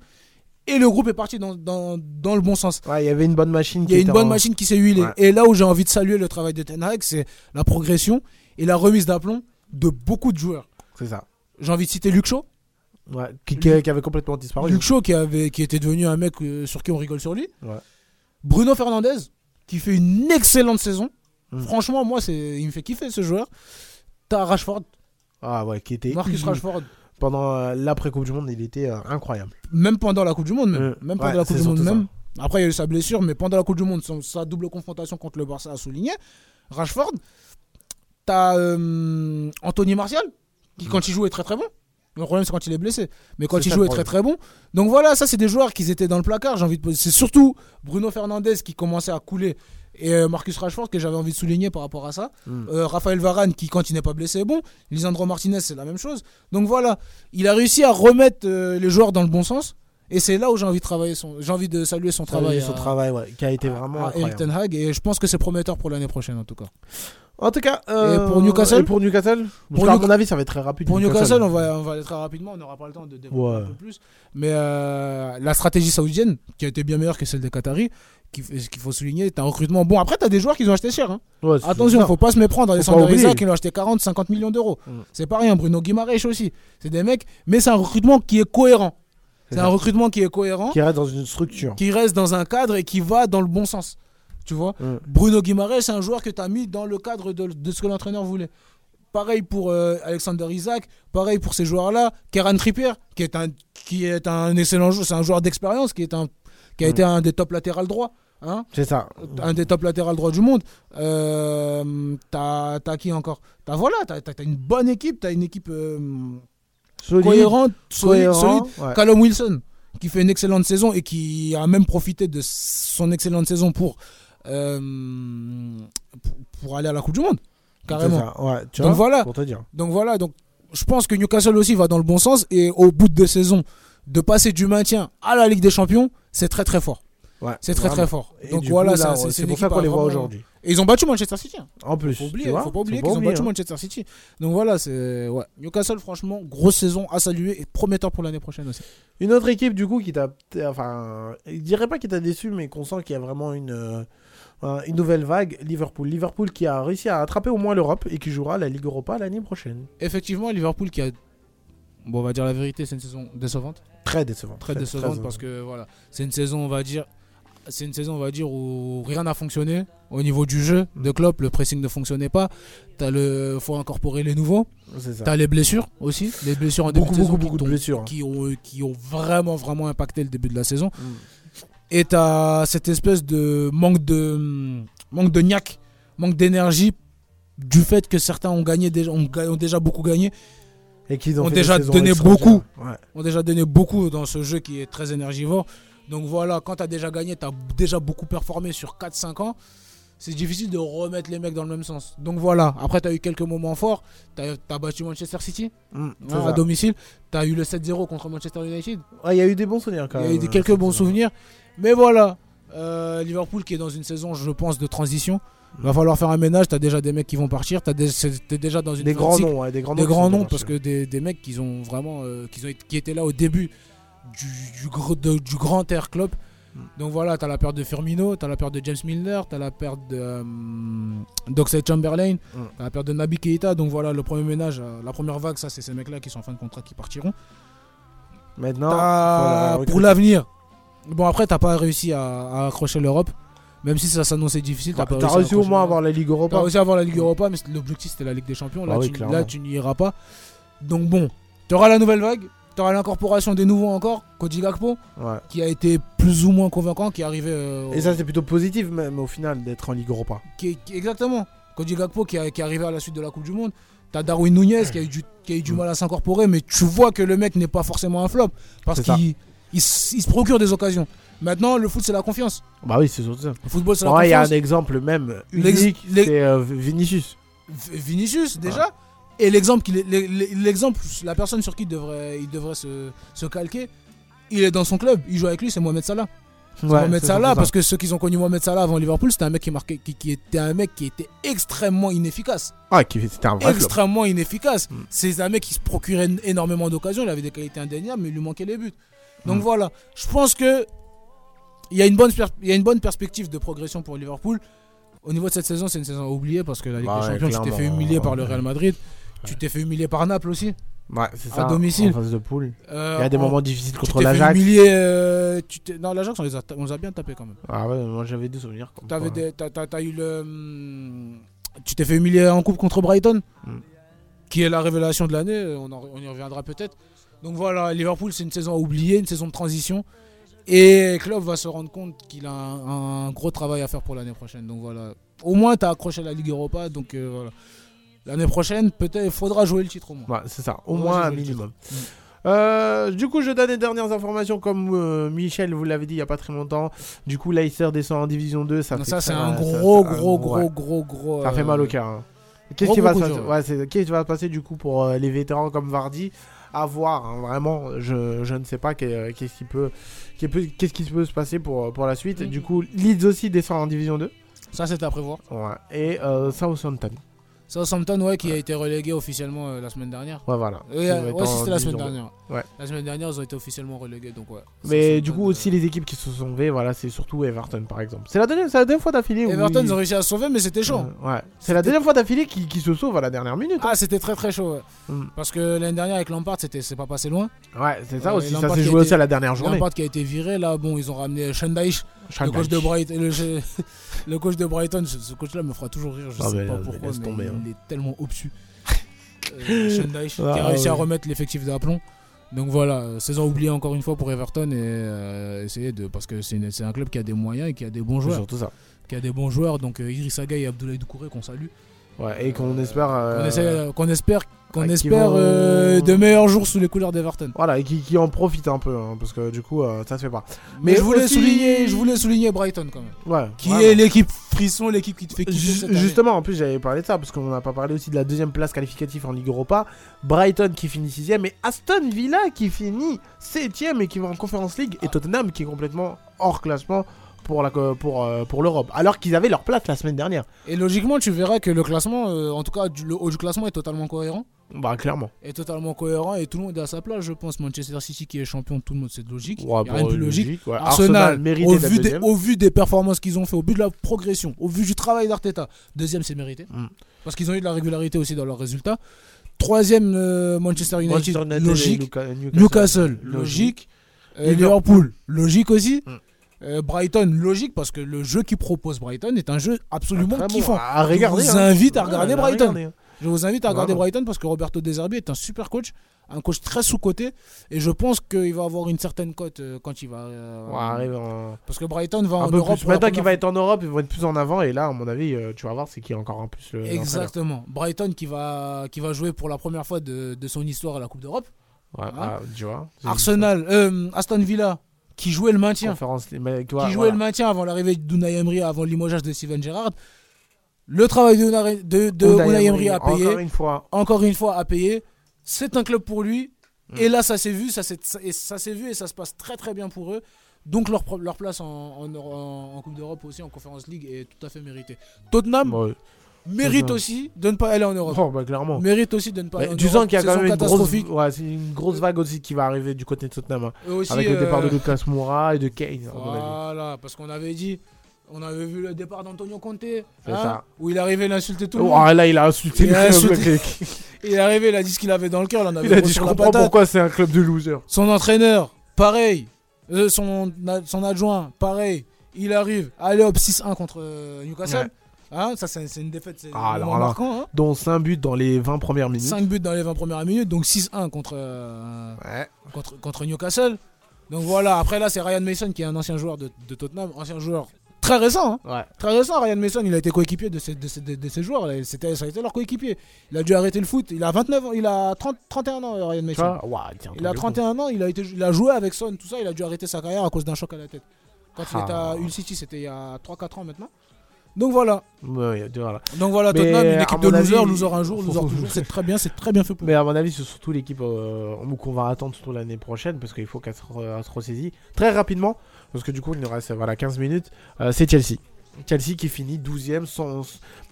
Et le groupe est parti dans, dans, dans le bon sens. Ouais, il y avait une bonne machine. Il qui y a une bonne en- machine qui s'est huilée. Ouais. Et là où j'ai envie de saluer le travail de Ten Hag, c'est la progression et la remise d'aplomb de beaucoup de joueurs. C'est ça. J'ai envie de citer Luke Shaw. Ouais, qui, avait complètement disparu. Luke Shaw qui, avait, qui était devenu un mec euh, sur qui on rigole sur lui. Ouais. Bruno Fernandez qui fait une excellente saison. Mm. Franchement, moi, c'est, il me fait kiffer ce joueur. T'as Rashford, Ah ouais, qui était. Marcus Rashford. Pendant euh, l'après-Coupe du Monde, il était euh, incroyable. Même pendant la Coupe du Monde, même. Mm. Même Ouais, pendant la Coupe du Monde, même. Après, il y a eu sa blessure, mais pendant la Coupe du Monde, sa double confrontation contre le Barça a souligné. Rashford, t'as euh, Anthony Martial, qui quand il joue est très très bon. Le problème, c'est quand il est blessé. Mais quand il joue est très très bon. Donc voilà, ça, c'est des joueurs qui étaient dans le placard. J'ai envie de. C'est surtout Bruno Fernandez qui commençait à couler. Et euh, Marcus Rashford que j'avais envie de souligner par rapport à ça. Mm. Euh, Raphaël Varane qui quand il n'est pas blessé est bon. Lisandro Martinez c'est la même chose. Donc voilà, il a réussi à remettre euh, les joueurs dans le bon sens. Et c'est là où j'ai envie de travailler son, j'ai envie de saluer son Saluer travail. son à- travail, ouais, qui a été vraiment à Eric incroyable. Ten Hag et je pense que c'est prometteur pour l'année prochaine en tout cas. En tout cas, euh, Et pour Newcastle et pour Newcastle, Pour New- mon avis, ça va être très rapide. Pour Newcastle, on va, on va aller très rapidement, on n'aura pas le temps de développer Ouais. un peu plus. Mais euh, la stratégie saoudienne, qui a été bien meilleure que celle des Qataris, qui- qu'il faut souligner, c'est un recrutement. Bon, après, tu as des joueurs qui ont acheté cher. hein. Ouais, Attention, faut pas se méprendre. Oublier. Isaac, ils l'ont acheté 40, 50 millions d'euros. Mm. C'est pas rien. Bruno Guimaraes aussi. C'est des mecs, mais c'est un recrutement qui est cohérent. C'est un recrutement qui est cohérent, Qui reste dans une structure. qui reste dans un cadre et qui va dans le bon sens. Tu vois? Mm. Bruno Guimaraes, c'est un joueur que tu as mis dans le cadre de, de ce que l'entraîneur voulait. Pareil pour euh, Alexander Isaac, pareil pour ces joueurs-là. Keran Trippier, qui est un, qui est un excellent joueur, c'est un joueur d'expérience, qui, est un, qui a Mm. été un des top latéral droits. Hein C'est ça. un des top latéral droits du monde. Euh, t'as qui encore? T'as voilà, t'as une bonne équipe, t'as une équipe euh, Solide, cohérente, solide, cohérent, solide. ouais. Callum Wilson, qui fait une excellente saison et qui a même profité de son excellente saison pour, euh, pour, pour aller à la Coupe du Monde. Carrément. Ça, ouais, tu Donc vois, voilà. Pour te dire. Donc voilà, donc je pense que Newcastle aussi va dans le bon sens et au bout de deux saisons, de passer du maintien à la Ligue des Champions, c'est très très fort. Ouais, C'est très vraiment. très fort. Et Donc voilà, c'est- pour ça qu'on les voit aujourd'hui. Et ils ont battu Manchester City. hein. En plus, Faut oublier, vois, faut pas oublier qu'ils ont battu hein. Manchester City. Donc voilà, c'est ouais. Newcastle franchement grosse saison à saluer et prometteur pour l'année prochaine aussi. Une autre équipe, du coup, qui t'a. Enfin, je dirais pas qu'il t'a déçu, mais qu'on sent qu'il y a vraiment une, euh, une nouvelle vague. Liverpool. Liverpool qui a réussi à attraper au moins l'Europe et qui jouera la Ligue Europa l'année prochaine. Effectivement, Liverpool qui a bon, on va dire la vérité, c'est une saison décevante. Très décevant. Très décevante parce que voilà, c'est une saison on va dire c'est une saison on va dire où rien n'a fonctionné au niveau du jeu Mm. de Klopp, le pressing ne fonctionnait pas. T'as le faut incorporer les nouveaux. T'as les blessures aussi, les blessures en début Beaucoup, de saison beaucoup, qui beaucoup de t'ont- blessures. hein. qui ont qui ont vraiment vraiment impacté le début de la saison. Mm. Et t'as cette espèce de manque de manque de niaque, manque d'énergie du fait que certains ont gagné ont déjà beaucoup gagné Et qu'ils ont, déjà donné beaucoup. Ouais. ont déjà donné beaucoup dans ce jeu qui est très énergivore. Donc voilà, quand tu as déjà gagné, tu as déjà beaucoup performé sur 4-5 ans. C'est difficile de remettre les mecs dans le même sens. Donc voilà, après tu as eu quelques moments forts. Tu as, battu Manchester City Mm, hein, à domicile. Tu as eu le 7-0 contre Manchester United. Ouais, Il y a eu des bons souvenirs quand Il y même. a eu des- quelques bons souvenirs. Mais voilà, euh, Liverpool qui est dans une saison, je pense, de transition. Il va falloir faire un ménage. Tu as déjà des mecs qui vont partir. Tu es déjà dans une Des grands noms, ouais, des grands noms des qui grands noms parce que des, des mecs qui ont vraiment euh, qui, ont, qui étaient là au début du, du, gros- de- du grand air club Mm. donc voilà t'as la perte de Firmino t'as la perte de James Milner t'as la perte de euh, d'Oxlade Chamberlain Mm. t'as la perte de Naby Keita donc voilà le premier ménage euh, la première vague ça c'est ces mecs là qui sont en fin de contrat qui partiront Maintenant, T'as- pour l'avenir bon après t'as pas réussi à, à accrocher l'Europe même si ça s'annonçait difficile t'as Bah, pas T'as réussi, au moins à avoir la Ligue T'as Europa. réussi à avoir la Ligue Europa, mais l'objectif c'était la Ligue des Champions. Là, Bah oui, tu, clairement. là, tu n'y iras pas. Donc bon, tu auras la nouvelle vague, tu auras l'incorporation des nouveaux encore, Koji Gakpo, Ouais. qui a été plus ou moins convaincant, qui est arrivé. euh, Et ça, c'est plutôt positif, même au final, d'être en Ligue Europa. qui, qui- exactement. Koji Gakpo qui, a- qui est arrivé à la suite de la Coupe du Monde. T'as Darwin Nunez qui a eu du, qui a eu du mal à s'incorporer, mais tu vois que le mec n'est pas forcément un flop parce qu'il il, s- il se procure des occasions. Maintenant, le foot c'est la confiance. Bah oui, c'est surtout ça. Le football c'est la Ouais, il y a confiance. un exemple même unique, c'est euh, Vinicius. V- Vinicius déjà et l'exemple l'exemple la personne sur qui il devrait il devrait se, se calquer il est dans son club il joue avec lui c'est Mohamed Salah Ouais, Mohamed Salah parce que ceux qui ont connu Mohamed Salah avant Liverpool c'était un mec qui marquait qui, qui était un mec qui était extrêmement inefficace Ah, qui- c'était un vrai extrêmement inefficace Mm. c'est un mec qui se procurait énormément d'occasions il avait des qualités indéniables mais il lui manquait les buts donc Mm. voilà je pense que il y a une bonne il y a une bonne perspective de progression pour Liverpool au niveau de cette saison c'est une saison à oublier parce que la Ligue Bah des ouais, Champions tu t'es fait humilier par le Real Madrid tu t'es fait humilier par Naples aussi Ouais, c'est à domicile. En phase de poule. Euh, Il y a des en- moments difficiles contre l'Ajax. euh, tu t'es- non l'Ajax on les a on les a bien tapés quand même Ah ouais, moi j'avais des souvenirs. T'avais des- t'as, t'as- t'as eu le hum, tu t'es fait humilier en coupe contre Brighton Mm. qui est la révélation de l'année on, en- on y reviendra peut-être donc voilà Liverpool c'est une saison à oublier une saison de transition Et Klopp va se rendre compte qu'il a un, un gros travail à faire pour l'année prochaine. Donc voilà. Au moins, tu as accroché à la Ligue Europa. Donc euh, voilà. L'année prochaine, peut-être, il faudra jouer le titre au moins. Ouais, c'est ça, au moins un minimum. Mm. Euh, du coup, je donne les dernières informations comme euh, Michel vous l'avait dit il y a pas très longtemps. Du coup, Leicester descend en division 2. Ça, ça, c'est un ça- gros, gros, ouais. gros, gros, gros. Ça fait mal au cœur. hein. Qu'est-ce qui, va se passer ouais. qui va se passer du coup pour les vétérans comme Vardy? À voir, hein, vraiment. Je, je ne sais pas qu'est- qu'est-ce qui peut- qu'est-ce qui peut se passer pour, pour la suite? Du coup, Leeds aussi descend en division 2. Ça, c'est à prévoir. Ouais. Et euh, Southampton. Southampton, ouais, qui a été relégué officiellement euh, la semaine dernière. Ouais, voilà. Euh, ouais, si, c'était la semaine dernière. Ouais. La semaine dernière, ils ont été officiellement relégués. Donc, ouais. Mais du coup, aussi les équipes qui se sont sauvées, voilà, c'est surtout Everton par exemple. C'est la deuxième, la deuxième fois d'affilée. où Everton, ils- ils ont réussi à se sauver, mais c'était chaud. Euh, ouais. C'est la deuxième fois d'affilée qui, qui se sauve à la dernière minute. hein. Ah, c'était très très chaud. ouais. Mm. Parce que l'année dernière, avec Lampard, c'était c'est pas passé loin. Ouais, c'est ça aussi. Ça s'est joué aussi à la dernière journée. Lampard qui a été viré, là, bon, ils ont ramené Shandaich, le coach de Brighton. Le, le coach de Brighton, ce, coach-là me fera toujours rire, je Ah, sais mais, pas pourquoi, mais tomber, hein. il est tellement obtus. Euh, qui Ah, a réussi à remettre l'effectif d'aplomb. Donc voilà, saison oubliée encore une fois pour Everton et euh, essayer de. Parce que c'est un club qui a des moyens et qui a des bons joueurs. surtout ça. Qui a des bons joueurs, donc euh, Idriss Gueye et Abdoulaye Doucouré qu'on salue. Ouais, et qu'on espère. euh, Qu'on espère, qu'on espère vont- euh, de meilleurs jours sous les couleurs d'Everton. Voilà, et qui, qui en profite un peu, hein, parce que du coup, euh, ça se fait pas. Mais, je voulais aussi- souligner, je voulais souligner Brighton quand même. Ouais. Qui est l'équipe frisson, l'équipe qui te fait kiffer Ju- cette année. Justement, en plus, j'avais parlé de ça, parce qu'on n'a pas parlé aussi de la deuxième place qualificative en Ligue Europa. Brighton qui finit 6 et Aston Villa qui finit 7 et qui va en Conference League, et Tottenham qui est complètement hors classement pour la pour, euh, pour l'Europe, alors qu'ils avaient leur place la semaine dernière. Et logiquement, tu verras que le classement, euh, en tout cas du- le haut du classement, est totalement cohérent. Bah, clairement. Est totalement cohérent et tout le monde est à sa place, je pense. Manchester City qui est champion, tout le monde, c'est logique. Ouais, Il y a rien de bon, plus logique. logique, ouais. Arsenal, Arsenal mérité au, vu des, deuxième. au vu des performances qu'ils ont fait, au vu de la progression, au vu du travail d'Arteta, deuxième c'est mérité. Mm. Parce qu'ils ont eu de la régularité aussi dans leurs résultats. Troisième, euh, Manchester United, Manchester United logique. Luca- Newcastle, logique. Euh, Liverpool, logique aussi. Euh, Brighton, logique parce que le jeu qui propose Brighton est un jeu absolument Ah, bon, kiffant. à regarder, Je vous hein. invite à Ouais, regarder à Brighton. regarder, hein. Je vous invite à regarder. Brighton parce que Roberto De Zerbi est un super coach, un coach très sous-coté et je pense qu'il va avoir une certaine cote euh, quand il va. euh, Ouais, arrive en- Parce que Brighton va un en peu Europe. plus. Maintenant qu'il va être en Europe, ils vont être plus en avant. Et là, à mon avis, euh, tu vas voir, c'est qui est encore un plus le. l'entraîneur. Exactement. Brighton qui va, qui va jouer pour la première fois de, de son histoire à la Coupe d'Europe. Ouais, Hein ah, tu vois. Arsenal, euh, Aston Villa qui jouait le maintien. Conférence, mais, qui jouait voilà. le maintien avant l'arrivée d'Unai Emery, avant le limogeage de Steven Gerrard. Le travail de de, de Unai Emery, a payé. encore une fois. Encore une fois, a payé. C'est un club pour lui. Mm. Et là, ça s'est vu, ça s'est vu et ça se passe très très bien pour eux. Donc leur, place en, en, en- en Coupe d'Europe aussi, en Conference League, est tout à fait méritée. Tottenham Ouais. mérite aussi de ne pas aller en Europe. Oh, bah, clairement. Mérite aussi de ne pas Mais aller en Europe. qu'il y a quand même une grosse, catastrophique. ouais, c'est une grosse vague aussi qui va arriver du côté de Tottenham. hein. Aussi, avec le départ de euh, Lucas Moura et de Kane. Voilà, parce qu'on avait dit, on avait vu le départ d'Antonio Conte, hein, ça. où il arrivait, il insultait tout le Oh, monde. ah, là, il a insulté Il le a insulté-. Il est arrivé, il a dit ce qu'il avait dans le cœur, il a dit Je comprends patate. pourquoi c'est un club de losers. Son entraîneur, pareil. Euh, son, son adjoint, pareil. Il arrive, allez hop, 6-1 contre euh, Newcastle. Hein, ça, c'est une défaite, c'est Ah, marquant. Hein. dont 5 buts dans les 20 premières minutes. 5 buts dans les 20 premières minutes, donc 6-1 contre, euh, contre, contre Newcastle. Donc voilà, après là, c'est Ryan Mason qui est un ancien joueur de, de Tottenham, ancien joueur très récent. hein. Ouais. Très récent, Ryan Mason, il a été coéquipier de ces, de ces, de- ces joueurs. là. C'était, ça a été leur coéquipier. Il a dû arrêter le foot. Il a 29 ans, il a 30, 31 ans, Ryan Mason. Il a truc de 31 ans, il a, été, il a joué avec Son, tout ça, il a dû arrêter sa carrière à cause d'un choc à la tête. Quand il Ah. était à Hull City, c'était il y a 3-4 ans maintenant. Donc voilà. fou. Ouais, tu vois, là. Donc voilà, Mais, Tottenham, une équipe de losers, avis, loser un jour, loser toujours. C'est très bien, c'est très bien fait pour Mais à mon avis, c'est surtout l'équipe euh, qu'on va attendre surtout l'année prochaine parce qu'il faut qu'elle se ressaisit très rapidement. Parce que du coup, il nous reste voilà, 15 minutes. Euh, c'est Chelsea. Chelsea qui finit 12ème sans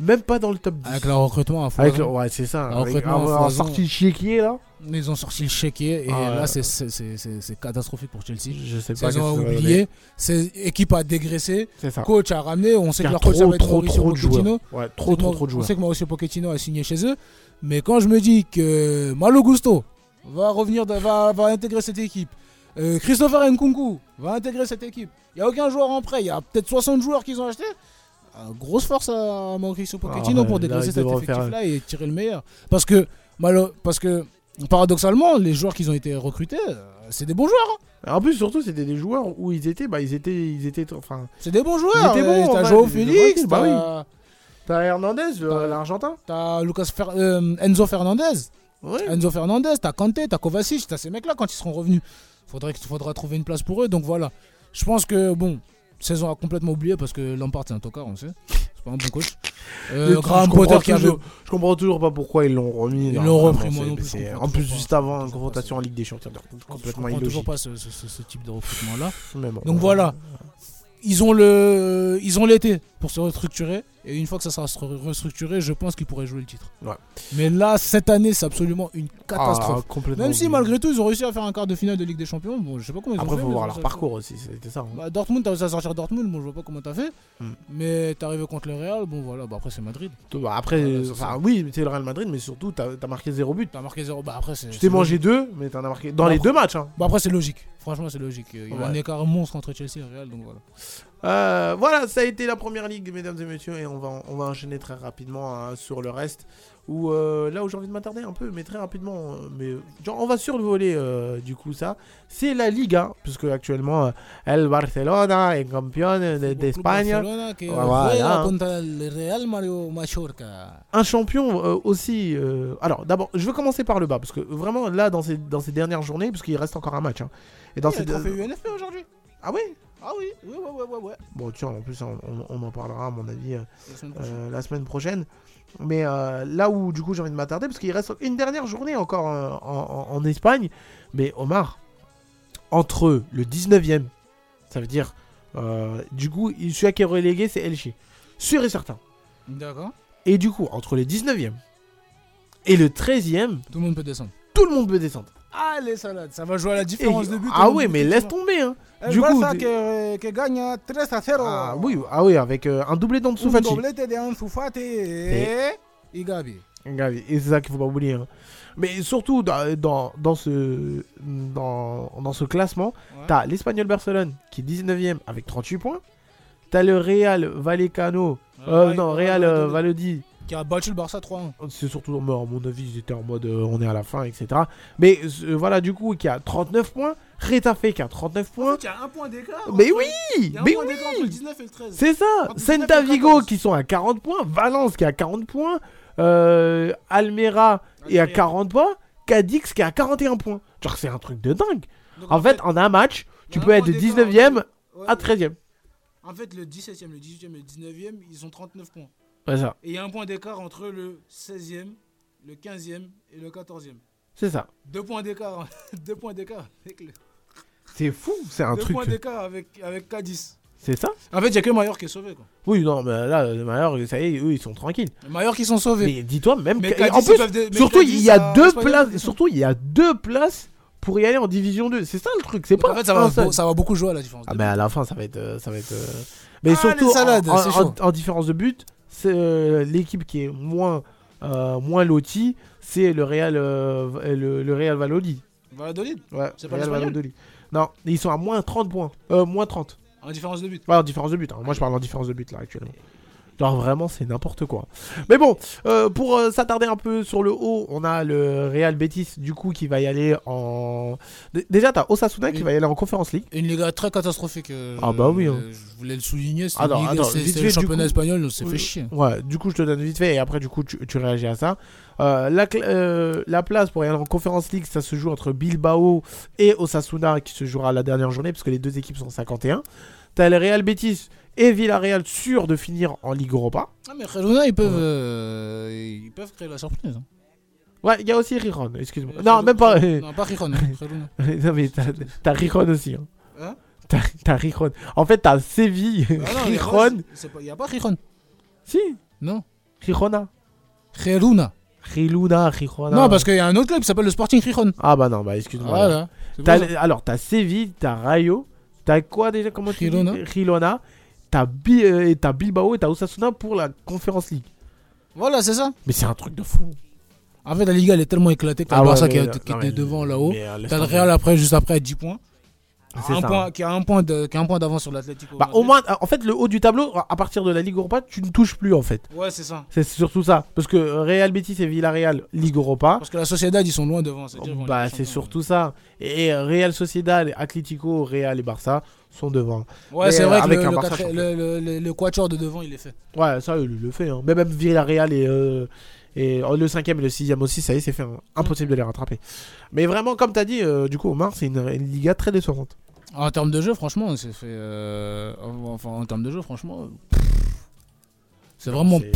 même pas dans le top 10. Avec le recrutement à le- ouais, c'est ça. Avec, sorti le chéquier là. Ils ont sorti le chéquier et Ah là, c'est- catastrophique pour Chelsea. Je sais pas. Ils ont oublié. C'est équipe à dégraisser. C'est ça. Coach à ramener. On sait que leur coach trop, va être trop, trop de joueurs. Pochettino. Ouais, On trop, sait que trop, trop de On joueurs. sait que Mauricio Pochettino a signé chez eux. Mais quand je me dis que Malo Gusto va revenir, va intégrer cette équipe, euh, Christopher Nkunku va intégrer cette équipe, il n'y a aucun joueur en prêt. Il y a peut-être 60 joueurs qu'ils ont achetés. Euh, grosse force à Mauricio Pochettino Ah ouais, pour dégraisser cet effectif-là et tirer le meilleur. Parce que, malo- parce que paradoxalement, les joueurs qui ont été recrutés, euh, c'est des bons joueurs. hein. En plus, surtout, c'était des joueurs où ils étaient, bah, ils étaient, ils étaient, enfin, C'est des bons joueurs. étaient Euh, bons, T'as Joao ils étaient Félix, bah t'as t'as Hernandez, T'as- l'Argentin. t'as Lucas Fer- euh, Enzo Fernandez. Ouais. Enzo Fernandez, t'as Kanté, t'as Kovacic, t'as ces mecs-là quand ils seront revenus. Faudrait qu'il faudra trouver une place pour eux. Donc voilà. Je pense que bon, saison a complètement oublié parce que Lampard c'est un tocard, on sait. C'est pas un bon coach. Euh, Je Graham comprends Potter qui avait. toujours- Je comprends toujours pas pourquoi ils l'ont remis. Ils là, l'ont repris, moi non plus, je En plus, juste avant Je une confrontation en Ligue des Champions, Je complètement comprends toujours illogique. pas ce, type de recrutement-là. Mais bon, Donc voilà. Ils ont le, ils ont l'été pour se restructurer et une fois que ça sera re- restructuré, je pense qu'ils pourraient jouer le titre. Ouais. Mais là, cette année, c'est absolument une catastrophe. Ah, complètement Même si oublié. malgré tout, ils ont réussi à faire un quart de finale de Ligue des Champions. Bon, je sais pas comment ils Après, ont fait. faut voir leur parcours aussi, c'était ça. hein. Bah, Dortmund, t'as réussi à sortir Dortmund, bon, je vois pas comment t'as fait. Hmm. Mais t'es arrivé contre le Real, bon voilà, bah après c'est Madrid. Bah, Après, enfin, ça. oui, c'est le Real Madrid, mais surtout, t'as as marqué zéro but. T'as marqué zéro, bah après. Tu t'es mangé deux, mais t'en as marqué dans Bah, les deux matchs. Hein. Bah après c'est logique, franchement c'est logique. Il y a un écart monstre entre Chelsea et Real, donc voilà. Euh, voilà, ça a été la première ligue, mesdames et messieurs, et on va, on va enchaîner très rapidement hein, sur le reste. Où euh, là où j'ai envie de m'attarder un peu, mais très rapidement, euh, mais genre, on va survoler euh, du coup ça. C'est la Liga, puisque actuellement euh, el Barcelona est champion de- d'Espagne. Voilà, Real Mario Mallorca. un champion euh, aussi. euh, Alors, d'abord, je vais commencer par le bas, parce que vraiment, là, dans ces, dans ces dernières journées, parce qu'il reste encore un match. hein, et dans Il y a ces aujourd'hui. Ah oui Ah oui, oui, ouais, ouais, ouais, ouais. Bon, tiens, en plus, on, on- on en parlera, à mon avis, euh, La semaine prochaine. euh, la semaine prochaine. Mais euh, là où, du coup, j'ai envie de m'attarder, parce qu'il reste une dernière journée encore euh, en, en- en Espagne. Mais Omar, entre le 19e, ça veut dire, du coup, celui qui est relégué, c'est Elche. Sûr et certain. D'accord. Et du coup, entre le 19e et le 13e, Tout le monde peut descendre. tout le monde peut descendre. Ah les salades, ça va jouer à la Et- différence de but. ah oui, mais laisse tomber. Hein. El Du coup, t'es- que, que gagne 13 à 0. Ah oui, ah oui, avec euh, un doublé d'Ansu Un Fati et... Et Gabi. Gavi, Et c'est ça qu'il faut pas oublier. hein. Mais surtout dans, dans, dans ce, dans, dans ce classement, Ouais. t'as l'Espagnol Barcelone qui est 19ème avec 38 points. T'as le Real Vallecano, euh, non, Real euh. À Qui a battu le Barça 3-1. C'est surtout, à mon avis, ils étaient en mode euh, on est à la fin, etc. Mais euh, voilà, du coup, qui a 39 points. Retafe qui a 39 points. il y a un point d'écart. Mais oui, Il y a un mais point oui. entre le 19 et le 13. C'est ça Entre 19 et Celta 14. Vigo qui sont à 40 points, Valence qui a 40 points, euh, Almera est à Almeria. 40 points, Cadix qui a 41 points. Genre c'est un truc de dingue. Donc, En fait, en un match, tu peux être de d'écart 19ème entre- ouais, à 13ème. En fait, le 17ème, le 18ème et le 19ème, ils ont 39 points. C'est ça, Et il y a un point d'écart entre le 16ème, le 15ème et le 14ème. c'est ça. Deux points d'écart. Deux points d'écart avec le... C'est fou, c'est un Deux truc. points d'écart avec, avec Cadiz. C'est ça En fait, il n'y a que Mayor qui est sauvé. Quoi. Oui, non, mais là, Maillard, ça y est, eux, ils sont tranquilles. Les Mayor qui sont sauvés. Mais dis-toi, même. Mais Cadiz, en plus, surtout, Cadiz, il y a deux places. Surtout, il y a deux places pour y aller en Division 2. C'est ça le truc. C'est pas. en fait, ça va, seul. ça va beaucoup jouer à la différence. Ah mais à la fin ça va être euh, ça va être euh, mais Ah, surtout salades, en, en- différence de but euh, l'équipe qui est moins euh, moins lotie c'est le Real euh, le, le Real Valladolid. Valladolid, ouais C'est pas Real Valladolid. Non ils sont à moins 30 points. Euh, moins 30 en différence de but. ouais en différence de but hein. moi je parle en différence de but là actuellement Genre vraiment c'est n'importe quoi. Mais bon, euh, pour euh, s'attarder un peu sur le haut, on a le Real Betis du coup qui va y aller en... D- Déjà t'as Osasuna qui va y aller en Conference League. Une Liga très catastrophique. euh, Ah bah oui, je- hein. Je voulais le souligner. C'est c'est- c'est le du championnat coup. espagnol, on s'est Euh, fait chier. Ouais, du coup, je te donne vite fait et après, du coup, tu, tu réagis à ça. La, place pour y aller en Conference League, ça se joue entre Bilbao et Osasuna qui se jouera la dernière journée parce que les deux équipes sont 51. T'as le Real Betis et Villarreal sûrs de finir en Ligue Europa. Ah, mais Girona, ils peuvent, euh, ils peuvent créer la surprise. hein. Ouais, il y a aussi Riron, excuse-moi. Euh, Non, Girona- même pas. Non, pas Girona. Girona. non, mais t'as- t'as Riron aussi. Hein. Hein? T'as t'as Riron. En fait, t'as Séville, Ah non, c'est pas- Il n'y a pas Giron. Si, Non. Rirona. Girona. Riluna, Rirona. Non, parce qu'il y a un autre club qui s'appelle le Sporting Giron. Ah bah non, bah excuse-moi. Voilà. C'est T'as pour ça. le- alors, t'as Séville, t'as Rayo, t'as quoi déjà Comment tu dis? T'as Bi- euh, Bilbao et t'as Osasuna pour la Conference League. Voilà, c'est ça. Mais c'est un truc de fou. En fait, la Liga, elle est tellement éclaté que t'as Ah le ouais, qui, qui était devant là-haut. euh, T'as le. Real après, juste après, à 10 points. C'est un ça. point, qui a un point de- qui a un point d'avance sur l'Atlético. Bah, au moins, en fait, le haut du tableau, à partir de la Ligue Europa, tu ne touches plus en fait. Ouais, c'est ça. C'est surtout ça. Parce que Real Betis et Villarreal, Ligue Europa. Parce que la Sociedad, ils sont loin devant. Bah, c'est surtout ça. Et Real Sociedad, Atlético, Real et Barça sont devant. Ouais, c'est euh, vrai que avec le, le, Barça le, quatuor de devant, il est fait. Ouais, ça, il le fait. hein. Mais même Villarreal et, euh, et euh, le cinquième et le sixième aussi, ça y est, c'est fait. hein. Impossible de les rattraper. Mais vraiment, comme tu as dit, euh, du coup, Omar, c'est une, une Liga très décevante. En termes de jeu, franchement, c'est fait. euh, Enfin, en termes de jeu, franchement. C'est vraiment. C'est-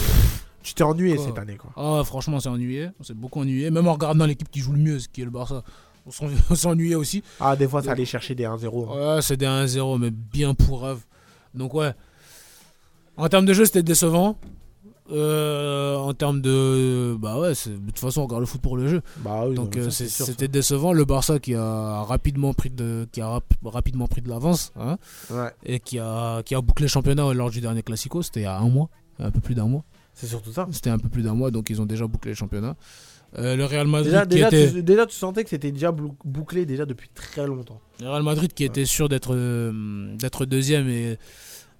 Tu t'es ennuyé Quoi. cette année, quoi. Ah, franchement, on s'est ennuyé. On s'est beaucoup ennuyé. Même en regardant l'équipe qui joue le mieux, ce qui est le Barça, on s'en- on s'est ennuyé aussi. Ah, des fois, ça allait chercher des 1-0. hein. Ouais, c'est des 1-0, mais bien pourrave. Donc, ouais. En termes de jeu, c'était décevant. Euh, en termes de. Bah ouais, de toute façon, on regarde le foot pour le jeu. Bah oui, Donc euh, c'était décevant. Le Barça qui a rapidement pris de, qui a rap- rapidement pris de l'avance. hein, Ouais. Et qui a, qui a bouclé le championnat lors du dernier Classico. C'était il y a un mois. Un peu plus d'un mois. C'est surtout ça. C'était un peu plus d'un mois, donc ils ont déjà bouclé le championnat. Euh, le Real Madrid Déjà, qui déjà, était. tu, déjà, tu sentais que c'était déjà bouclé déjà depuis très longtemps. Le Real Madrid qui était sûr d'être euh, d'être deuxième et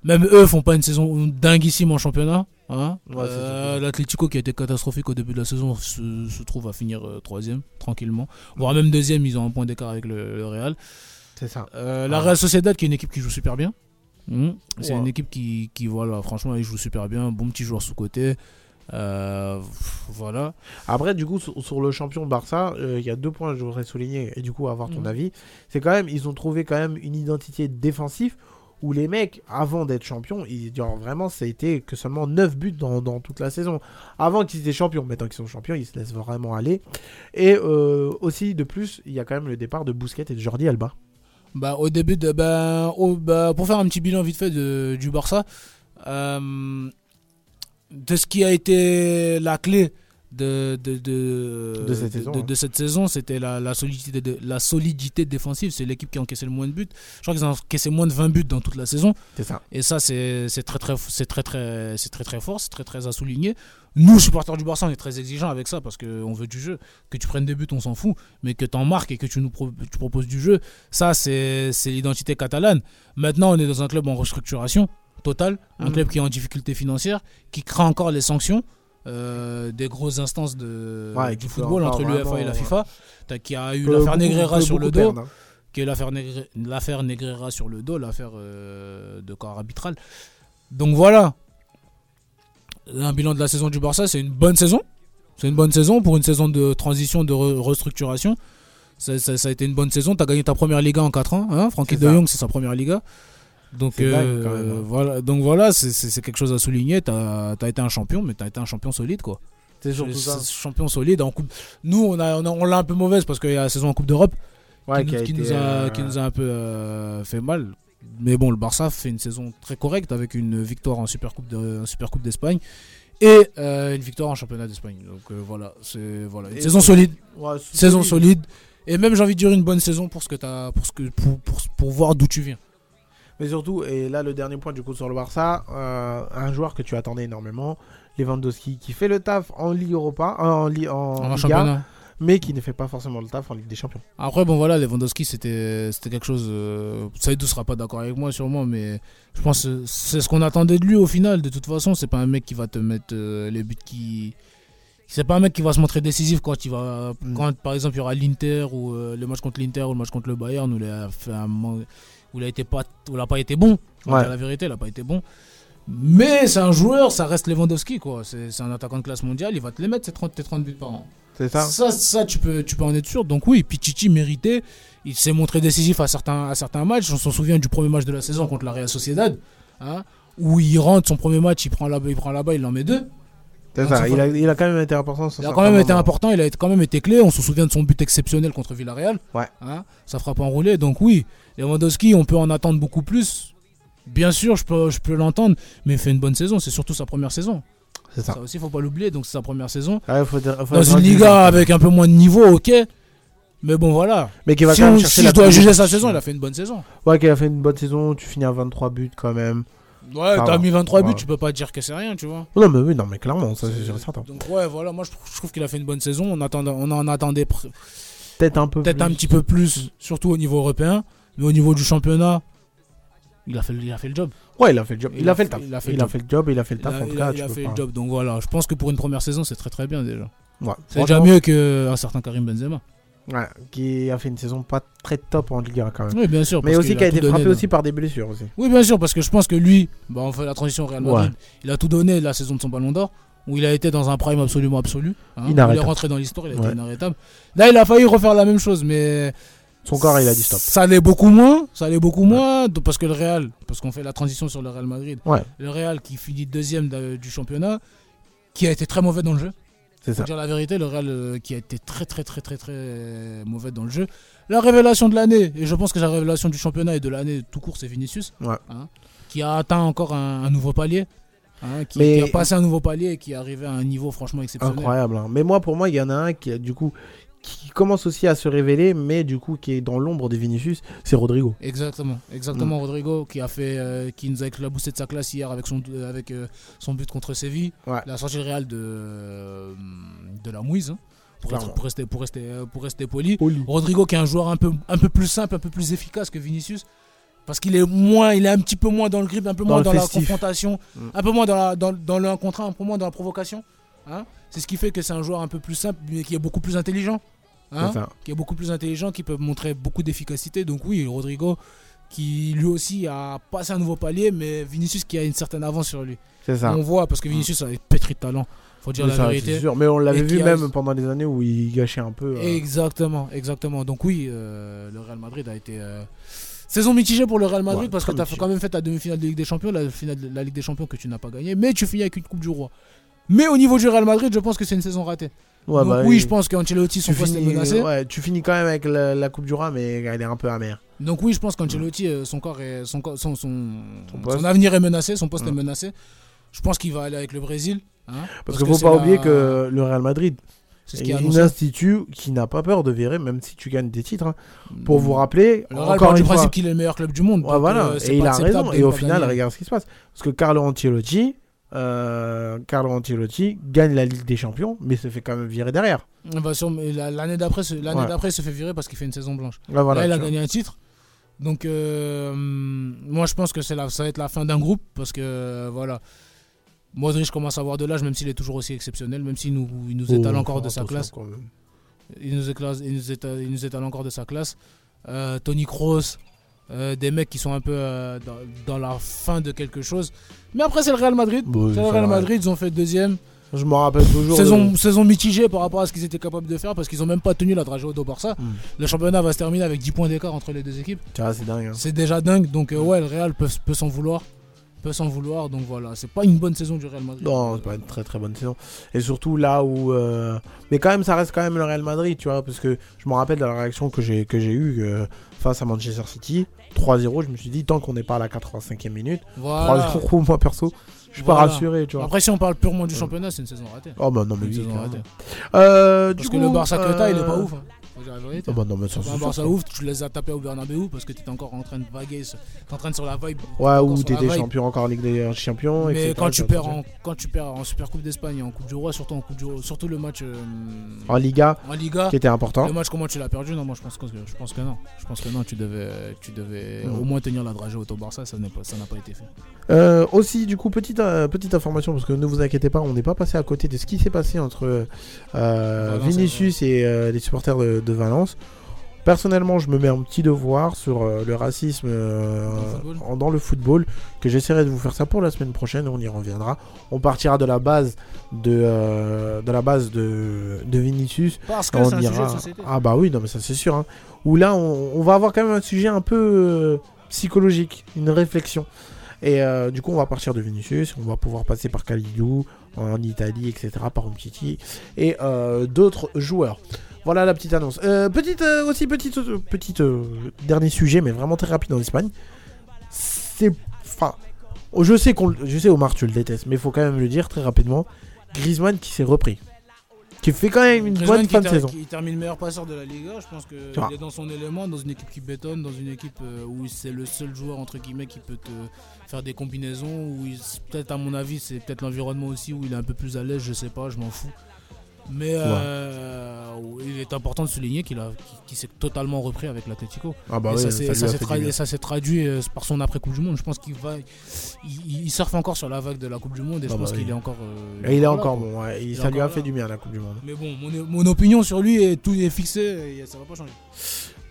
même eux font pas une saison dinguissime en championnat. hein. Ouais, Euh, L'Atlético qui a été catastrophique au début de la saison se, se trouve à finir troisième tranquillement, voire même deuxième. Ils ont un point d'écart avec le, le Real. C'est ça. La. Real Sociedad qui est une équipe qui joue super bien. Mhm. C'est Ouais. une équipe qui, qui voilà franchement ils jouent super bien, bon petit joueur sous côté. Euh, voilà. Après, du coup, sur, sur le champion Barça, euh, il y a deux points que je voudrais souligner et du coup avoir ton avis. C'est quand même, ils ont trouvé quand même une identité défensive où les mecs, avant d'être champions, ils, genre, vraiment, ça a été que seulement 9 buts dans, dans toute la saison. Avant qu'ils étaient champions, maintenant qu'ils sont champions, ils se laissent vraiment aller. Et euh, aussi, de plus, il y a quand même le départ de Bousquet et de Jordi Alba. Bah, au début de. Bah, bah, pour faire un petit bilan vite fait de- du Barça, euh, de ce qui a été la clé de, de, de, De cette saison, de, hein. cette saison, c'était la, la, solidité de, la solidité défensive. C'est l'équipe qui a encaissé le moins de buts. Je crois qu'ils ont encaissé moins de 20 buts dans toute la saison. Ça. Et ça, c'est très très, c'est très, très, c'est très, très fort, c'est très, très à souligner. Nous, supporters du Barça, on est très exigeants avec ça parce qu'on veut du jeu. Que tu prennes des buts, on s'en fout. Mais que tu en marques et que tu nous pro- tu proposes du jeu, ça, c'est l'identité catalane. Maintenant, on est dans un club en restructuration totale, un Mhm. club qui est en difficulté financière, qui craint encore les sanctions. euh, des grosses instances de, Ouais, du football entre l'UEFA et la ouais. FIFA, T'as- qui a eu l'affaire Negreira sur le dos, perdre, hein. qui est l'affaire Negreira sur le dos, l'affaire euh, de corps arbitral. Donc voilà, un bilan de la saison du Barça, c'est une bonne saison. C'est une bonne saison pour une saison de transition, de re- restructuration. Ça, ça- ça a été une bonne saison. Tu as gagné ta première Liga en 4 ans. Hein Francky de. Jong, c'est sa première Liga. Donc, dingue, euh, quand même, hein. voilà, donc voilà, c'est- quelque chose à souligner. Tu as, été un champion, mais tu as été un champion solide. quoi. C'est surtout ça. Champion solide. En coupe... Nous, on l'a on a- on l'a un peu mauvaise parce qu'il y a la saison en Coupe d'Europe Ouais, qui, qui a nous, qui été, nous a, euh, qui nous a un peu euh, fait mal. Mais bon, le Barça fait une saison très correcte avec une victoire en Super Coupe de- d'Espagne et euh, une victoire en championnat d'Espagne. Donc euh, voilà, c'est voilà une Et saison solide, Ouais, saison solide et même j'ai envie de dire une bonne saison pour ce que t'as pour ce que pour, pour, pour voir d'où tu viens. Mais surtout, et là le dernier point du coup sur le Barça, euh, un joueur que tu attendais énormément, Lewandowski, qui fait le taf en Ligue Europa, euh, en, Li- en, En Liga, championnat. mais qui ne fait pas forcément le taf en Ligue des Champions. Après, bon voilà, Lewandowski, c'était quelque chose. Euh, Saïdou sera pas d'accord avec moi, sûrement, mais je pense que c'est ce qu'on attendait de lui au final. De toute façon, c'est pas un mec qui va te mettre euh, les buts qui. C'est pas un mec qui va se montrer décisif quand il va. Mm. Quand par exemple il y aura l'Inter ou le match contre l'Inter ou le match contre le Bayern où il a fait un où il a été pas où il a pas été bon. Ouais. la vérité, il a pas été bon. Mais c'est un joueur, ça reste Lewandowski quoi. C'est un attaquant de classe mondiale, il va te les mettre ces 30, tes 30 buts par an. C'est ça Ça, ça, tu, peux, tu peux en être sûr. Donc oui, Pichichi méritait. Il s'est montré décisif à certains, à certains matchs. On s'en souvient du premier match de la saison contre la Real Sociedad. hein, où il rentre son premier match, il prend là-bas, il prend là-bas, il l'en met deux. C'est ça, il a, il a quand même été important. Il a quand même été important, il a quand même été clé. On se souvient de son but exceptionnel contre Villarreal. Ouais. Hein, ça frappe enroulé. Donc oui, Lewandowski, on peut en attendre beaucoup plus. Bien sûr, je peux, je peux l'entendre, mais il fait une bonne saison. C'est surtout sa première saison. C'est ça. Ça aussi, faut pas l'oublier. Donc c'est sa première saison. Ouais, faut dire- faut Dans une Liga avec un peu moins de niveau, ok. Mais bon, voilà. Mais qui va si quand même on- chercher si la je dois juger sa saison, il a fait une bonne saison. Ouais, qui a fait une bonne saison, tu finis à 23 buts quand même. Ouais, t'as mis 23 buts, tu peux pas dire que c'est rien, tu vois. Non, mais oui, non, mais clairement, ça c'est certain. Donc ouais, voilà, moi je trouve, qu'il a fait une bonne saison. On, attendait, on en attendait Peut-être un peu peut-être un petit peu plus, surtout au niveau européen. Mais au niveau du championnat, il a fait, il a fait le job. Ouais, il a fait le job. Il, a, fait le taf. Il a fait il le a job. fait le job, il a fait le Il taf. a, en tout il cas, il a fait pas- le job. Donc voilà, je pense que pour une première saison, c'est très très bien déjà. Ouais, C'est déjà mieux qu'un certain Karim Benzema. Ouais, qui a fait une saison pas très top en Ligue 1 quand même. Oui, bien sûr. Mais aussi qui a été frappé aussi par des blessures aussi. Oui, bien sûr, parce que je pense que lui, bah, on fait la transition au Real Madrid. Ouais. Il a tout donné la saison de son ballon d'or, où il a été dans un prime absolument absolu. hein. Il est rentré dans l'histoire, il a Ouais. été inarrêtable. Là, il a failli refaire la même chose, mais. Son corps, il a dit stop. Ça allait beaucoup moins, ça allait beaucoup moins, parce que le Real, parce qu'on fait la transition sur le Real Madrid, Ouais. le Real qui finit deuxième de- du championnat, qui a été très mauvais dans le jeu. C'est dire la vérité, le Real euh, qui a été très très très très très euh, mauvais dans le jeu. La révélation de l'année, et je pense que la révélation du championnat et de l'année tout court, c'est Vinicius, Ouais. hein, qui a atteint encore un, un nouveau palier, hein, qui, Mais- qui a passé un nouveau palier et qui est arrivé à un niveau franchement exceptionnel. Incroyable. hein. Mais moi, pour moi, il y en a un qui, a, du coup, qui commence aussi à se révéler, mais du coup, qui est dans l'ombre de Vinicius, c'est Rodrigo. Exactement, exactement Mm. Rodrigo qui a fait, euh, qui nous a éclaboussé de sa classe hier avec son, euh, avec euh, son but contre Séville. Ouais. Il a sorti le Real de, euh, de la mouise. hein, pour, Clairement. être- pour rester, pour, rester, euh, pour rester poli. Poli. Rodrigo qui est un joueur un peu, un peu plus simple, un peu plus efficace que Vinicius. Parce qu'il est moins, il est un petit peu moins dans le grip, un peu Dans moins dans la confrontation, Mm. un peu moins dans, la, dans, dans le 1 contre 1, un peu moins dans la provocation. hein. C'est ce qui fait que c'est un joueur un peu plus simple, mais qui est beaucoup plus intelligent. Hein, qui est beaucoup plus intelligent, qui peut montrer beaucoup d'efficacité. Donc oui, Rodrigo, qui lui aussi a passé un nouveau palier, mais Vinicius qui a une certaine avance sur lui. C'est ça. On voit, parce que Vinicius a des pétri de talent, faut dire Oui, la ça, vérité. sûr. Mais on l'avait vu a- même pendant les années où il gâchait un peu. euh, Exactement, exactement. Donc oui, euh, le Real Madrid a été... euh, Saison mitigée pour le Real Madrid Ouais, parce que tu as quand même fait ta demi-finale de Ligue des Champions, la finale de la Ligue des Champions que tu n'as pas gagnée, mais tu finis avec une Coupe du Roi. Mais au niveau du Real Madrid, je pense que c'est une saison ratée. Ouais, Donc bah, oui, je pense qu'Ancelotti, son poste est menacé. ouais, tu finis quand même avec la, la Coupe du Roi, mais elle est un peu amère. Donc oui, je pense qu'Ancelotti, euh, son corps est, son, son, son, avenir est menacé, son poste Ouais. est menacé. Je pense qu'il va aller avec le Brésil. hein, Parce, qu'il faut c'est pas la- oublier que le Real Madrid C'est ce est qui est institut qui n'a pas peur de virer, même si tu gagnes des titres. hein. Pour vous Mm. rappeler, Le Real encore part du une fois, principe qu'il est le meilleur club du monde. Ouais, voilà, euh, et il a raison. Et ne au final, gagner. regarde ce qui se passe. Parce que Carlo Ancelotti, euh, Carlo Ancelotti gagne la Ligue des Champions, mais se fait quand même virer derrière. Sur- la- L'année d'après, l'année Ouais. d'après, il se fait virer parce qu'il fait une saison blanche. Voilà, Là, il a vois. gagné un titre. Donc, euh, moi, je pense que c'est la, ça va être la fin d'un groupe parce que, euh, voilà. Modric commence à avoir de l'âge, même s'il est toujours aussi exceptionnel, même s'il nous, il nous étale Oh, encore de sa classe. Il nous, éclase, il, nous étale, il nous étale encore de sa classe. Euh, Tony Kroos, euh, des mecs qui sont un peu euh, dans, dans la fin de quelque chose. Mais après, c'est le Real Madrid. Bon, c'est le Real. Madrid, ils ont fait deuxième. Je me rappelle toujours. Saison, de- saison mitigée par rapport à ce qu'ils étaient capables de faire parce qu'ils ont même pas tenu la dragée au Barça. Hmm. Le championnat va se terminer avec 10 points d'écart entre les deux équipes. C'est dingue. hein. C'est déjà dingue. Donc, euh, ouais, le Real peut, peut s'en vouloir. Peut s'en vouloir. Donc voilà, c'est pas une bonne saison du Real Madrid. Non, c'est pas une très très bonne saison. Et surtout là où. euh, Mais quand même, ça reste quand même le Real Madrid, tu vois. Parce que je me rappelle de la réaction que j'ai que j'ai eue euh, face à Manchester City. 3-0, je me suis dit, tant qu'on n'est pas à la 85e minute, Voilà. 3-0, moi perso, je suis pas rassuré, tu vois. Après, si on parle purement du championnat, c'est une saison ratée. Oh bah non, mais Une oui, saison clairement. ratée. Euh, du Parce que coup, le Barça il est pas euh, ouf. hein. Faut dire la vérité. Ah bah non, mais ça, Barça ça. ouf, tu les as tapés au Bernabeu parce que t'étais encore en train de vaguer, t'es en train de sur la vibe. Ouais, la t'étais vibe. champion encore en Ligue des Champions. Mais etc., quand tu, tu perds en, quand tu perds en Super Coupe d'Espagne en Coupe du Roi, surtout, en coupe du, surtout le match euh, En Liga, en Liga, qui était important. Le match, comment tu l'as perdu Non, moi je pense que, je pense que non. Je pense que non, tu devais, tu devais au moins tenir la dragée au Barça, ça n'est pas- ça n'a pas été fait. Euh, aussi, du coup, petite, euh, petite information, parce que ne vous inquiétez pas, on n'est pas passé à côté de ce qui s'est passé entre et Vinicius et les supporters de, de Valence. Personnellement, je me mets un petit devoir sur euh, le racisme euh, Dans le football en- dans le football, que j'essaierai de vous faire ça pour la semaine prochaine, on y reviendra. On partira de la base de, euh, de, la base de, de Vinicius. Parce que c'est un ira- sujet de société. Ah bah oui, non mais ça c'est sûr. hein. Où là, on, on va avoir quand même un sujet un peu psychologique, une réflexion. Et du coup, on va partir de Vinicius, on va pouvoir passer par Kalidou, en Italie, etc., par Umtiti, et d'autres joueurs. Voilà la petite annonce. Euh, petite euh, aussi petite euh, petite euh, dernier sujet, mais vraiment très rapide en Espagne. C'est enfin, je sais qu'on, je sais Omar tu le détestes, mais il faut quand même le dire très rapidement. Griezmann qui s'est repris, qui fait quand même une Griezmann bonne fin de saison. Qui termine meilleur passeur de la Liga, je pense qu'il Tu vois. est dans son élément, dans une équipe qui bétonne, dans une équipe où c'est le seul joueur entre guillemets qui peut te faire des combinaisons. Où il- peut-être à mon avis, c'est peut-être l'environnement aussi où il est un peu plus à l'aise, je sais pas, je m'en fous. Mais euh, il est important de souligner qu'il qu'il s'est totalement repris avec l'Atletico. Ah bah et, ouais, ça ça s'est- tra- et ça traduit euh, par son après Coupe du Monde. Je pense qu'il va, il, il surfe encore sur la vague de la Coupe du Monde et je Ah bah pense oui. qu'il est encore. euh, Et il est encore bon, ouais, Il ça lui a fait là. du bien la Coupe du Monde. Mais bon, mon, mon opinion sur lui est tout est fixée et ça va pas changer.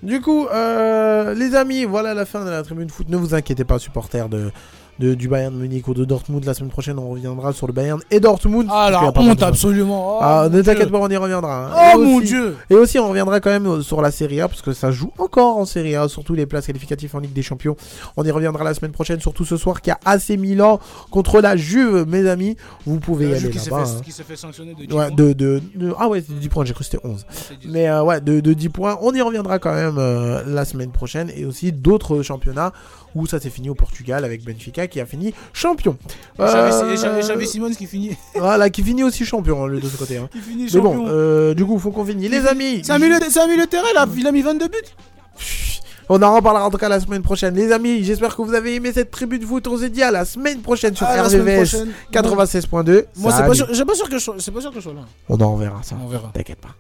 Du coup, euh, les amis, voilà la fin de la tribune foot. Ne vous inquiétez pas, supporters de, de- du Bayern Munich ou de Dortmund. La semaine prochaine, on reviendra sur le Bayern et Dortmund. Ah la pas honte de- absolument. Oh, Ah, mon ne t'inquiète pas, on y reviendra. hein. Oh Et mon aussi- dieu. Et aussi, on reviendra quand même euh, sur la Serie A, parce que ça joue encore en Serie A, surtout les places qualificatives en Ligue des Champions. On y reviendra la semaine prochaine, surtout ce soir, qu'il y a AC Milan contre la Juve, mes amis. Vous pouvez y Le aller qui là-bas. hein. qui s'est fait sanctionner de 10 Ouais, points. de, de, de- Ah ouais, c'est 10 points, j'ai cru que c'était 11. c'est 10. Mais euh, ouais, de, de 10 points. On y reviendra quand même euh, la semaine prochaine. Et aussi d'autres championnats où ça s'est fini au Portugal avec Benfica qui a fini champion. Xavi- Euh, Simons qui finit. Voilà, qui finit aussi champion, lui, de ce côté. hein. qui finit Mais champion. bon, euh, du coup, faut qu'on finisse. Les amis, C'est un milieu, de- terrain là, il a mis 22 buts. on en reparlera en tout cas la semaine prochaine. Les amis, j'espère que vous avez aimé cette tribu de foot. On se dit à la semaine prochaine sur Ah, RVVS prochaine. 96.2. Moi, c'est pas sûr, pas sûr que je sois- c'est pas sûr que je sois là. On en reverra ça. On verra. T'inquiète pas.